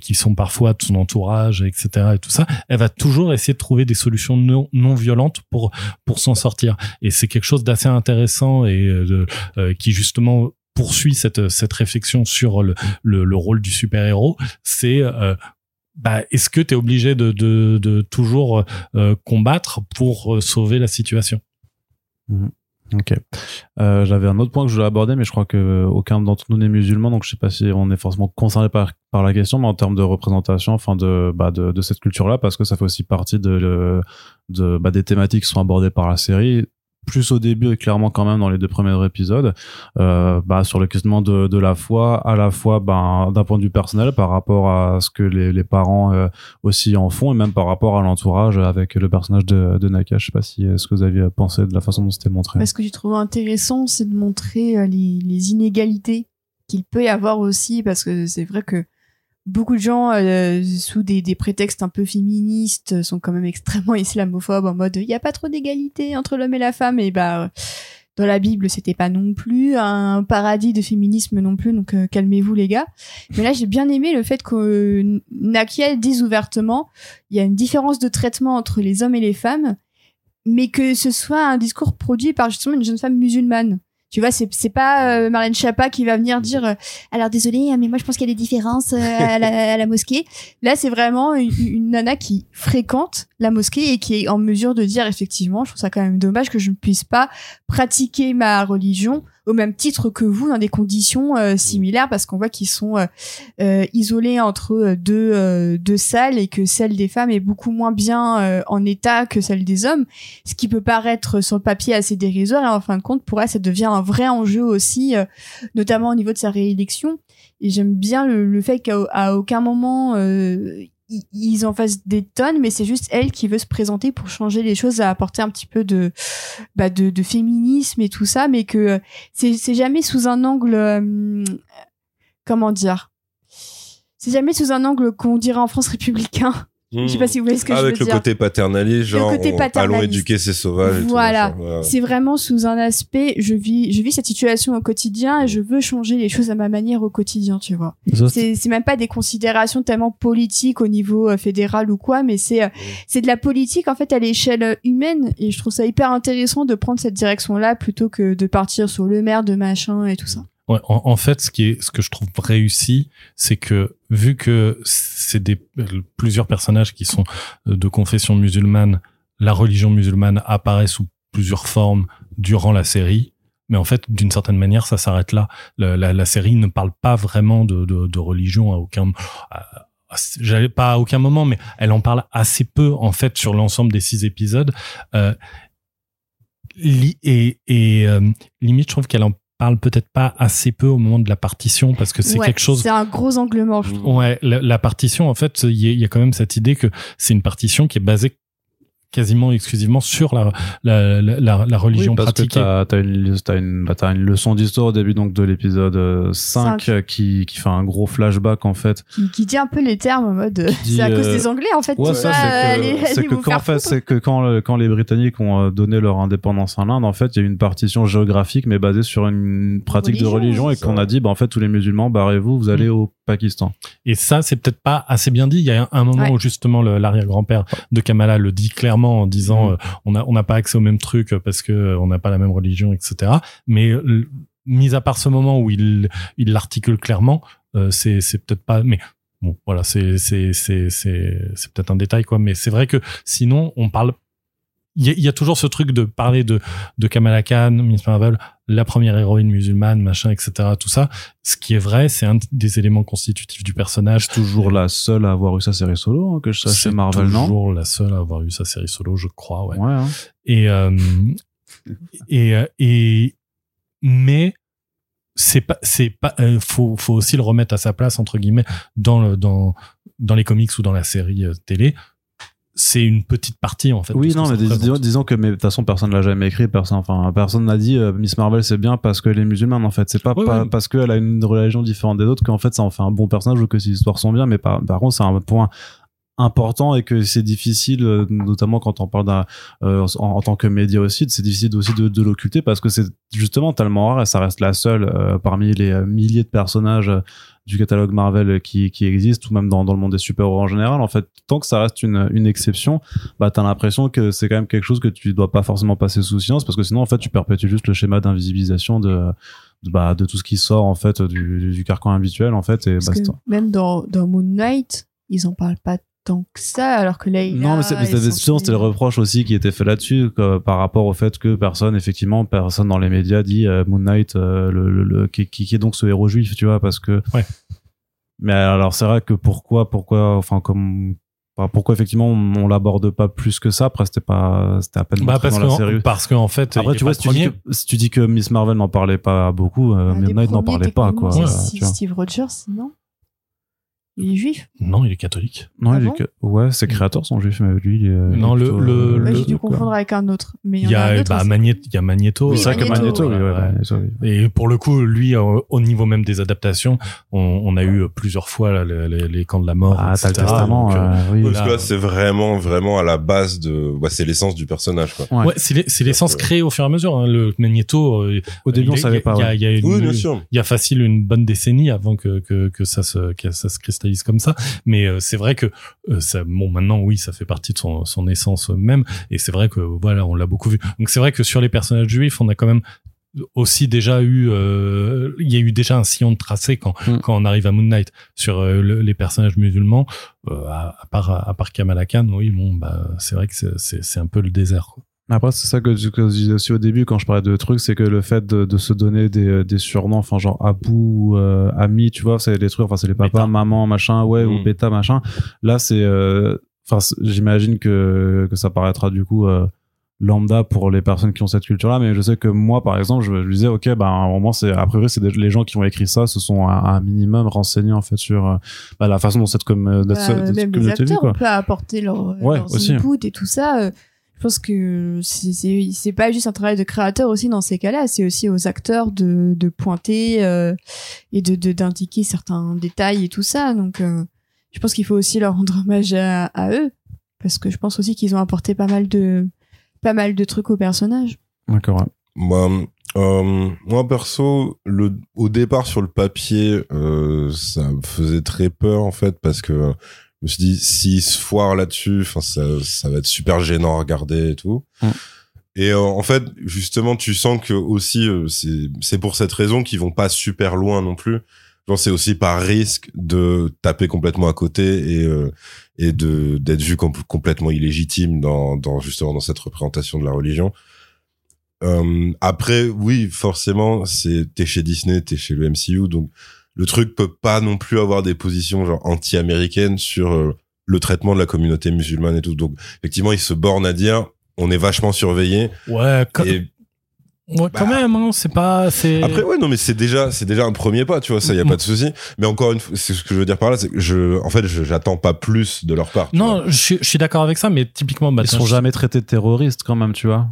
qui sont parfois de son entourage etc et tout ça elle va toujours essayer de trouver des solutions non, non violentes pour pour s'en sortir. Et c'est quelque chose d'assez intéressant et de, qui justement poursuit cette cette réflexion sur le le, le rôle du super héros c'est euh, bah, est-ce que tu es obligé de, de, de toujours euh, combattre pour euh, sauver la situation? Mhm. Ok. Euh, J'avais un autre point que je voulais aborder, mais je crois que aucun d'entre nous n'est musulman, donc je sais pas si on est forcément concerné par, par la question, mais en termes de représentation, enfin de, bah de, de cette culture-là, parce que ça fait aussi partie de, de bah, des thématiques qui sont abordées par la série plus au début et clairement quand même dans les deux premiers épisodes, euh, bah, sur le questionnement de, la foi, à la fois bah, d'un point de vue personnel par rapport à ce que les, parents euh, aussi en font et même par rapport à l'entourage avec le personnage de, de Naka. Je sais pas si euh, ce que vous aviez pensé de la façon dont c'était montré. Ce que j'ai trouvé intéressant, c'est de montrer les, les inégalités qu'il peut y avoir aussi parce que c'est vrai que beaucoup de gens euh, sous des, prétextes un peu féministes sont quand même extrêmement [laughs] islamophobes en mode il y a pas trop d'égalité entre l'homme et la femme. Et bah dans la Bible c'était pas non plus un paradis de féminisme non plus donc euh, calmez-vous les gars. Mais là j'ai bien aimé le fait que euh, Nakia dise ouvertement il y a une différence de traitement entre les hommes et les femmes mais que ce soit un discours produit par justement une jeune femme musulmane tu vois, c'est c'est pas euh, Marlène Chapa qui va venir dire euh, alors désolé, mais moi je pense qu'il y a des différences euh, à, la, [laughs] mosquée. Là, c'est vraiment une, nana qui fréquente la mosquée et qui est en mesure de dire effectivement, je trouve ça quand même dommage que je ne puisse pas pratiquer ma religion au même titre que vous dans des conditions euh, similaires parce qu'on voit qu'ils sont euh, euh, isolés entre deux, deux salles et que celle des femmes est beaucoup moins bien en état que celle des hommes, ce qui peut paraître sur le papier assez dérisoire et en fin de compte pour elle ça devient un vrai enjeu aussi, notamment au niveau de sa réélection. Et j'aime bien le, le fait qu'à aucun moment ils en fassent des tonnes, mais c'est juste elle qui veut se présenter pour changer les choses, à apporter un petit peu de, bah de, féminisme et tout ça, mais que euh, c'est jamais sous un angle, euh, comment dire, c'est jamais sous un angle qu'on dirait en France républicain. Je sais pas si vous voyez ce que je veux dire. Avec le côté paternaliste, genre, le côté allons éduquer ces sauvages. Voilà. C'est vraiment sous un aspect, je vis, je vis cette situation au quotidien et je veux changer les choses à ma manière au quotidien, tu vois. C'est, c'est même pas des considérations tellement politiques au niveau euh, fédéral ou quoi, mais c'est, euh, c'est de la politique, en fait, à l'échelle humaine et je trouve ça hyper intéressant de prendre cette direction-là plutôt que de partir sur le maire de machin et tout ça. En, fait, ce qui est, ce que je trouve réussi, c'est que vu que c'est des plusieurs personnages qui sont euh, de confession musulmane, la religion musulmane apparaît sous plusieurs formes durant la série. Mais en fait, d'une certaine manière, ça s'arrête là. La, la, la, série ne parle pas vraiment de, de, de religion à aucun, j'allais pas à aucun moment, mais elle en parle assez peu en fait sur l'ensemble des six épisodes. Euh, et, et euh, limite, je trouve qu'elle en parle peut-être pas assez peu au moment de la partition parce que c'est quelque chose. C'est un gros angle mort. Ouais, la, la, partition en fait, il y, y, a quand même cette idée que c'est une partition qui est basée quasiment exclusivement sur la, la, la, la religion oui, parce pratiquée. Que t'as, as une, t'as une, bah, une leçon d'histoire au début donc de l'épisode 5, euh, Qui, qui fait un gros flashback en fait. Qui, qui dit un peu les termes en mode euh, c'est à cause des Anglais en fait. Ouais, ça, c'est que, que quand, en fait, c'est que quand, quand les Britanniques ont euh, donné leur indépendance en Inde, en fait, il y a une partition géographique mais basée sur une pratique de religion et qu'on a dit bah en fait tous les musulmans barrez-vous, vous allez mm. au Pakistan. Et ça, c'est peut-être pas assez bien dit. Il y a un moment où justement l'arrière-grand-père de Kamala le dit clairement en disant mm. euh, on a on n'a pas accès au même truc parce que euh, on n'a pas la même religion, etc. Mais mis à part ce moment où il il l'articule clairement, euh, c'est c'est peut-être pas. Mais bon, voilà, c'est c'est c'est c'est c'est peut-être un détail quoi. Mais c'est vrai que sinon on parle il y, a toujours ce truc de parler de, de Kamala Khan, Miss Marvel, la première héroïne musulmane, machin, etc. Tout ça. Ce qui est vrai, c'est un des éléments constitutifs du personnage. Toujours la seule à avoir eu sa série solo, hein, que je sache chez Marvel, non? Toujours la seule à avoir eu sa série solo, je crois, ouais. ouais hein. Et, euh, et, euh, et, mais, c'est pas, c'est pas, euh, faut, faut aussi le remettre à sa place, entre guillemets, dans le, dans, dans les comics ou dans la série euh, télé c'est une petite partie en fait. Oui, non, mais disons, que mais de toute façon personne l'a jamais écrit, personne, enfin personne n'a dit euh, Miss Marvel c'est bien parce qu'elle est musulmane en fait. C'est pas, pas parce qu'elle a une religion différente des autres qu'en fait ça en fait un bon personnage ou que ses histoires sont bien. Mais par, par contre c'est un point important et que c'est difficile, euh, notamment quand on parle d'un euh, en, en, tant que média aussi, c'est difficile aussi de, de l'occulter parce que c'est justement tellement rare et ça reste la seule euh, parmi les milliers de personnages du catalogue Marvel qui, qui existe ou même dans, dans le monde des super-héros en général. En fait, tant que ça reste une, une exception, bah t'as l'impression que c'est quand même quelque chose que tu dois pas forcément passer sous silence parce que sinon en fait tu perpétues juste le schéma d'invisibilisation de de, bah, de tout ce qui sort en fait du, du carcan habituel en fait et basta. même dans, dans Moon Knight, ils en parlent pas tant que ça, alors que là, il Non, mais c'était le reproche aussi qui était fait là-dessus, par rapport au fait que personne, effectivement, personne dans les médias dit euh, Moon Knight, euh, le, le, qui, qui, est donc ce héros juif, tu vois, parce que. Ouais. Mais alors, c'est vrai que pourquoi, pourquoi, enfin, comme. pourquoi effectivement on, l'aborde pas plus que ça? Après c'était pas c'était à peine bah parce dans la série. Parce qu'en fait après tu vois si tu, dis que, si tu dis que Miss Marvel n'en parlait pas beaucoup, euh, Moon Knight n'en parlait pas quoi. Steve Rogers non? Il est juif? Non, il est catholique. Non, ah il est ouais, ses créateurs sont juifs, mais lui, il est. Non, le. le, le... J'ai dû confondre avec un autre. Mais il y, a, bah, Magneto. Il y a Magneto. Oui, c'est vrai que Magneto, oui, ouais, Magneto, oui. Et pour le coup, lui, au, niveau même des adaptations, on, on a eu plusieurs fois là, les, les, camps de la mort. Ah, t'as le testament. Donc, euh, oui. Parce que là, c'est vraiment, vraiment à la base de. Bah, c'est l'essence du personnage, quoi. Ouais, c'est l'essence créée au fur et à mesure. Hein. Le Magneto. Euh, au début, on savait pas. Il y a, y a oui, bien sûr. Il y a facile une bonne décennie avant que que, que ça se que comme ça mais euh, c'est vrai que euh, ça bon maintenant oui ça fait partie de son, son essence même et c'est vrai que voilà on l'a beaucoup vu donc c'est vrai que sur les personnages juifs on a quand même aussi déjà eu euh, il y a eu déjà un sillon de tracé quand mm. quand on arrive à Moon Knight sur les personnages musulmans à, part à part Kamala Khan oui bon bah c'est vrai que c'est c'est un peu le désert quoi. Après, c'est ça que, je disais aussi au début quand je parlais de trucs, c'est que le fait de, de, se donner des, euh, des surnoms, enfin genre Abou, euh, Ami, tu vois, c'est des trucs, enfin c'est les papas, maman, machin, ouais, ou mm. bêta, machin. Là, c'est, euh, enfin, j'imagine que, que ça paraîtra du coup euh, lambda pour les personnes qui ont cette culture-là, mais je sais que moi, par exemple, je, je disais, ok, ben, à un moment, c'est, a priori, c'est les gens qui ont écrit ça, se sont un, un minimum renseignés en fait sur bah, la façon dont cette, com bah, cette, même communauté les acteurs, on peut apporter leur, ouais, leurs aussi. inputs et tout ça pense que c'est pas juste un travail de créateur aussi dans ces cas-là, c'est aussi aux acteurs de, de pointer euh, et de d'indiquer certains détails et tout ça. Donc, euh, je pense qu'il faut aussi leur rendre hommage à, à eux parce que je pense aussi qu'ils ont apporté pas mal de pas mal de trucs au personnage. D'accord. Ouais. Moi, euh, moi perso, le, au départ sur le papier, euh, ça me faisait très peur en fait parce que me suis dit, s'ils se foirent là-dessus, enfin, ça, ça va être super gênant à regarder et tout. Mm. Et euh, en fait, justement, tu sens que aussi, euh, c'est, c'est pour cette raison qu'ils vont pas super loin non plus. Genre, c'est aussi par risque de taper complètement à côté et euh, et de d'être vu comme complètement illégitime dans dans justement dans cette représentation de la religion. après, oui, forcément, c'est t'es chez Disney, t'es chez le MCU, donc le truc peut pas non plus avoir des positions genre anti-américaines sur euh, le traitement de la communauté musulmane et tout. Donc effectivement, il se borne à dire on est vachement surveillé. Ouais. Quand... Ouais, quand bah, même, hein, c'est pas, c'est. Après, ouais, non, mais c'est déjà, c'est déjà un premier pas, tu vois, ça, y a pas de souci. Mais encore une fois, c'est ce que je veux dire par là, c'est que je, en fait, j'attends pas plus de leur part. Non, je, je, suis d'accord avec ça, mais typiquement, bah, ils sont jamais traités de terroristes quand même, tu vois.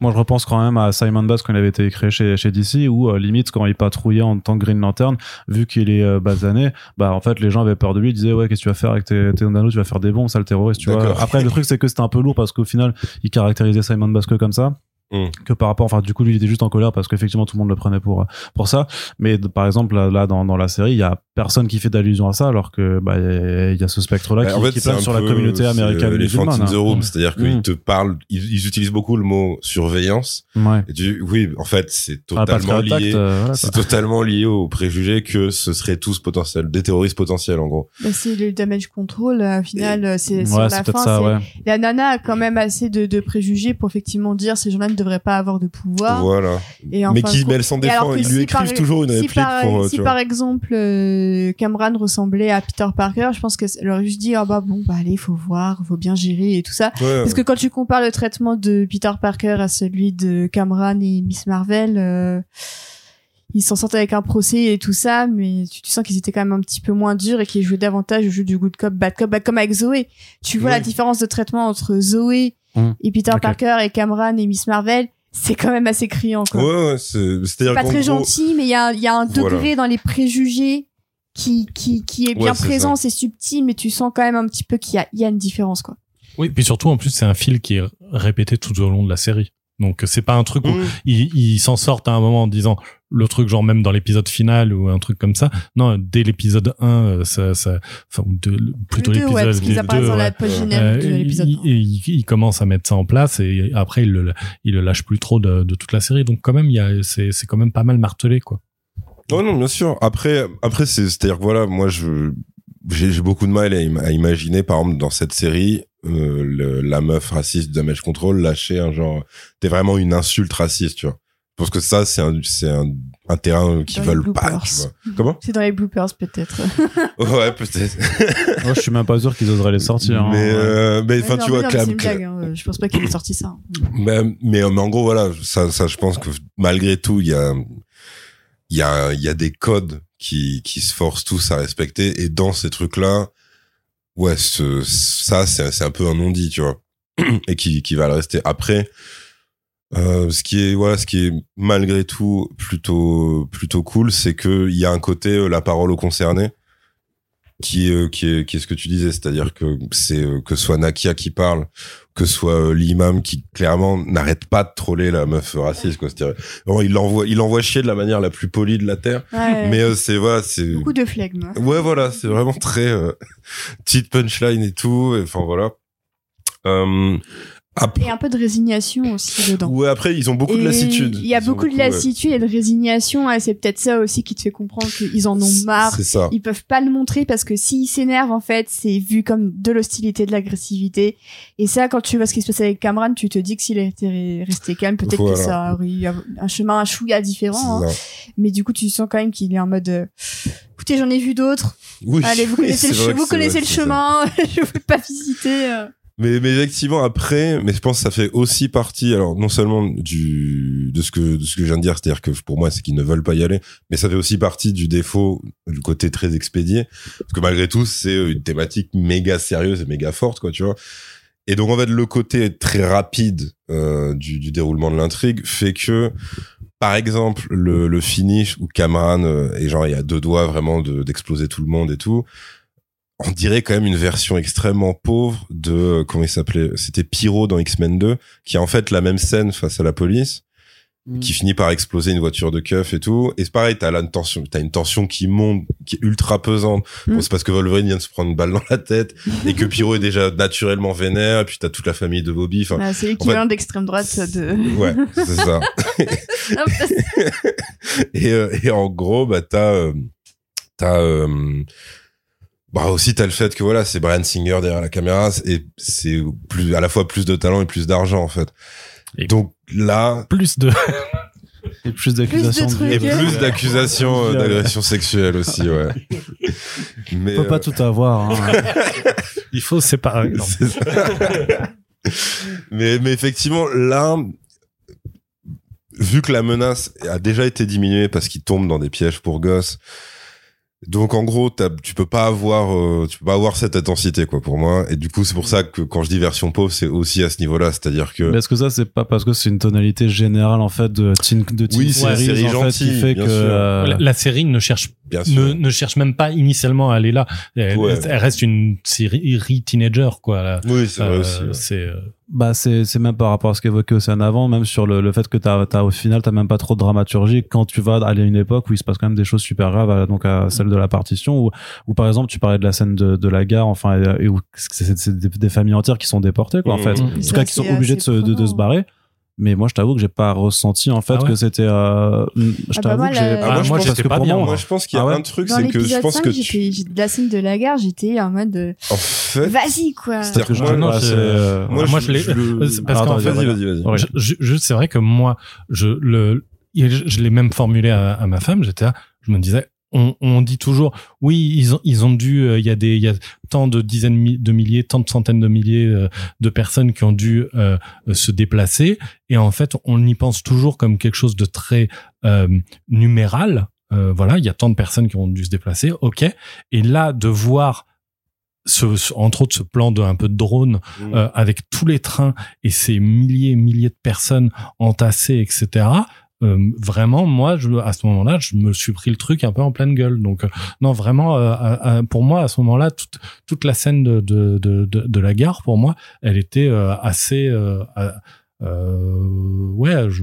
Moi, je repense quand même à Simon Bass quand il avait été créé chez, chez DC, où euh, limite quand il patrouillait en tant que Green Lantern, vu qu'il est euh, basané, bah en fait les gens avaient peur de lui, ils disaient ouais qu'est-ce que tu vas faire avec tes, tes anneaux, tu vas faire des bombes, ça le terroriste, tu vois. Après le truc c'est que c'était un peu lourd parce qu'au final il caractérisait Simon Bass que comme ça. Mm. que par rapport enfin du coup lui il était juste en colère parce qu'effectivement tout le monde le prenait pour pour ça mais par exemple là, dans, dans la série il y a personne qui fait d'allusion à ça alors que bah il y, a ce spectre là bah, qui, en fait, qui plane sur la communauté américaine les musulmane hein. c'est-à-dire qu'ils mm. te parlent ils, utilisent beaucoup le mot surveillance ouais. et oui en fait c'est ah, totalement lié euh, c'est totalement lié au préjugé que ce serait tous potentiels des terroristes potentiels en gros bah, c'est le damage control au final c'est sur la fin ça, la nana a quand même assez de, de préjugés pour effectivement dire ces gens-là devrait pas avoir de pouvoir. Voilà. Et mais qui, mais elle s'en défend. Ils lui écrivent toujours une réplique par, pour. Si par exemple euh, Cameron ressemblait à Peter Parker, je pense qu'elle aurait juste dit ah bah bon bah allez, il faut voir, il faut bien gérer et tout ça. Parce que quand tu compares le traitement de Peter Parker à celui de Cameron et Miss Marvel. Euh, ils s'en sortent avec un procès et tout ça, mais tu, tu sens qu'ils étaient quand même un petit peu moins durs et qu'ils jouaient davantage au jeu du good cop, bad cop, bah, comme avec Zoé. Tu vois la différence de traitement entre Zoé Mmh. et Peter Parker et Cameron et Miss Marvel c'est quand même assez criant quoi. Ouais, ouais c'est pas très gentil mais il y a, y a un degré dans les préjugés qui qui qui est bien Ouais, présent, c'est subtil, mais tu sens quand même un petit peu qu'il y a il y a une différence quoi. Oui, puis surtout en plus c'est un fil qui est répété tout au long de la série. Donc c'est pas un truc où Mmh. ils s'en sortent à un moment en disant le truc genre même dans l'épisode final ou un truc comme ça. Non, dès l'épisode 1 euh, ça ça enfin ou plutôt deux, ouais, l'épisode parce qu'ils apparaissent dans la Euh, générique de l'épisode. il, il, il commence à mettre ça en place et après il le, il le lâche plus trop de, de toute la série. Donc quand même, il y a, c'est, c'est quand même pas mal martelé quoi. Oh non, bien sûr. Après, après, c'est, c'est-à-dire que voilà, moi, je, j'ai, j'ai beaucoup de mal à, im- à imaginer, par exemple, dans cette série, euh, le- la meuf raciste de Damage Control lâcher un genre, t'es vraiment une insulte raciste, tu vois. Je pense que ça, c'est un, c'est un, un terrain qu'ils veulent pas, bloopers. tu vois. Comment? C'est dans les bloopers peut-être. [laughs] Ouais, peut-être. Moi, je suis même pas sûr qu'ils oseraient les sortir. hein. mais, euh, mais, enfin, tu vois, c'est blague, hein. Je pense pas qu'il ait sorti ça. Mais, mais, mais en gros, voilà, ça, ça, je pense que malgré tout, il y a, il y a, il y a des codes qui, qui se forcent tous à respecter. Et dans ces trucs-là, ouais, ce, ça, c'est, c'est un peu un non-dit, tu vois. [clears throat] Et qui, qui va le rester. Après, euh, ce qui est, voilà, ce qui est malgré tout plutôt, plutôt cool, c'est que il y a un côté, euh, la parole aux concernés qui est, qui est, qui est ce que tu disais, c'est-à-dire que c'est euh, que soit Nakia qui parle, que soit euh, l'imam qui clairement n'arrête pas de troller la meuf raciste, quoi. C'est-à-dire, vraiment, il l'envoie, il l'envoie chier de la manière la plus polie de la terre. Ouais. Mais euh, c'est voilà, c'est Beaucoup de flegme. ouais, voilà, c'est vraiment très euh, petite punchline et tout. Enfin voilà. Euh, Et un peu de résignation aussi dedans. ouais, après ils ont beaucoup de lassitude. Il y a beaucoup de ouais. lassitude et de résignation. et c'est peut-être ça aussi qui te fait comprendre qu'ils en ont marre. C'est ça. Ils peuvent pas le montrer parce que s'ils s'énervent, en fait, c'est vu comme de l'hostilité, de l'agressivité. Et ça, quand tu vois ce qui se passe avec Cameron, tu te dis que s'il était resté calme, peut-être Voilà. que ça aurait eu un chemin un chouïa différent. hein. Mais du coup, tu sens quand même qu'il est en mode, euh, écoutez, j'en ai vu d'autres. Oui. Allez, vous [laughs] connaissez le, che- vous connaissez vrai le chemin. [laughs] je veux pas visiter. euh. Mais, mais effectivement après, mais je pense que ça fait aussi partie, alors non seulement du de ce que de ce que je viens de dire, c'est-à-dire que pour moi c'est qu'ils ne veulent pas y aller, mais ça fait aussi partie du défaut du côté très expédié, parce que malgré tout c'est une thématique méga sérieuse et méga forte quoi, tu vois. Et donc en fait le côté très rapide euh, du, du déroulement de l'intrigue fait que par exemple le, le finish où Cameron euh, est genre il y a deux doigts vraiment de- d'exploser tout le monde et tout on dirait quand même une version extrêmement pauvre de euh, comment il s'appelait c'était Pyro dans X-Men 2 qui a en fait la même scène face à la police Mm. qui finit par exploser une voiture de keuf et tout et c'est pareil t'as là une tension t'as une tension qui monte qui est ultra pesante Mm. bon c'est parce que Wolverine vient de se prendre une balle dans la tête et que Pyro est déjà naturellement vénère et puis t'as toute la famille de Bobby enfin Voilà, c'est l'équivalent d'extrême droite de. [laughs] ouais c'est ça [laughs] [laughs] et, euh, et en gros, bah, t'as, euh, t'as, euh, bah, aussi, t'as le fait que voilà, c'est Brian Singer derrière la caméra et c'est plus, à la fois plus de talent et plus d'argent, en fait. Et- Donc là, Plus de [laughs] Et plus d'accusations. Et plus d'accusations euh, d'agression sexuelle aussi, ouais. [laughs] Mais, On peut pas euh, tout avoir. hein. [laughs] il faut séparer. Mais, mais effectivement, là, vu que la menace a déjà été diminuée parce qu'il tombe dans des pièges pour gosses, donc en gros, tu peux pas avoir, euh, tu peux pas avoir cette intensité quoi pour moi. Et du coup, c'est pour ça que quand je dis version pauvre, c'est aussi à ce niveau-là, c'est-à-dire que Mais est-ce que ça, c'est pas parce que c'est une tonalité générale, en fait, de teen, de teen Oui, c'est série en fait, gentille, qui fait que, euh, La, la série ne cherche bien sûr, ne, ne cherche même pas initialement à aller là. Elle, Ouais. elle reste une série teenager quoi. là. oui, c'est vrai Euh, aussi. ouais. c'est euh, bah, c'est, c'est même par rapport à ce qu'évoquait Océane avant, même sur le, le fait que t'as, t'as, au final, t'as même pas trop de dramaturgie quand tu vas aller à une époque où il se passe quand même des choses super graves, à- donc à celle de la partition, où, où par exemple, tu parlais de la scène de, de la gare, enfin, et, et où c'est, c'est des, des familles entières qui sont déportées, quoi, en Mhm. fait. Mhm. En tout cas, qui sont obligés de se, de, de se barrer. Mais moi, je t'avoue que j'ai pas ressenti, en fait, Ah ouais que c'était, euh, je Ah bah t'avoue moi, que j'ai, Ah, moi, je moi, pense que pas bien, moi, moi. Je pense qu'il y a Ah ouais un truc, c'est que je l'épisode pense 5, que j'étais, tu... j'ai- de la scène de la gare, j'étais en mode, euh, en fait, vas-y, quoi. C'est-à-dire parce que je moi, non, c'est- assez, euh, moi, je l'ai- le- c'est parce qu'en fait, vas-y, vas-y, vas-y. Je- je- c'est vrai que moi, je le, je, je l'ai même formulé à, à ma femme. J'étais, là, je me disais, on, on dit toujours, oui, ils ont, ils ont dû, euh, il y a des, il y a tant de dizaines de milliers, tant de centaines de milliers euh, de personnes qui ont dû euh, se déplacer. Et en fait, on y pense toujours comme quelque chose de très euh, numéral. Euh, voilà, il y a tant de personnes qui ont dû se déplacer. Ok. Et là, de voir ce, ce- entre autres ce plan de un peu de drone Mm. euh, avec tous les trains et ces milliers et milliers de personnes entassées, etc. euh, vraiment, moi, je, à ce moment-là, je me suis pris le truc un peu en pleine gueule. Donc, euh, non, vraiment, euh, pour moi, à ce moment-là, toute, toute la scène de, de, de, de, la gare, pour moi, elle était assez... ouais, je,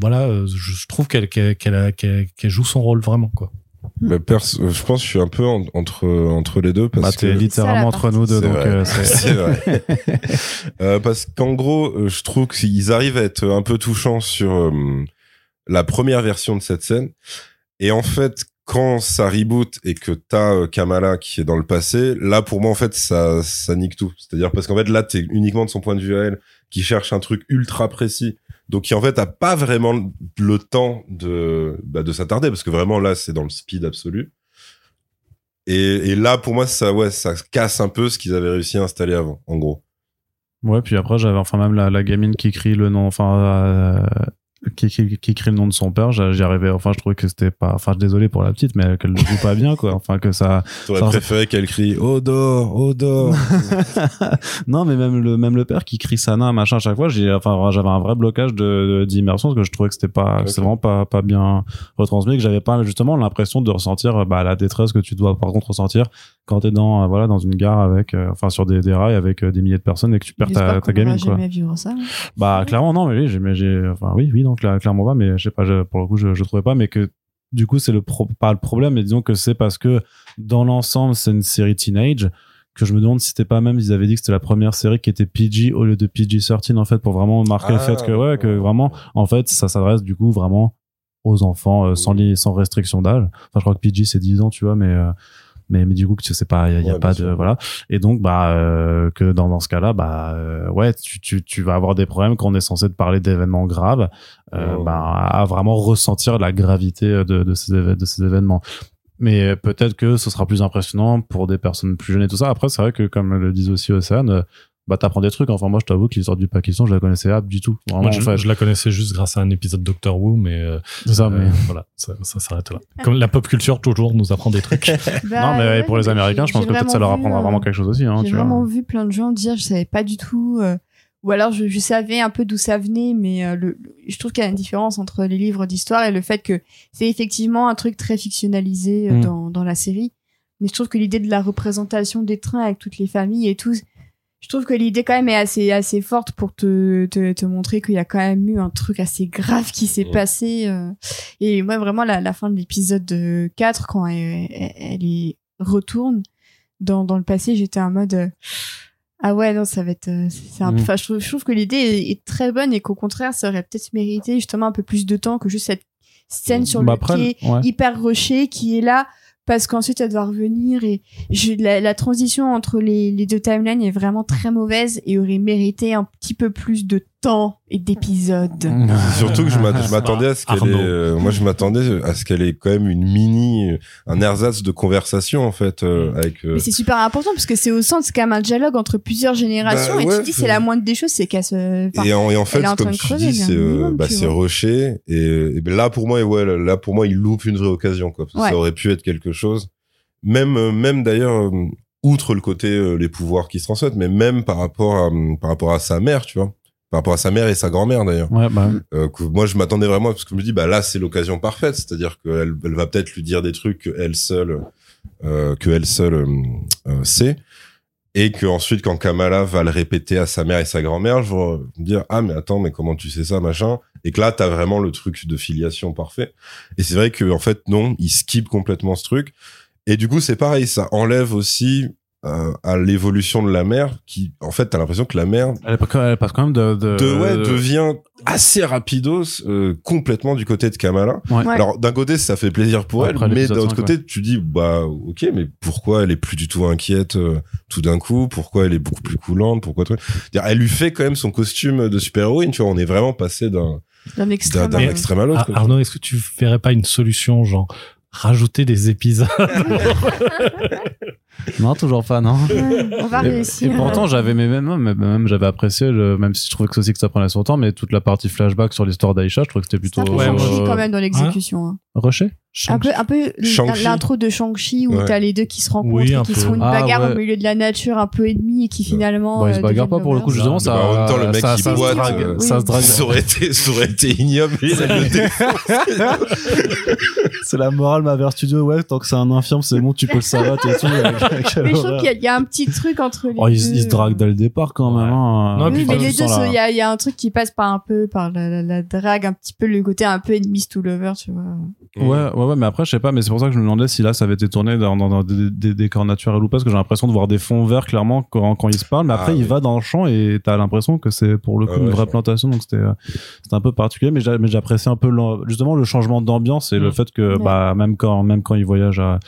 voilà, je trouve qu'elle qu'elle qu'elle joue son rôle vraiment, quoi. Bah, je pense que je suis un peu entre entre les deux parce bah, que littéralement entre nous deux donc [laughs] c'est vrai. [laughs] euh, parce qu'en gros je trouve qu'ils arrivent à être un peu touchants sur la première version de cette scène. Et en fait, quand ça reboot et que t'as euh, Kamala qui est dans le passé, là pour moi en fait ça ça nique tout. C'est-à-dire parce qu'en fait là t'es uniquement de son point de vue à elle qui cherche un truc ultra précis. Donc qui en fait a pas vraiment le temps de bah, de s'attarder parce que vraiment là c'est dans le speed absolu. Et, et là pour moi ça ouais ça casse un peu ce qu'ils avaient réussi à installer avant en gros. Ouais, puis après, j'avais enfin même la, la gamine qui crie le nom, enfin, euh, qui, qui, qui, écrit le nom de son père, j'y arrivais. Enfin, je trouvais que c'était pas. Enfin, désolé pour la petite, mais qu'elle le joue pas bien, quoi. Enfin, que ça. T'aurais préféré qu'elle crie Odor, Odor. [laughs] non, mais même le même le père qui crie Sana, machin, à chaque fois, j'ai. Enfin, j'avais un vrai blocage de d'immersion parce que je trouvais que c'était pas. C'est vraiment pas pas bien retransmis, que j'avais pas justement l'impression de ressentir bah, la détresse que tu dois par contre ressentir quand t'es dans voilà dans une gare avec euh, enfin sur des, des rails avec euh, des milliers de personnes et que tu perds ta, ta gamine quoi. Vivre ça, hein. Bah clairement non mais oui j'ai enfin oui oui donc clairement pas mais je sais pas pour le coup je, je trouvais pas mais que du coup c'est le pas le problème mais disons que c'est parce que dans l'ensemble c'est une série teenage que je me demande si c'était pas même ils avaient dit que c'était la première série qui était PG au lieu de PG-13 en fait pour vraiment marquer le fait ah, que ouais que vraiment en fait ça s'adresse du coup vraiment aux enfants euh, sans sans restriction d'âge. Enfin je crois que PG c'est 10 ans tu vois mais mais mais du coup tu sais pas il y a, pas de voilà. Et donc bah euh, que dans dans ce cas-là bah euh, ouais tu, tu tu vas avoir des problèmes quand on est censé te parler d'événements graves euh, bah, à vraiment ressentir la gravité de de ces de ces événements. Mais peut-être que ce sera plus impressionnant pour des personnes plus jeunes et tout ça. Après c'est vrai que comme le disait aussi Océane bah t'apprends des trucs. Enfin moi je t'avoue que l'histoire du Pakistan je la connaissais pas du tout. moi, je, la connaissais juste grâce à un épisode Doctor Who, mais, euh, ça, euh, mais... voilà, ça, ça s'arrête là. Comme la pop culture toujours nous apprend des trucs. [laughs] bah, non mais pour les Américains, je pense que peut-être ça leur apprendra vraiment euh, quelque chose aussi. Hein, J'ai vraiment vu plein de gens dire je savais pas du tout. ou alors je, je, savais un peu d'où ça venait, mais le, je trouve qu'il y a une différence entre les livres d'histoire et le fait que c'est effectivement un truc très fictionnalisé mm. dans, dans la série. Mais je trouve que l'idée de la représentation des trains avec toutes les familles et tout, je trouve que l'idée quand même est assez assez forte pour te te, te montrer qu'il y a quand même eu un truc assez grave qui s'est passé euh. et moi vraiment la, la fin de l'épisode 4 quand elle, elle, y retourne dans dans le passé j'étais en mode euh, ah ouais non ça va être euh, c'est un mmh. enfin je, trouve, je trouve que l'idée est, très bonne et qu'au contraire ça aurait peut-être mérité justement un peu plus de temps que juste cette scène sur bah le quai hyper rushée qui est là parce qu'ensuite elle doit revenir et la, transition entre les, les, deux timelines est vraiment très mauvaise et aurait mérité un petit peu plus de temps et d'épisodes. [laughs] Surtout que je m'attendais à ce qu'elle ait, euh, moi je m'attendais à ce qu'elle ait quand même une mini, un ersatz de conversation en fait euh, avec. Euh, Mais c'est super important parce que c'est au centre, c'est quand même un dialogue entre plusieurs générations bah et tu dis c'est la moindre des choses, c'est qu'elle se. et, en, et en fait, comme tu dis, c'est bah, c'est Rocher et, et ben là pour moi, ouais, là pour moi il loupe une vraie occasion quoi. Ça aurait pu être quelque chose. Même même d'ailleurs outre le côté les pouvoirs qui se transmettent, mais même par rapport à par rapport à sa mère, tu vois par rapport à sa mère et sa grand-mère d'ailleurs. Ouais, bah. euh, moi, je m'attendais vraiment parce que je me dis bah là c'est l'occasion parfaite, c'est-à-dire qu'elle elle va peut-être lui dire des trucs qu'elle seule euh, que elle seule euh, euh, sait et que ensuite quand Kamala va le répéter à sa mère et sa grand-mère, je vais me dire ah mais attends mais comment tu sais ça machin? Et que là t'as vraiment le truc de filiation parfait. Et c'est vrai que en fait non, il skip complètement ce truc. Et du coup, c'est pareil, ça enlève aussi euh, à l'évolution de la mer qui en fait t'as l'impression que la mer elle, passe quand même de, de, ouais, devient assez rapidos euh, complètement du côté de Kamala. Alors d'un côté ça fait plaisir pour elle mais d'un autre côté tu dis bah ok mais pourquoi elle est plus du tout inquiète euh, tout d'un coup? Pourquoi elle est beaucoup plus coulante? Pourquoi elle lui fait quand même son costume de super héroïne tu vois on est vraiment passé d'un d'un extrême, extrême à l'autre Arnaud est-ce que tu verrais pas une solution genre rajouter des épisodes [laughs] [laughs] Non, toujours pas, non. on va Et, réussir. et pourtant, j'avais mais même, même, même j'avais apprécié, le- même si je trouvais que aussi que ça prenait son temps, mais toute la partie flashback sur l'histoire d'Aïcha, je trouvais que c'était C'est plutôt un peu Ouais, Shang-Chi euh, quand même dans l'exécution. hein. rushé. Un peu, un peu l'intro de Shang-Chi où Ouais. t'as les deux qui se rencontrent Oui, et qui peu. se font une Ah, bagarre ouais. au milieu de la nature un peu ennemie et qui finalement. Bon, ils se euh, bagarrent pas pour le coup, justement, ça, Bah, en même temps, le mec ça, qui ça, se drague, euh, ça se drague. Ça aurait été, ça aurait été ignoble. [laughs] C'est la morale Maver Studio, ouais, tant que c'est un infirme, c'est bon, tu peux le savater et tout. Mais je trouve horreur. qu'il y a- il y, a un petit truc entre les Oh, deux. ils se draguent dès le départ quand même. Ouais. hein. Non, Oui, mais les deux, il y a, il y a un truc qui passe par un peu par la, la, la drague, un petit peu le côté un peu enemies to lover, tu vois. Ouais, ouais, ouais, mais après, je sais pas, mais c'est pour ça que je me demandais si là, ça avait été tourné dans, dans, dans des, des décors naturels ou pas, parce que j'ai l'impression de voir des fonds verts clairement quand, quand ils se parlent, mais après, Ah, il oui. va dans le champ et t'as l'impression que c'est pour le coup Ah ouais, une vraie plantation, donc c'était, euh, c'était un peu particulier, mais j'a- mais j'apprécie un peu justement le changement d'ambiance et le Mm. fait que, Ouais. bah, même quand, même quand ils voyagent à,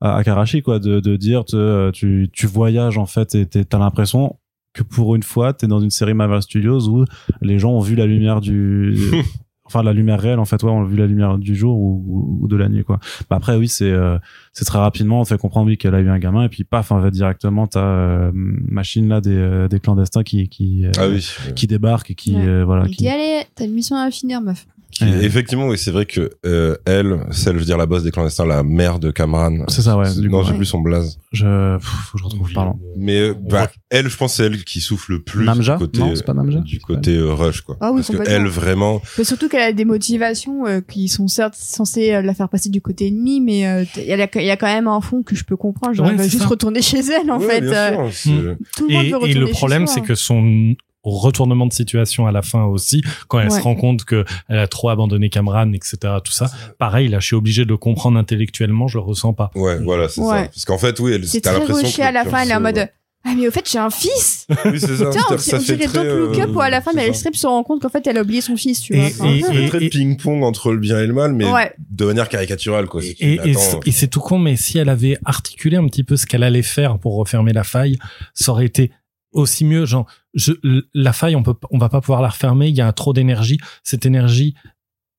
à, à Karachi, quoi, de, de dire, tu, tu, tu voyages en fait et t'es- t'as l'impression que pour une fois, t'es dans une série Marvel Studios où les gens ont vu la lumière du, [laughs] enfin la lumière réelle en fait ouais on a vu la lumière du jour ou, ou- ou de la nuit quoi bah après oui c'est euh, c'est très rapidement on fait comprendre oui qu'elle a eu un gamin et puis paf en fait directement t'as euh, machine là des, euh, des clandestins qui qui euh, Ah oui. qui débarquent et qui Ouais. euh, voilà Il qui dit, allez, t'as une mission à finir, meuf. Qui- Ouais. Effectivement, oui, c'est vrai que euh, elle, celle, je veux dire, la boss des clandestins, la mère de Cameron. C'est ça, ouais, Non, j'ai ouais. plus son blaze. je pff, faut que je retrouve pardon Mais euh, bah, voit- elle, je pense, c'est elle qui souffle le plus Namja du côté, Non, c'est pas Namja du côté euh, rush, quoi. Ah oui, Parce que elle, vraiment, Mais surtout qu'elle a des motivations euh, qui sont certes censées euh, la faire passer du côté ennemi, mais euh, il y, a y quand même un fond que je peux comprendre. Genre, Ouais, elle va juste ça. retourner chez elle, en Ouais, fait. bien euh, sûr, c'est- tout le monde Et, veut et le chez problème, c'est que son retournement de situation à la fin aussi, quand elle Ouais. se rend compte que elle a trop abandonné Cameron, etc., tout ça. Pareil, là, je suis obligé de le comprendre intellectuellement, je le ressens pas. Ouais, voilà, c'est Ouais. ça. Parce qu'en fait, oui, elle, C'est très l'impression rushé à la fin, elle est en mode Ah, mais au fait, j'ai un fils euh, [laughs] Oui, c'est ça. Tiens, on, ça on fait dirait très, Don't Look Up euh, où à la fin, c'est Meryl ça. Streep se rend compte qu'en fait, elle a oublié son fils, tu Et- vois. et- Enfin, Ça fait très et- ping-pong entre le bien et le mal, mais Ouais. de manière caricaturale, quoi. Et, C'est- et- et c'est- et c'est tout con, mais si elle avait articulé un petit peu ce qu'elle allait faire pour refermer la faille, ça aurait été aussi mieux. Genre, je, la faille, on peut, on va pas pouvoir la refermer. Il y a trop d'énergie. Cette énergie,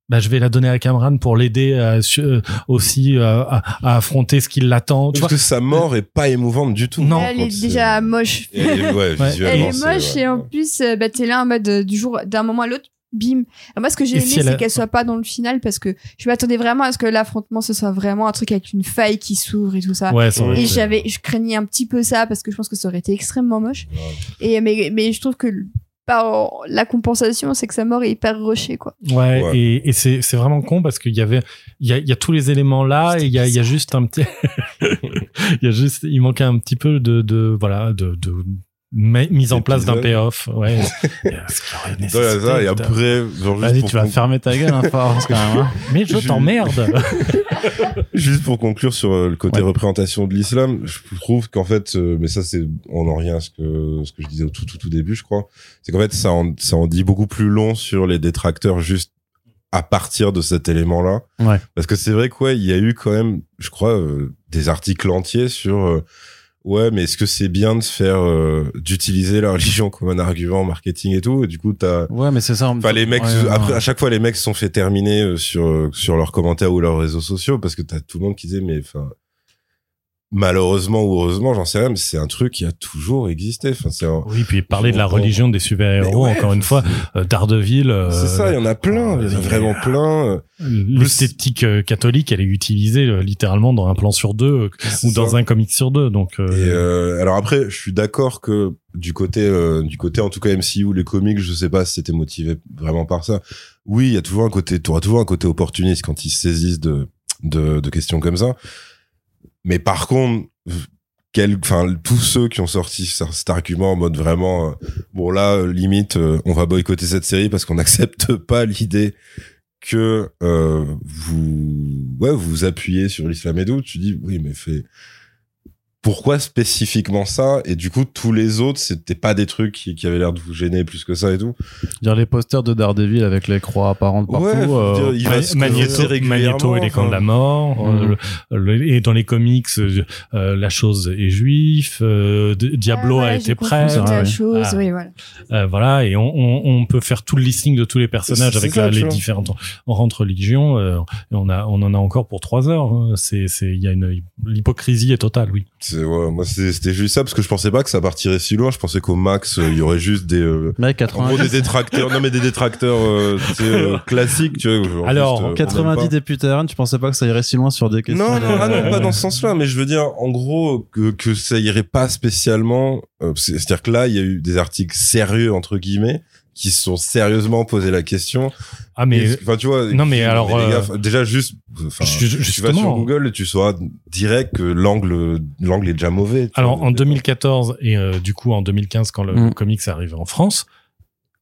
bah, je vais la donner à Cameron pour l'aider su- euh, aussi euh, à, à affronter ce qui l'attend. Tu Parce vois que sa mort est pas émouvante du tout. Non. elle Quand est déjà moche. Et- ouais, Ouais. Elle est moche ouais. et en plus, euh, bah, t'es là en mode euh, du jour, d'un moment à l'autre, bim. Alors moi, ce que j'ai aimé, si c'est a- qu'elle soit pas dans le final parce que je m'attendais vraiment à ce que l'affrontement ce soit vraiment un truc avec une faille qui s'ouvre et tout ça. Ouais, ça aurait Et j'avais, je craignais un petit peu ça parce que je pense que ça aurait été extrêmement moche. Et mais, mais je trouve que par la compensation, c'est que sa mort est hyper rushée, quoi. Ouais, Ouais. et, et c'est c'est vraiment con parce qu'il y avait il y a, il y a tous les éléments là et il y a, il y a juste un petit [laughs] il y a juste il manquait un petit peu de de voilà de de mise en place d'un payoff ouais ce Ouais, ça, et après, genre, juste vas-y pour tu vas fermer ta gueule hein, Forrest, quand même hein. [laughs] mais je Je- t'emmerde [laughs] Juste pour conclure sur euh, le côté Ouais. représentation de l'islam, je trouve qu'en fait, euh, mais ça c'est, on en revient à ce que ce que je disais au tout tout tout début, je crois, c'est qu'en fait ça en, ça en dit beaucoup plus long sur les détracteurs juste à partir de cet élément-là. Ouais. Parce que c'est vrai quoi, il y a eu quand même, je crois, euh, des articles entiers sur euh, ouais, mais est-ce que c'est bien de faire euh, d'utiliser la religion [laughs] comme un argument marketing et tout, et du coup t'as ouais mais c'est ça Enfin, les mecs, Ouais, ouais, après, ouais. à chaque fois, les mecs se sont fait terminer euh, sur, euh, sur leurs commentaires ou leurs réseaux sociaux parce que t'as tout le monde qui disait, mais enfin, malheureusement ou heureusement, j'en sais rien, mais c'est un truc qui a toujours existé. Enfin, c'est un- oui puis parler de la religion des super héros Mais ouais, encore une fois euh, Daredevil euh, C'est ça, il y en a plein, il y en a euh, vraiment plein. euh, l'esthétique euh, catholique elle est utilisée euh, littéralement dans un plan sur deux euh, ou dans ça. un comic sur deux donc euh, Et euh, alors après, je suis d'accord que du côté, euh, du côté en tout cas MCU, les comics, je sais pas si c'était motivé vraiment par ça. Oui, il y a toujours un côté, t'auras toujours un côté opportuniste quand ils se saisissent de, de, de questions comme ça. Mais par contre, quel, tous ceux qui ont sorti cet argument en mode vraiment, euh, bon là, euh, limite, euh, on va boycotter cette série parce qu'on [laughs] n'accepte pas l'idée que vous, ouais, vous appuyez sur l'islam et tout. Tu dis oui, mais fait pourquoi spécifiquement ça et du coup tous les autres c'était pas des trucs qui, qui avaient l'air de vous gêner plus que ça et tout dire les posters de Daredevil avec les croix apparentes partout Ouais, euh, dire, il va se Magneto, Magneto et les camps de la mort. Euh, le- le- et dans les comics, euh, euh, la chose est juif. euh, Diablo Ah, a été confondu prêt. toute la ouais. chose, Ah. oui, voilà. Euh, voilà, et on, on, on peut faire tout le listing de tous les personnages avec ça, la- tu les différentes rangs religions. euh, et on a, on en a encore pour trois heures. hein. C'est, c'est, il y a une l'hypocrisie est totale, oui. C'est- ouais, moi c'était juste ça parce que je pensais pas que ça partirait si loin. Je pensais qu'au max euh, il y aurait juste des euh, Mec, en gros 90, des détracteurs, non mais des détracteurs euh, euh, [laughs] classiques, tu vois. genre Alors, juste, euh, on aime 90 pas. députés RN, tu pensais pas que ça irait si loin sur des questions Non, non, ah non, pas dans ce sens-là, mais je veux dire, en gros, que, que ça irait pas spécialement. euh, c'est- C'est-à-dire que là, il y a eu des articles sérieux entre guillemets qui se sont sérieusement posé la question. Ah mais Enfin, tu vois. Non, mais alors, les gars, euh, déjà juste, tu vas sur Google et tu sauras direct que l'angle, l'angle est déjà mauvais. Alors vois, en au départ. 2014 et euh, du coup en 2015 quand le Mm. comics est arrivé en France,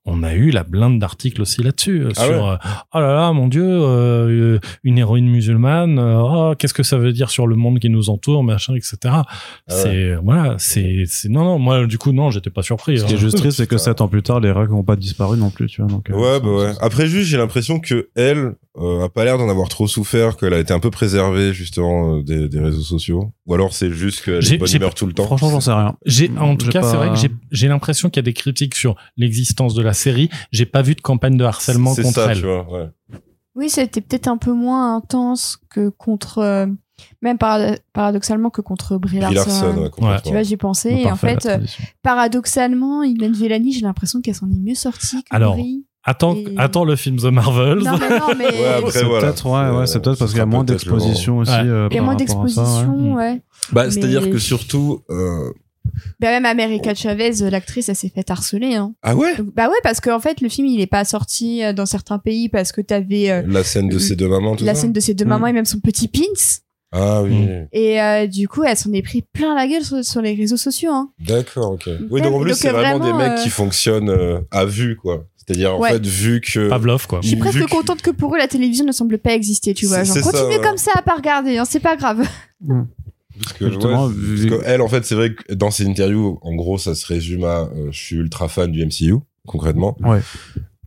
on a eu la blinde d'articles aussi là-dessus euh, Ah sur ouais. euh, oh là là mon dieu euh, une héroïne musulmane euh, oh, qu'est-ce que ça veut dire sur le monde qui nous entoure machin etc. Ah c'est voilà c'est c'est non non moi du coup non j'étais pas surpris. Ce qui est hein. juste [laughs] triste, c'est que. 7 ans plus tard, les règles n'ont pas disparu non plus, tu vois. Donc, euh, Ouais, bah ouais. Après, juste, j'ai l'impression que elle euh, a pas l'air d'en avoir trop souffert, qu'elle a été un peu préservée justement euh, des, des réseaux sociaux. Ou alors c'est juste qu'elle est J'ai- bonne j'ai- humeur tout le temps. Franchement, j'en sais rien. J'ai en tout J'ai cas pas- c'est vrai que j'ai j'ai l'impression qu'il y a des critiques sur l'existence de la série. J'ai pas vu de campagne de harcèlement contre ça, elle. tu vois. Ouais. Oui, c'était peut-être un peu moins intense que contre, euh, même paradoxalement que contre Brie Brie Larson. Larson, ouais, complètement. Tu vois, j'y pensais. Bon, Et en fait, euh, paradoxalement, Imen Vellani, j'ai l'impression qu'elle s'en est mieux sortie que Alors, Brie. Attends Et- attends le film The Marvels. Non, mais non, mais. [laughs] Ouais, après, C'est voilà. peut-être, ouais, ouais, c'est peut-être Ce parce qu'il y a moins d'exposition aussi. Ouais. euh, Il y a moins d'exposition, ouais. Bah, Mais- c'est-à-dire que surtout, euh... Bah, même America Chavez, l'actrice, elle s'est fait harceler. Hein. ah ouais, Donc, bah ouais, parce qu'en fait, le film, il est pas sorti euh, dans certains pays parce que t'avais euh, la scène de ces deux mamans, tout la ça? scène de ses deux Mm. mamans et même son petit pins. Ah oui, Mm. Et euh, du coup, elle s'en est pris plein la gueule sur, sur les réseaux sociaux. Hein. d'accord, ok. Oui, donc en plus c'est vraiment, vraiment, des mecs euh, qui fonctionnent euh, à vue, quoi. C'est-à-dire en Ouais. fait vu que Pavlov quoi. Je suis presque que- contente que pour eux, la télévision ne semble pas exister, tu vois. Genre, c'est ça, continue ouais. comme ça à pas regarder, hein, c'est pas grave. Parce que, ouais, parce que elle, en fait, c'est vrai que dans ses interviews, en gros, ça se résume à euh, je suis ultra fan du MCU, concrètement. Ouais.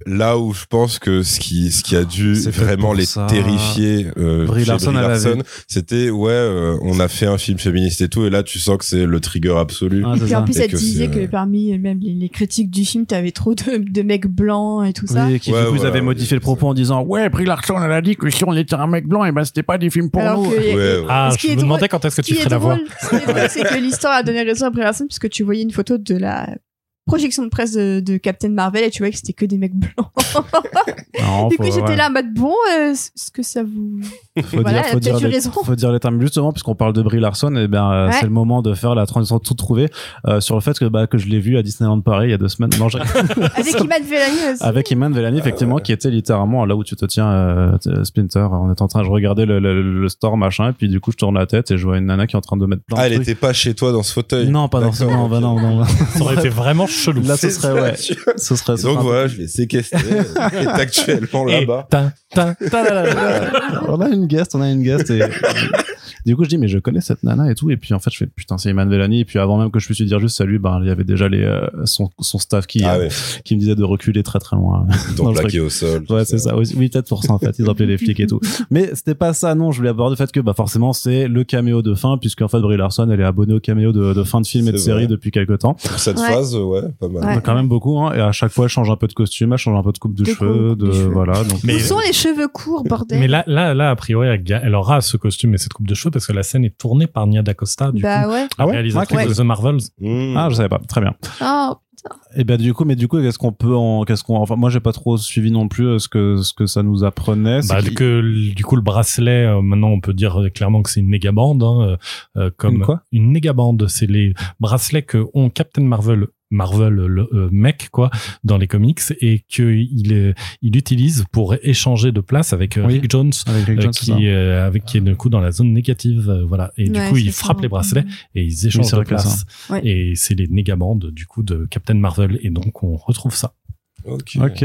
Là où je pense que ce qui, ce qui a dû C'est fait vraiment les ça. terrifier, euh, Brie chez Larson, c'était ouais, euh, on a fait un film féministe et tout, et là tu sens que c'est le trigger absolu. Ah, c'est Puis en plus, Et elle que disait que parmi même les, les critiques du film, t'avais trop de, de mecs blancs et tout ça. Oui, qui Ouais, du coup, ils voilà, avaient modifié le propos en disant Ouais, Brie Larson, elle a dit que si on était un mec blanc, et ben c'était pas des films pour Alors nous. que- Ouais, ouais. Ah, Ce qui je me drôle- demandais quand est-ce que tu ferais la voix. drôle, ce qui est drôle, c'est que [laughs] l'histoire a donné raison à Brie Larson puisque tu voyais une photo de la projection de presse de, de Captain Marvel et tu voyais que c'était que des mecs blancs. [laughs] Non, du coup, j'étais ouais. là en mode bon, euh, est-ce que ça vous. faut Voilà, dire, faut a dire, les, raison. faut dire les termes justement puisqu'on parle de Brie Larson et bien euh, Ouais. c'est le moment de faire la transition tout trouvé euh, sur le fait que bah que je l'ai vu à Disneyland Paris il y a deux semaines non, [laughs] Avec Iman Vellani aussi. avec Iman Vellani effectivement qui était littéralement là où tu te tiens euh, Splinter on est en train je regardais le, le, le store machin et puis du coup je tourne la tête et je vois une nana qui est en train de mettre plein Ah, de elle trucs. était pas chez toi dans ce fauteuil. non pas dans ce D'accord, non, bah non non Ça aurait été vraiment chelou. là ce serait ouais ce serait ce Donc voilà, je l'ai séquestré. Elle [laughs] est actuellement là-bas. on a une guest, on a une guest et du coup je dis mais je connais cette nana et tout et puis en fait je fais putain c'est Iman Vellani et puis avant même que je puisse lui dire juste salut ben il y avait déjà les euh, son, son staff qui Ah euh, ouais, qui me disait de reculer très très loin. je plaqué au sol. Ouais, c'est ça. Oui, peut-être pour ça, en fait. Ils appelé les flics et tout. Mais c'était pas ça, non. Je voulais aborder le fait que, bah, forcément, c'est le caméo de fin, puisqu'en fait, Brie Larson, elle est abonnée au caméo de, de fin de film et de série depuis quelque temps. Pour cette Ouais. phase, ouais, pas mal. Ouais. Donc, quand même beaucoup, hein. Et à chaque fois, elle change un peu de costume, elle change un peu de coupe de, De cheveux, coupe de, cheveux. voilà. Donc, Mais- Où sont les cheveux courts, bordel? Mais là, là, là, a priori, elle aura ce costume et cette coupe de cheveux parce que la scène est tournée par Nia DaCosta, du Bah coup, ouais. Ah ouais? Réalisatrice Ouais. de The Marvels. Mmh. ah, je savais pas. Très bien. Oh, Et ben, du coup, mais du coup, qu'est-ce qu'on peut en, qu'est-ce qu'on, enfin, moi, j'ai pas trop suivi non plus euh, ce que, ce que ça nous apprenait. Bah, que, du coup, le bracelet, euh, maintenant, on peut dire clairement que c'est une négabande, hein, euh, euh, comme Une quoi? une négabande. C'est les bracelets que ont Captain Marvel, Marvel, le euh, mec, quoi, dans les comics, et qu'il est- il utilise pour échanger de place avec euh, Oui. Rick Jones. avec Rick euh, Jones, qui est euh, avec qui est du coup dans la zone négative euh, voilà et du coup ça. frappent les bracelets et ils échangent c'est de place Ouais. et c'est les négabandes du coup de Captain Marvel et donc on retrouve ça Ok. Ok.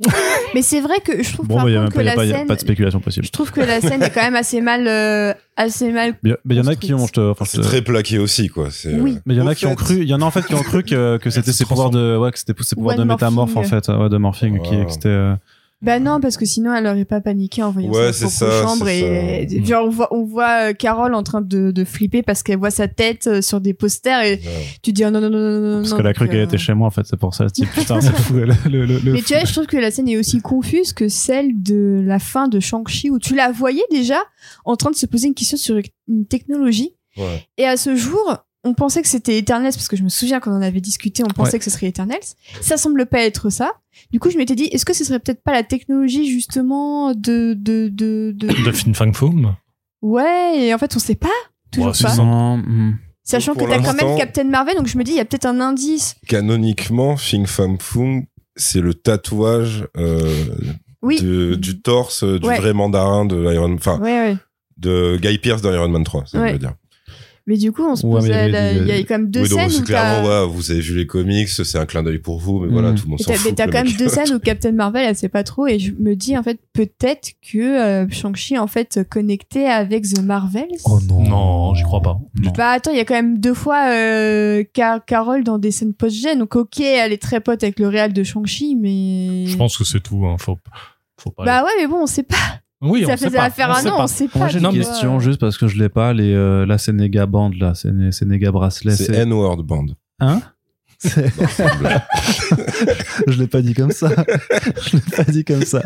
[laughs] Mais c'est vrai que je trouve Bon, par bah, il y a contre que y a la pas, y a scène. pas de spéculation possible. Je trouve que la scène est quand même assez mal, euh, assez mal. Mais il y en a qui ont, enfin, C'est très plaqué aussi, quoi. Oui. euh, Mais il y en a qui ont fait- cru, il y en a en fait qui ont cru que, que c'était se ses pouvoirs de, ouais, que c'était ses pouvoirs de métamorphe en fait, ouais, de morphing, qui, que c'était, euh, Bah non, parce que sinon elle aurait pas paniqué en voyant Ouais, sa c'est propre ça, chambre et ça. genre on voit on voit euh, Carole en train de, de flipper parce qu'elle voit sa tête euh, sur des posters et ouais. tu dis oh non non non non non parce non, qu'elle a cru qu'elle euh, était chez moi en fait, c'est pour ça. Dit [laughs] putain, c'est fou. Le, le, le, le Mais fou. tu vois, je trouve que la scène est aussi confuse que celle de la fin de Shang-Chi où tu la voyais déjà en train de se poser une question sur une technologie Ouais. Et à ce jour, on pensait que c'était Eternals parce que je me souviens quand on en avait discuté, on pensait Ouais. que ce serait Eternals. Ça semble pas être ça. Du coup, je m'étais dit, est-ce que ce serait peut-être pas la technologie justement de de de, de... [coughs] De Fin Fang Foom. ouais Et en fait, on sait pas. Toujours Ouais, pas. hmm. Sachant que t'as quand même Captain Marvel, donc je me dis, il y a peut-être un indice. Canoniquement, Fing Fang Foom, c'est le tatouage euh, Oui. de- du torse euh, du Ouais. vrai mandarin de Iron enfin Ouais, ouais. de Guy Pearce dans Iron Man 3, ça Ouais. veut dire. Mais du coup, on se Ouais, posait, mais il y a quand même deux oui, donc scènes où clairement, ouais, vous avez vu les comics, c'est un clin d'œil pour vous, mais voilà, Mm. tout le monde s'en t'as- fout. mais t'as quand même deux scènes où [laughs] Captain Marvel, elle sait pas trop, et je me dis en fait peut-être que euh, Shang-Chi en fait connecté avec The Marvels. Oh non. Non, j'y crois pas. Non. Bah attends, il y a quand même deux fois euh, Car- Carole dans des scènes post-gen, donc ok, elle est très pote avec le réal de Shang-Chi, mais. Je pense que c'est tout. Hein. Faut, faut pas. Bah ouais, mais bon, on sait pas. Oui, on ça sait faisait pas. affaire on un sait an, pas. on sait pas. Moi j'ai une question juste parce que je l'ai pas. Les, euh, la Sénéga Band, là, Sénéga Bracelet. C'est N-Word Band. Hein [laughs] C'est- c'est [laughs] je l'ai pas dit comme ça. [laughs] je l'ai pas dit comme ça.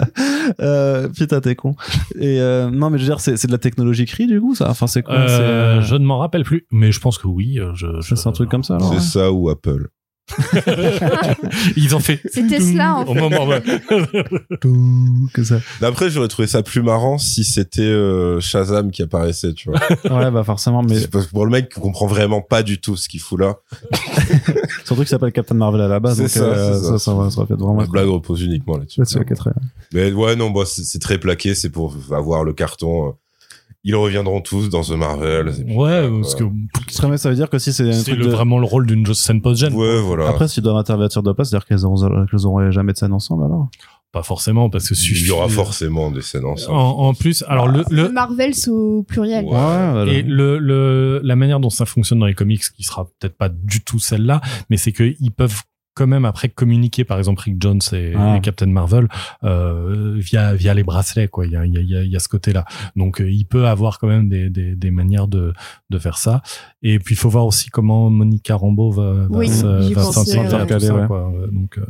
Euh, putain, t'es con. Et euh, non, mais je veux dire, c'est c'est de la technologie cri du coup, ça? Enfin, c'est quoi? C'est, Euh, euh, je ne m'en rappelle plus, mais je pense que oui. Je, je- C'est un truc comme ça. C'est ouais. ça ou Apple. [laughs] Ils ont fait. C'est Tesla, en Au moment, ouais. [laughs] Tout que ça. D'après, j'aurais trouvé ça plus marrant si c'était euh, Shazam qui apparaissait, tu vois. [laughs] Ouais, bah forcément, mais C'est parce que pour le mec qui comprend vraiment pas du tout ce qu'il fout là, surtout qu'il s'appelle Captain Marvel à la base. Donc, ça, euh, ça, ça. ça, va, ça va être vraiment. la blague repose uniquement là-dessus. Très bien. Mais ouais, non, bah, c'est c'est très plaqué, c'est pour avoir le carton. euh, Ils reviendront tous dans The Marvel. Ouais, parce que. Très ça veut dire que si c'est un c'est truc le- de... vraiment le rôle d'une scène post-gen. Ouais, voilà. Après, s'ils doivent intervertir de place, c'est-à-dire qu'elles auront, qu'elles auront jamais de scène ensemble alors Pas forcément, parce que il y aura forcément des scènes En, ensemble. en plus, alors le, Le le, Marvels au pluriel. Ouais. voilà. Et le, le, la manière dont ça fonctionne dans les comics, qui sera peut-être pas du tout celle-là, mais c'est qu'ils peuvent quand même après communiquer, par exemple Rick Jones et, Ah. et Captain Marvel euh, via via les bracelets, quoi. Il y a, il y a, il y a- il y a ce côté-là. Donc euh, il peut avoir quand même des, des, des manières de, de faire ça. Et puis il faut voir aussi comment Monica Rambeau va, va Oui, Ouais. quoi. Donc euh,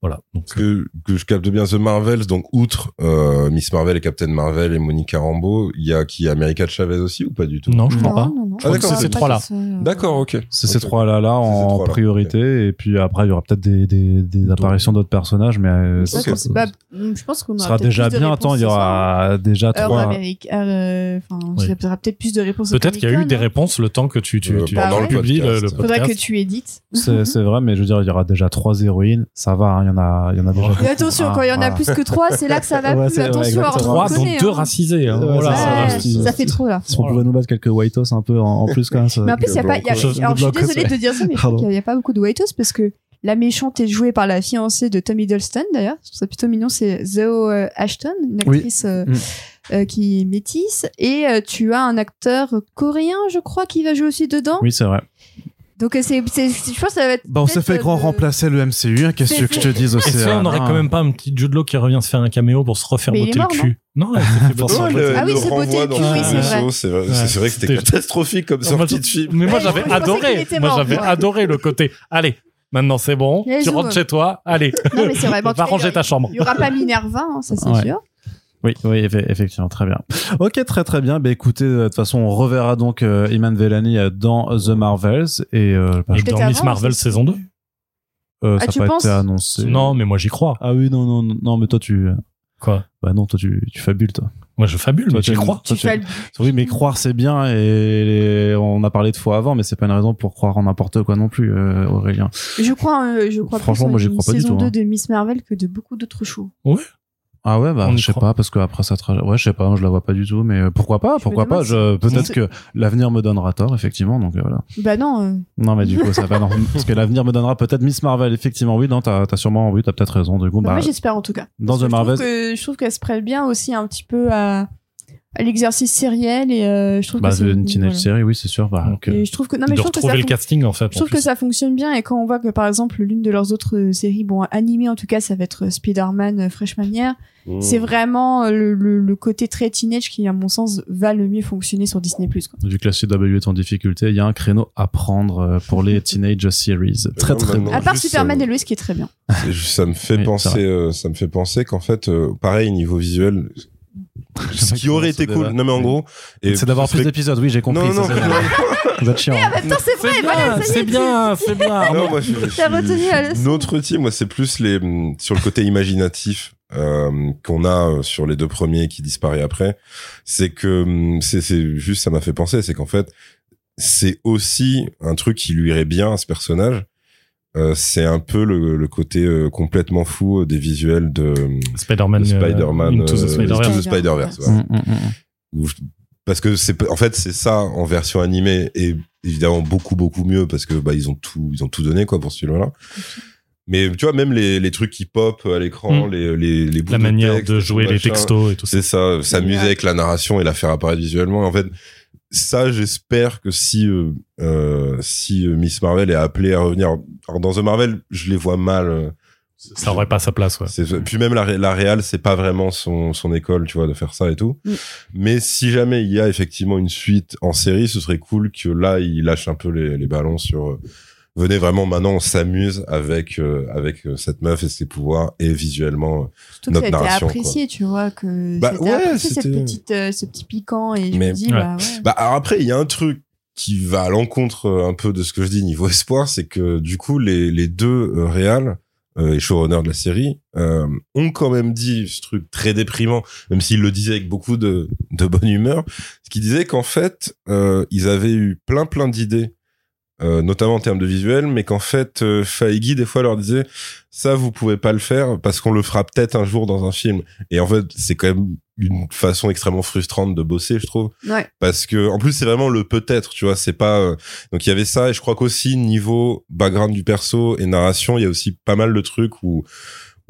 voilà. Donc Parce que, que je capte bien The Marvels, donc outre euh, Miss Marvel et Captain Marvel et Monica Rambeau, il y a qui? America Chavez aussi ou pas du tout? Non, je crois Non, pas. non, non. Ah, d'accord, c'est ces que ça- D'accord, ok. C'est ces Ok. trois-là là ces en priorité et puis après il y aura peut-être des, des, des apparitions d'autres personnages mais euh, ça- sait pas- je pense qu'on sera déjà bien attends il y aura déjà trois euh, enfin, Oui. il y aura peut-être plus de réponses. Peut-être qu'il y a eu des réponses le temps que tu, tu, Euh, tu pendant le publies le, podcast. le Faudrait que tu édites. [laughs] c'est vrai mais je veux dire il y aura déjà trois héroïnes ça va hein, il y en a il y en a déjà Mais attention, Ah, quand il y en a plus que trois, c'est là que ça va Ouais, plus. ouais, Attention, Trois, dont deux hein. racisés. Hein. Ouais, Voilà, ça. Ouais, fait trop là. si on pouvait nous battre quelques white House un peu en, plus quand même ça- Mais en plus, il y a pas. il alors, je suis désolée ouais. de te dire ça, mais qu'il n'y a pas beaucoup de White House parce que la méchante est jouée par la fiancée de Tom Hiddleston d'ailleurs. Ça plutôt mignon. C'est Zoe euh, Ashton, une Oui. actrice euh, Mm. euh, qui est métisse. Et euh, tu as un acteur coréen, je crois, qui va jouer aussi dedans. oui c'est vrai Donc c'est, c'est- je pense que ça va être. bah on s'est fait grand euh, remplacer le MCU hein, qu'est-ce que je te dise aussi Et si on n'aurait quand même pas un petit Jude Law qui revient se faire un caméo pour se refaire Mais il botter est le mort, cul Non, [laughs] le le, Ah oui, c'est cul, oui, c'est vrai. c'est vrai, Ouais, c'est vrai que c'était c'était- catastrophique comme sortie de film. Mais moi j'avais adoré. Moi j'avais adoré le côté. Allez, maintenant c'est bon. Les Tu zoom. rentres chez toi. Allez, Non, mais c'est vrai. Bon, en tout va ranger ta chambre. Il y aura pas Minerva, hein, ça c'est Ouais. sûr. Oui, oui, effe- effectivement, très bien. Ok, très très bien. Bah écoutez, euh, de toute façon, on reverra donc euh, Iman Vellani euh, dans The Marvels et euh, bah, dans Miss Marvel ça, saison 2 euh, Ah, ça tu n'a pas penses été annoncé. Non, mais moi j'y crois. Ah oui, non, non, non, non, mais toi tu, Quoi? Bah non, toi tu, tu fabules toi. Moi je fabule, Toi, tu- crois. Tu tu- Oui, mais croire c'est bien et on a parlé de fois avant, mais c'est pas une raison pour croire en n'importe quoi non plus, euh, Aurélien. Je crois, euh, je crois Franchement, plus moi, j'y crois pas du saison tout, 2 hein. de Miss Marvel que de beaucoup d'autres shows. Ah ouais, bah je sais croit. pas parce que après ça, tra- ouais, je sais pas, je la vois pas du tout, mais euh, pourquoi pas, pourquoi pas. Je peut-être que l'avenir me donnera tort, effectivement, donc euh, voilà. Bah non, euh, Non, mais du coup, ça va, non. [laughs] Parce que l'avenir me donnera peut-être Miss Marvel, effectivement. Oui, non, t'as, t'as sûrement, oui, t'as peut-être raison. Du coup, bah, bah, moi j'espère en tout cas. dans Parce The Marvel- Je trouve, que, je trouve qu'elle se prête bien aussi un petit peu à, à l'exercice sériel et euh, je trouve bah, que c'est une teenage voilà. série, oui, c'est sûr. Bah, Donc, que- Et je trouve que non mais de je trouve que ça retrouver le casting en fait. je trouve en que ça fonctionne bien et quand on voit que par exemple l'une de leurs autres euh, séries bon animées en tout cas ça va être euh, Spider-Man Freshman Year Mmh. c'est vraiment le, le, le côté très teenage qui à mon sens va le mieux fonctionner sur Disney Plus quoi. vu que la CW est en difficulté, il y a un créneau à prendre pour les [laughs] teenage series. Très, non, très non, bon. à part juste, Superman euh, et Lois qui est très bien. Ça me fait Oui, penser, euh, ça me fait penser qu'en fait, euh, pareil niveau visuel, ce qui aurait été cool. Non mais en gros, c'est d'avoir plus d'épisodes. Oui, j'ai compris. Non, non, ça, non, Vous [laughs] êtes chiant. Et en même temps, c'est vrai, c'est bien, c'est bien. Non, moi, [laughs] retenu la leçon. Notre team, moi, c'est plus les sur le côté imaginatif euh, qu'on a euh, sur les deux premiers qui disparaît après. C'est que hum, c'est juste ça m'a fait penser, c'est qu'en fait c'est aussi un truc qui lui irait bien à ce personnage. Euh, c'est un peu le, le côté euh, complètement fou des visuels de, Spider-Man, de Spider-Man Into the euh, Spider-Verse. Into the Spider-Verse, ouais. Mm, mm, mm. Parce que c'est en fait c'est ça en version animée et évidemment beaucoup beaucoup mieux parce que bah ils ont tout ils ont tout donné quoi pour ce film là mais tu vois même les, les trucs qui pop à l'écran les, les les bouts La manière texte, de jouer les textos et tout ça. c'est ça s'amuser avec la narration et la faire apparaître visuellement en fait ça j'espère que si euh, euh, si euh, Miss Marvel est appelée à revenir alors dans The Marvel je les vois mal euh, Ça aurait pas sa place, ouais. c'est- Puis même la, la réal, c'est pas vraiment son, son école, tu vois, de faire ça et tout. Mm. Mais si jamais il y a effectivement une suite en série, ce serait cool que là, il lâche un peu les, les ballons sur. euh, venez vraiment maintenant, on s'amuse avec euh, avec cette meuf et ses pouvoirs et visuellement. Surtout que notre ça a été narration, apprécié, tu vois, que Bah, c'était ouais, apprécié cette c'était- petite, euh, ce petit piquant et je Mais- me dis, Ouais. bah ouais. Bah alors après, il y a un truc qui va à l'encontre euh, un peu de ce que je dis niveau espoir, c'est que du coup les deux euh, réals euh, et showrunners de la série euh, ont quand même dit ce truc très déprimant, même s'ils le disaient avec beaucoup de, de bonne humeur, ce qui disait qu'en fait euh, ils avaient eu plein plein d'idées, euh, notamment en termes de visuel, mais qu'en fait euh, Feige des fois leur disait ça vous pouvez pas le faire parce qu'on le fera peut-être un jour dans un film. Et en fait c'est quand même une façon extrêmement frustrante de bosser, je trouve Ouais. parce que en plus c'est vraiment le peut-être tu vois c'est pas euh, donc il y avait ça et je crois qu'aussi niveau background du perso et narration il y a aussi pas mal de trucs où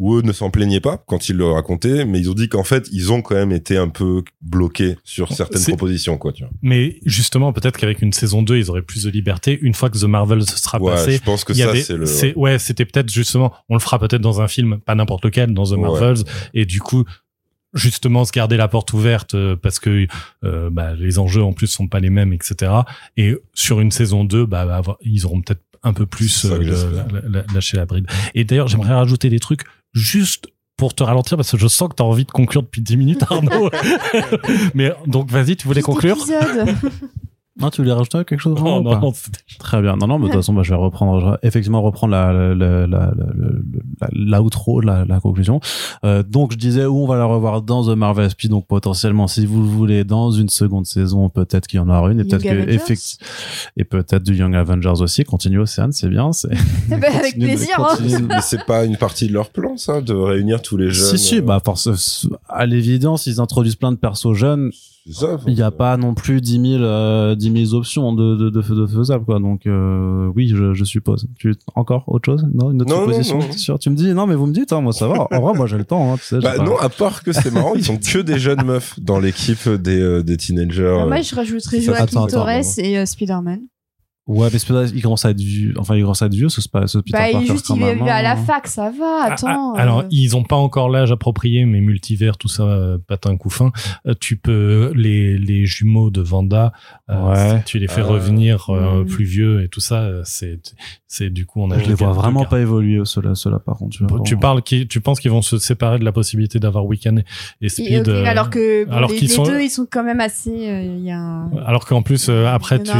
où eux ne s'en plaignaient pas quand ils le racontaient mais ils ont dit qu'en fait ils ont quand même été un peu bloqués sur certaines propositions quoi tu vois Mais justement, peut-être qu'avec une saison 2, ils auraient plus de liberté. Une fois que The Marvel sera ouais passé, je pense que ça c'est le ouais, c'était peut-être justement, on le fera peut-être dans un film, pas n'importe lequel, dans The Ouais. Marvels, et du coup, justement, se garder la porte ouverte euh, parce que euh, bah, les enjeux en plus sont pas les mêmes, etc. Et sur une saison 2, bah, bah, ils auront peut-être un peu plus euh, la- la- la- lâché la bride. Et d'ailleurs, j'aimerais rajouter des trucs juste pour te ralentir parce que je sens que tu as envie de conclure depuis 10 minutes Arnaud. [laughs] Mais donc vas-y, tu voulais conclure? Non, tu voulais rajouter quelque chose Oh, non, non, Très bien. Non, non, mais de toute façon, bah, je vais reprendre, je vais effectivement reprendre la, la, la, la, la, la, l'outro, la, la conclusion. Euh, donc, je disais où on va la revoir dans The Marvel SP. Donc, potentiellement, si vous le voulez, dans une seconde saison, peut-être qu'il y en aura une. Et Young peut-être que, Avengers. effect- et peut-être du Young Avengers aussi. Continue Océane, c'est bien. C'est, Eh [laughs] ben, avec Continue de- plaisir. hein. continue de- [laughs] mais c'est pas une partie de leur plan ça de réunir tous les jeunes Si, si, euh, bah, force, à l'évidence, ils introduisent plein de persos jeunes. Ça, Il n'y a pas non plus 10 000, euh, 10 000 options de, de, de, de faisables, quoi. Donc, euh, oui, je, je suppose. Tu, encore autre chose? Non, une autre Non, non, supposition? non. Sûr? Tu me dis, non, mais vous me dites, hein, moi, ça va. En vrai, moi, j'ai le temps, hein, tu sais. bah non à part que c'est marrant ils sont [laughs] que des jeunes meufs dans l'équipe des euh, des teenagers Ah, euh, Moi, je rajouterais Joaquin Torres et euh, Spider-Man. Ouais, mais Spider- il commence à être vieux. Enfin, il commence à être vieux, ce, spa- ce Peter Bah, il, Parker, juste, quand il est à la hein. fac, ça va, Ah, attends. ah, alors, euh, ils ont pas encore l'âge approprié, mais multivers, tout ça, euh, patin coup fin. Euh, tu peux les les jumeaux de Vanda, euh, Ouais. si tu les fais revenir euh, Mm. plus vieux et tout ça, c'est c'est du coup on a Je les vois vraiment pas évoluer, ceux-là, ceux-là, par contre. tu vois, Tu vraiment. parles qui tu penses qu'ils vont se séparer de la possibilité d'avoir Weekend et et, Speed alors que bon, alors les, sont- deux, ils sont quand même assez. euh, Il y a un- Alors qu'en plus, euh, après, tu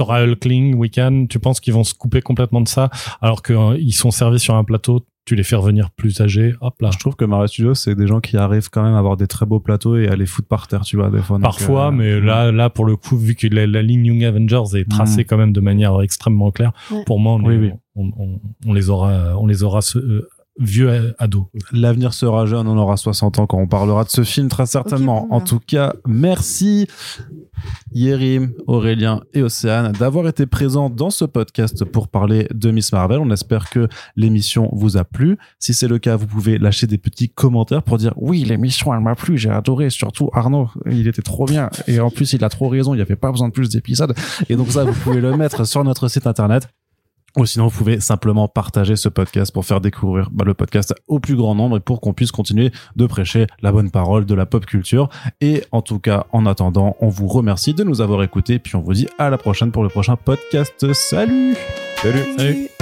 auras Hulkling, Wiccan, tu penses qu'ils vont se couper complètement de ça, alors qu'ils sont servis sur un plateau, tu les fais revenir plus âgés, hop là. Je trouve que Marvel Studios, c'est des gens qui arrivent quand même à avoir des très beaux plateaux et à les foutre par terre, tu vois, des fois. donc, Parfois, euh, mais là, là, pour le coup, vu que la, la ligne Young Avengers est tracée Mm. quand même de manière extrêmement claire, Ouais. pour moi, on, Oui, est- oui. On, on- on les aura, on les aura euh, vieux à- ados. L'avenir sera jeune, on aura 60 ans quand on parlera de ce film, très certainement. En tout cas, merci Yérim, Aurélien et Océane d'avoir été présents dans ce podcast pour parler de Miss Marvel. On espère que l'émission vous a plu. Si c'est le cas, vous pouvez lâcher des petits commentaires pour dire oui, l'émission elle m'a plu, j'ai adoré, surtout Arnaud, il était trop bien et en plus il a trop raison, il n'y avait pas besoin de plus d'épisodes. Et donc ça, vous pouvez le mettre sur notre site internet. Ou sinon, vous pouvez simplement partager ce podcast pour faire découvrir bah, le podcast au plus grand nombre et pour qu'on puisse continuer de prêcher la bonne parole de la pop culture. Et en tout cas, en attendant, on vous remercie de nous avoir écoutés. Puis on vous dit à la prochaine pour le prochain podcast. Salut salut Salut.